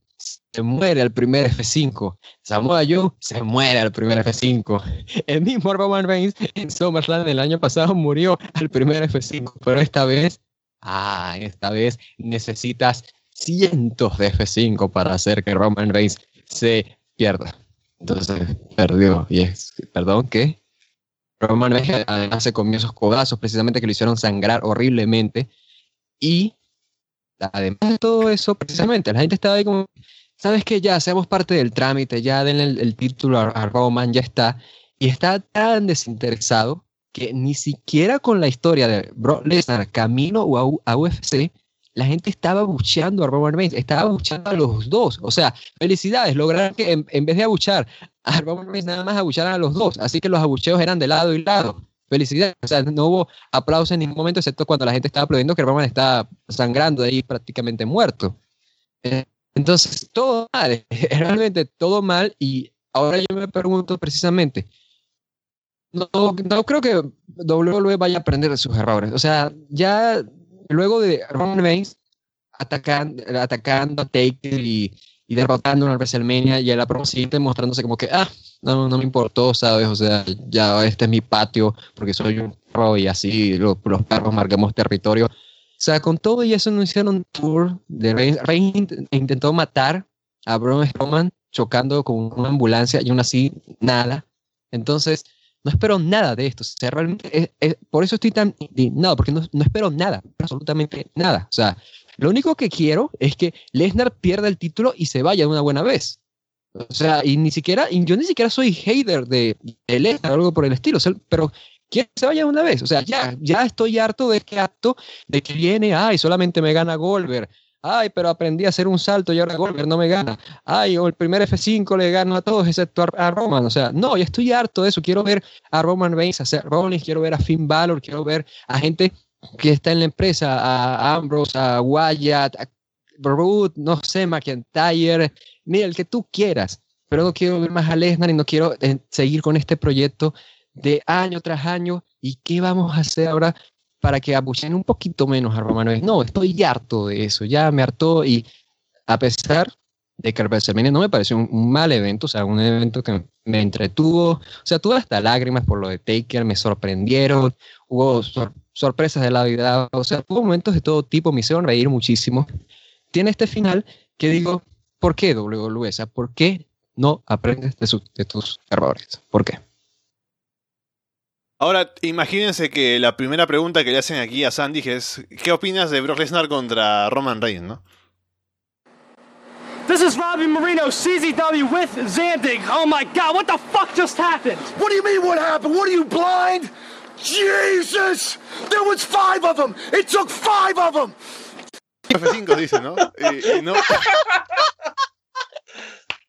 se muere al primer F5. Samoa Joe se muere al primer F5. El mismo Roman Reigns en SummerSlam el año pasado murió al primer F5, pero esta vez, ah, esta vez necesitas cientos de F5 para hacer que Roman Reigns se pierda. Entonces, perdió. Y es, perdón, ¿qué? Roman Reigns además se comió esos codazos precisamente que lo hicieron sangrar horriblemente. Y además de todo eso, precisamente, la gente estaba ahí como, sabes que ya seamos parte del trámite, ya denle el, título a, Roman, ya está. Y está tan desinteresado que ni siquiera con la historia de Brock Lesnar camino a, UFC, la gente estaba bucheando a Roman Reigns, estaba bucheando a los dos. O sea, felicidades, lograron que en, vez de abuchar a Roman Reigns, nada más abucharan a los dos. Así que los abucheos eran de lado y lado. Felicidades. O sea, no hubo aplausos en ningún momento, excepto cuando la gente estaba aplaudiendo que Roman estaba sangrando de ahí prácticamente muerto. Eh, entonces, todo mal, realmente todo mal. Y ahora yo me pregunto precisamente, no, creo que WWE vaya a aprender de sus errores. O sea, ya luego de Roman Reigns atacando, atacando a Taker y, derrotando a WrestleMania y a la siguiente mostrándose como que, ah, no, no me importó, ¿sabes? O sea, ya este es mi patio porque soy un pro y así los, los perros marcamos territorio. Sea, con todo y eso no hicieron un tour de Reigns. intentó matar a Braun Strowman chocando con una ambulancia y aún así nada. Entonces, no espero nada de esto. O sea, realmente, por eso estoy tan indignado, porque no, no espero nada, absolutamente nada. O sea, lo único que quiero es que Lesnar pierda el título y se vaya de una buena vez. O sea, y ni siquiera, yo ni siquiera soy hater de, de Lesnar o algo por el estilo, pero quiero que se vaya una vez. O sea, ya, ya estoy harto de este acto de que viene, ay, solamente me gana Goldberg. Ay, pero aprendí a hacer un salto y ahora Goldberg no me gana. Ay, o el primer F5 le gano a todos excepto a, Roman. O sea, no, ya estoy harto de eso. Quiero ver a Roman Reigns hacer Rollins, quiero ver a Finn Balor, quiero ver a gente que está en la empresa, a Ambrose, a Wyatt, Brood, no sé, McIntyre, mira, el que tú quieras, pero no quiero ver más a Lesnar y no quiero eh, seguir con este proyecto de año tras año. ¿Y qué vamos a hacer ahora para que abuchen un poquito menos a Roman Reigns? No, estoy harto de eso, ya me hartó y a pesar de que WrestleMania no me pareció un, mal evento, o sea, un evento que me entretuvo, o sea, tuve hasta lágrimas por lo de Taker, me sorprendieron, hubo sorpresas de la vida, o sea, tuvo momentos de todo tipo, me hicieron reír muchísimo. Tiene este final que digo, ¿por qué? O ¿por qué no aprendes de, de tus errores? ¿Por qué? Ahora, imagínense que la primera pregunta que le hacen aquí a Sandy es, ¿qué opinas de Brock Lesnar contra Roman Reigns, no? This is Robbie Marino, CZW with Zandig. Oh my god, what the fuck just happened? What do you mean what happened? What are you blind? Jesus! There was five of them! It took five of them! F5 dice, ¿no? Y, y no...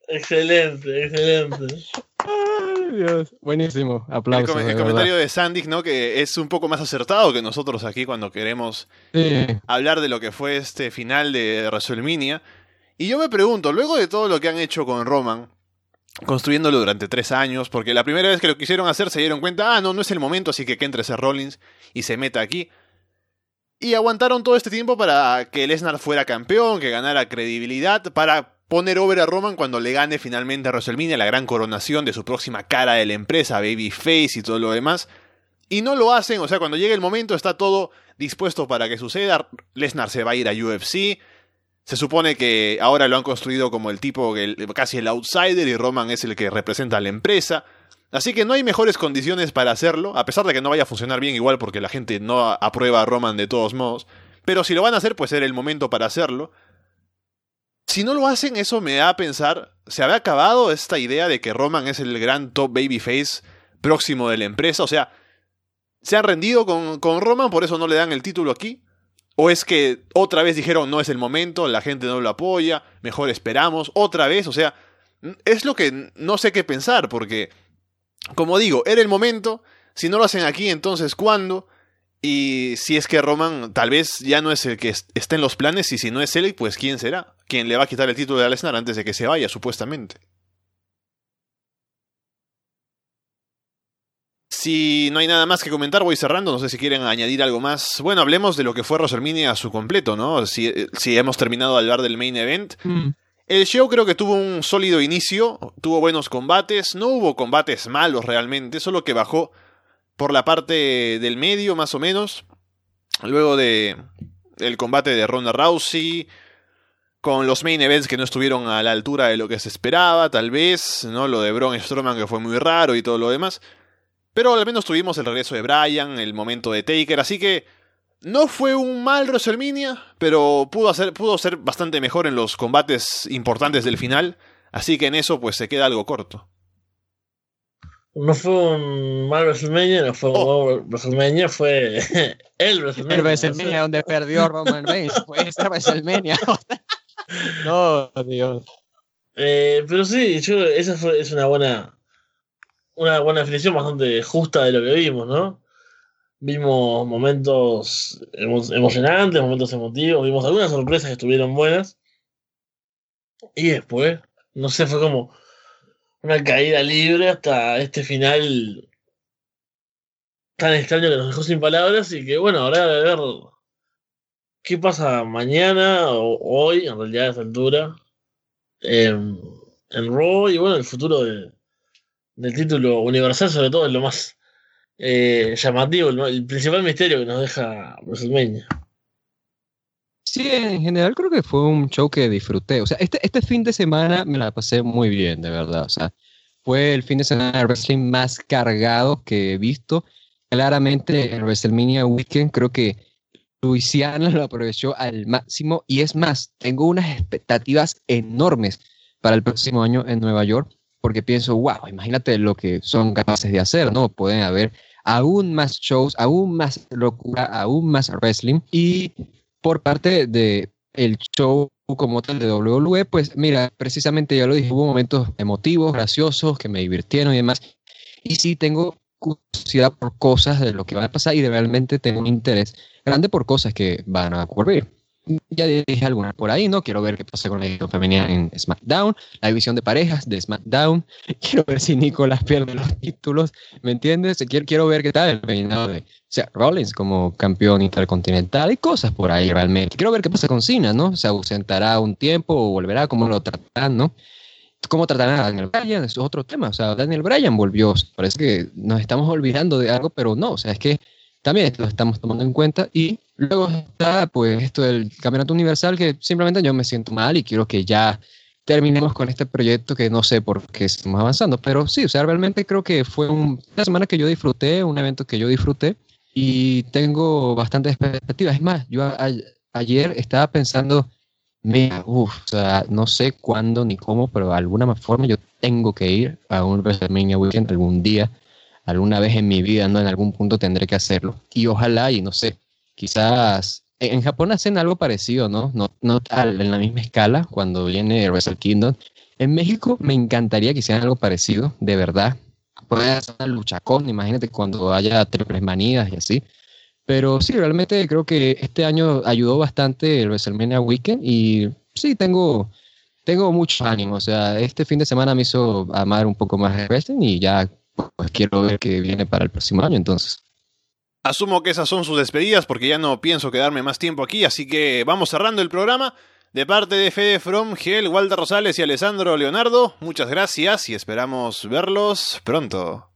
Excelente, excelente. Ay, Dios. Buenísimo. Aplausos. El, el comentario de Sandy, ¿no? Que es un poco más acertado que nosotros aquí cuando queremos sí. hablar de lo que fue este final de WrestleMania. Y yo me pregunto, luego de todo lo que han hecho con Roman, construyéndolo durante tres años, porque la primera vez que lo quisieron hacer se dieron cuenta, ah, no, no es el momento, así que que entre ese Rollins y se meta aquí. Y aguantaron todo este tiempo para que Lesnar fuera campeón, que ganara credibilidad, para poner over a Roman cuando le gane finalmente a WrestleMania la gran coronación de su próxima cara de la empresa, Babyface y todo lo demás. Y no lo hacen, o sea, cuando llegue el momento está todo dispuesto para que suceda. Lesnar se va a ir a UFC, se supone que ahora lo han construido como el tipo, casi el outsider, y Roman es el que representa a la empresa. Así que no hay mejores condiciones para hacerlo, a pesar de que no vaya a funcionar bien igual porque la gente no aprueba a Roman de todos modos. Pero si lo van a hacer, pues era el momento para hacerlo. Si no lo hacen, eso me da a pensar, ¿se había acabado esta idea de que Roman es el gran top babyface próximo de la empresa? O sea, ¿se han rendido con, con Roman, por eso no le dan el título aquí? ¿O es que otra vez dijeron no es el momento, la gente no lo apoya, mejor esperamos, otra vez? O sea, es lo que no sé qué pensar, porque, como digo, era el momento, si no lo hacen aquí, entonces ¿cuándo? Y si es que Roman tal vez ya no es el que está en los planes, y si no es él, pues ¿quién será? ¿Quién le va a quitar el título de Lesnar antes de que se vaya, supuestamente? Si no hay nada más que comentar, voy cerrando. No sé si quieren añadir algo más. Bueno, hablemos de lo que fue WrestleMania a su completo, ¿no? Si, si hemos terminado de hablar del main event. Mm. El show creo que tuvo un sólido inicio, tuvo buenos combates, no hubo combates malos realmente, solo que bajó por la parte del medio más o menos. Luego de el combate de Ronda Rousey, con los main events que no estuvieron a la altura de lo que se esperaba, tal vez, ¿no? Lo de Braun Strowman que fue muy raro y todo lo demás. Pero al menos tuvimos el regreso de Bryan, el momento de Taker, así que no fue un mal WrestleMania, pero pudo, hacer, pudo ser bastante mejor en los combates importantes del final, así que en eso pues se queda algo corto. No fue un mal WrestleMania, no fue un oh. mal WrestleMania, fue el WrestleMania. El WrestleMania donde perdió Roman Reigns, fue ese WrestleMania. no, Dios. Eh, pero sí, yo, esa fue, es una buena una buena definición bastante justa de lo que vimos, ¿no? Vimos momentos emocionantes, momentos emotivos, vimos algunas sorpresas que estuvieron buenas. Y después, no sé, fue como una caída libre hasta este final tan extraño que nos dejó sin palabras y que bueno, ahora de ver qué pasa mañana o hoy, en realidad a esta altura, en, en Raw y bueno, el futuro de, del título universal, sobre todo, es lo más eh, llamativo, el, principal misterio que nos deja WrestleMania. Sí, en general creo que fue un show que disfruté. O sea, este, este fin de semana me la pasé muy bien, de verdad. O sea, fue el fin de semana de wrestling más cargado que he visto. Claramente en WrestleMania Weekend creo que Luisiana lo aprovechó al máximo y es más, tengo unas expectativas enormes para el próximo año en Nueva York porque pienso, wow, imagínate lo que son capaces de hacer, ¿no? Pueden haber aún más shows, aún más locura, aún más wrestling. Y por parte de el show como tal de WWE, pues mira, precisamente ya lo dije, hubo momentos emotivos, graciosos, que me divirtieron y demás. Y sí tengo curiosidad por cosas de lo que va a pasar y realmente tengo un interés grande por cosas que van a ocurrir. Ya dije algunas por ahí, ¿no? Quiero ver qué pasa con la división femenina en SmackDown, la división de parejas de SmackDown. Quiero ver si Nicolas pierde los títulos, ¿me entiendes? Quiero, quiero ver qué tal el reinado de Seth Rollins como campeón intercontinental y cosas por ahí realmente. Quiero ver qué pasa con Cena, ¿no? Se ausentará un tiempo o volverá, cómo lo tratarán, ¿no? ¿Cómo tratarán a Daniel Bryan? Eso es otro tema. O sea, Daniel Bryan volvió. Parece que nos estamos olvidando de algo, pero no. O sea, es que también lo estamos tomando en cuenta. Y luego está, pues, esto del Campeonato Universal, que simplemente yo me siento mal y quiero que ya terminemos con este proyecto que no sé por qué estamos avanzando. Pero sí, o sea, realmente creo que fue un, una semana que yo disfruté, un evento que yo disfruté y tengo bastantes expectativas. Es más, yo a, ayer estaba pensando Mira, uff, o sea, no sé cuándo ni cómo, pero de alguna forma yo tengo que ir a un WrestleMania Weekend algún día, alguna vez en mi vida, ¿no? En algún punto tendré que hacerlo. Y ojalá, y no sé, quizás en Japón hacen algo parecido, ¿no? No, no en la misma escala cuando viene Wrestle Kingdom. En México me encantaría que hicieran algo parecido, de verdad. Puede hacer una luchacón, imagínate cuando haya triples manías y así. Pero sí, realmente creo que este año ayudó bastante el WrestleMania Weekend y sí, tengo, tengo mucho ánimo. O sea, este fin de semana me hizo amar un poco más el wrestling y ya pues, quiero ver qué viene para el próximo año entonces. Asumo que esas son sus despedidas porque ya no pienso quedarme más tiempo aquí, así que vamos cerrando el programa. De parte de Fede From, Gel, Walter Rosales y Alessandro Leonardo, muchas gracias y esperamos verlos pronto.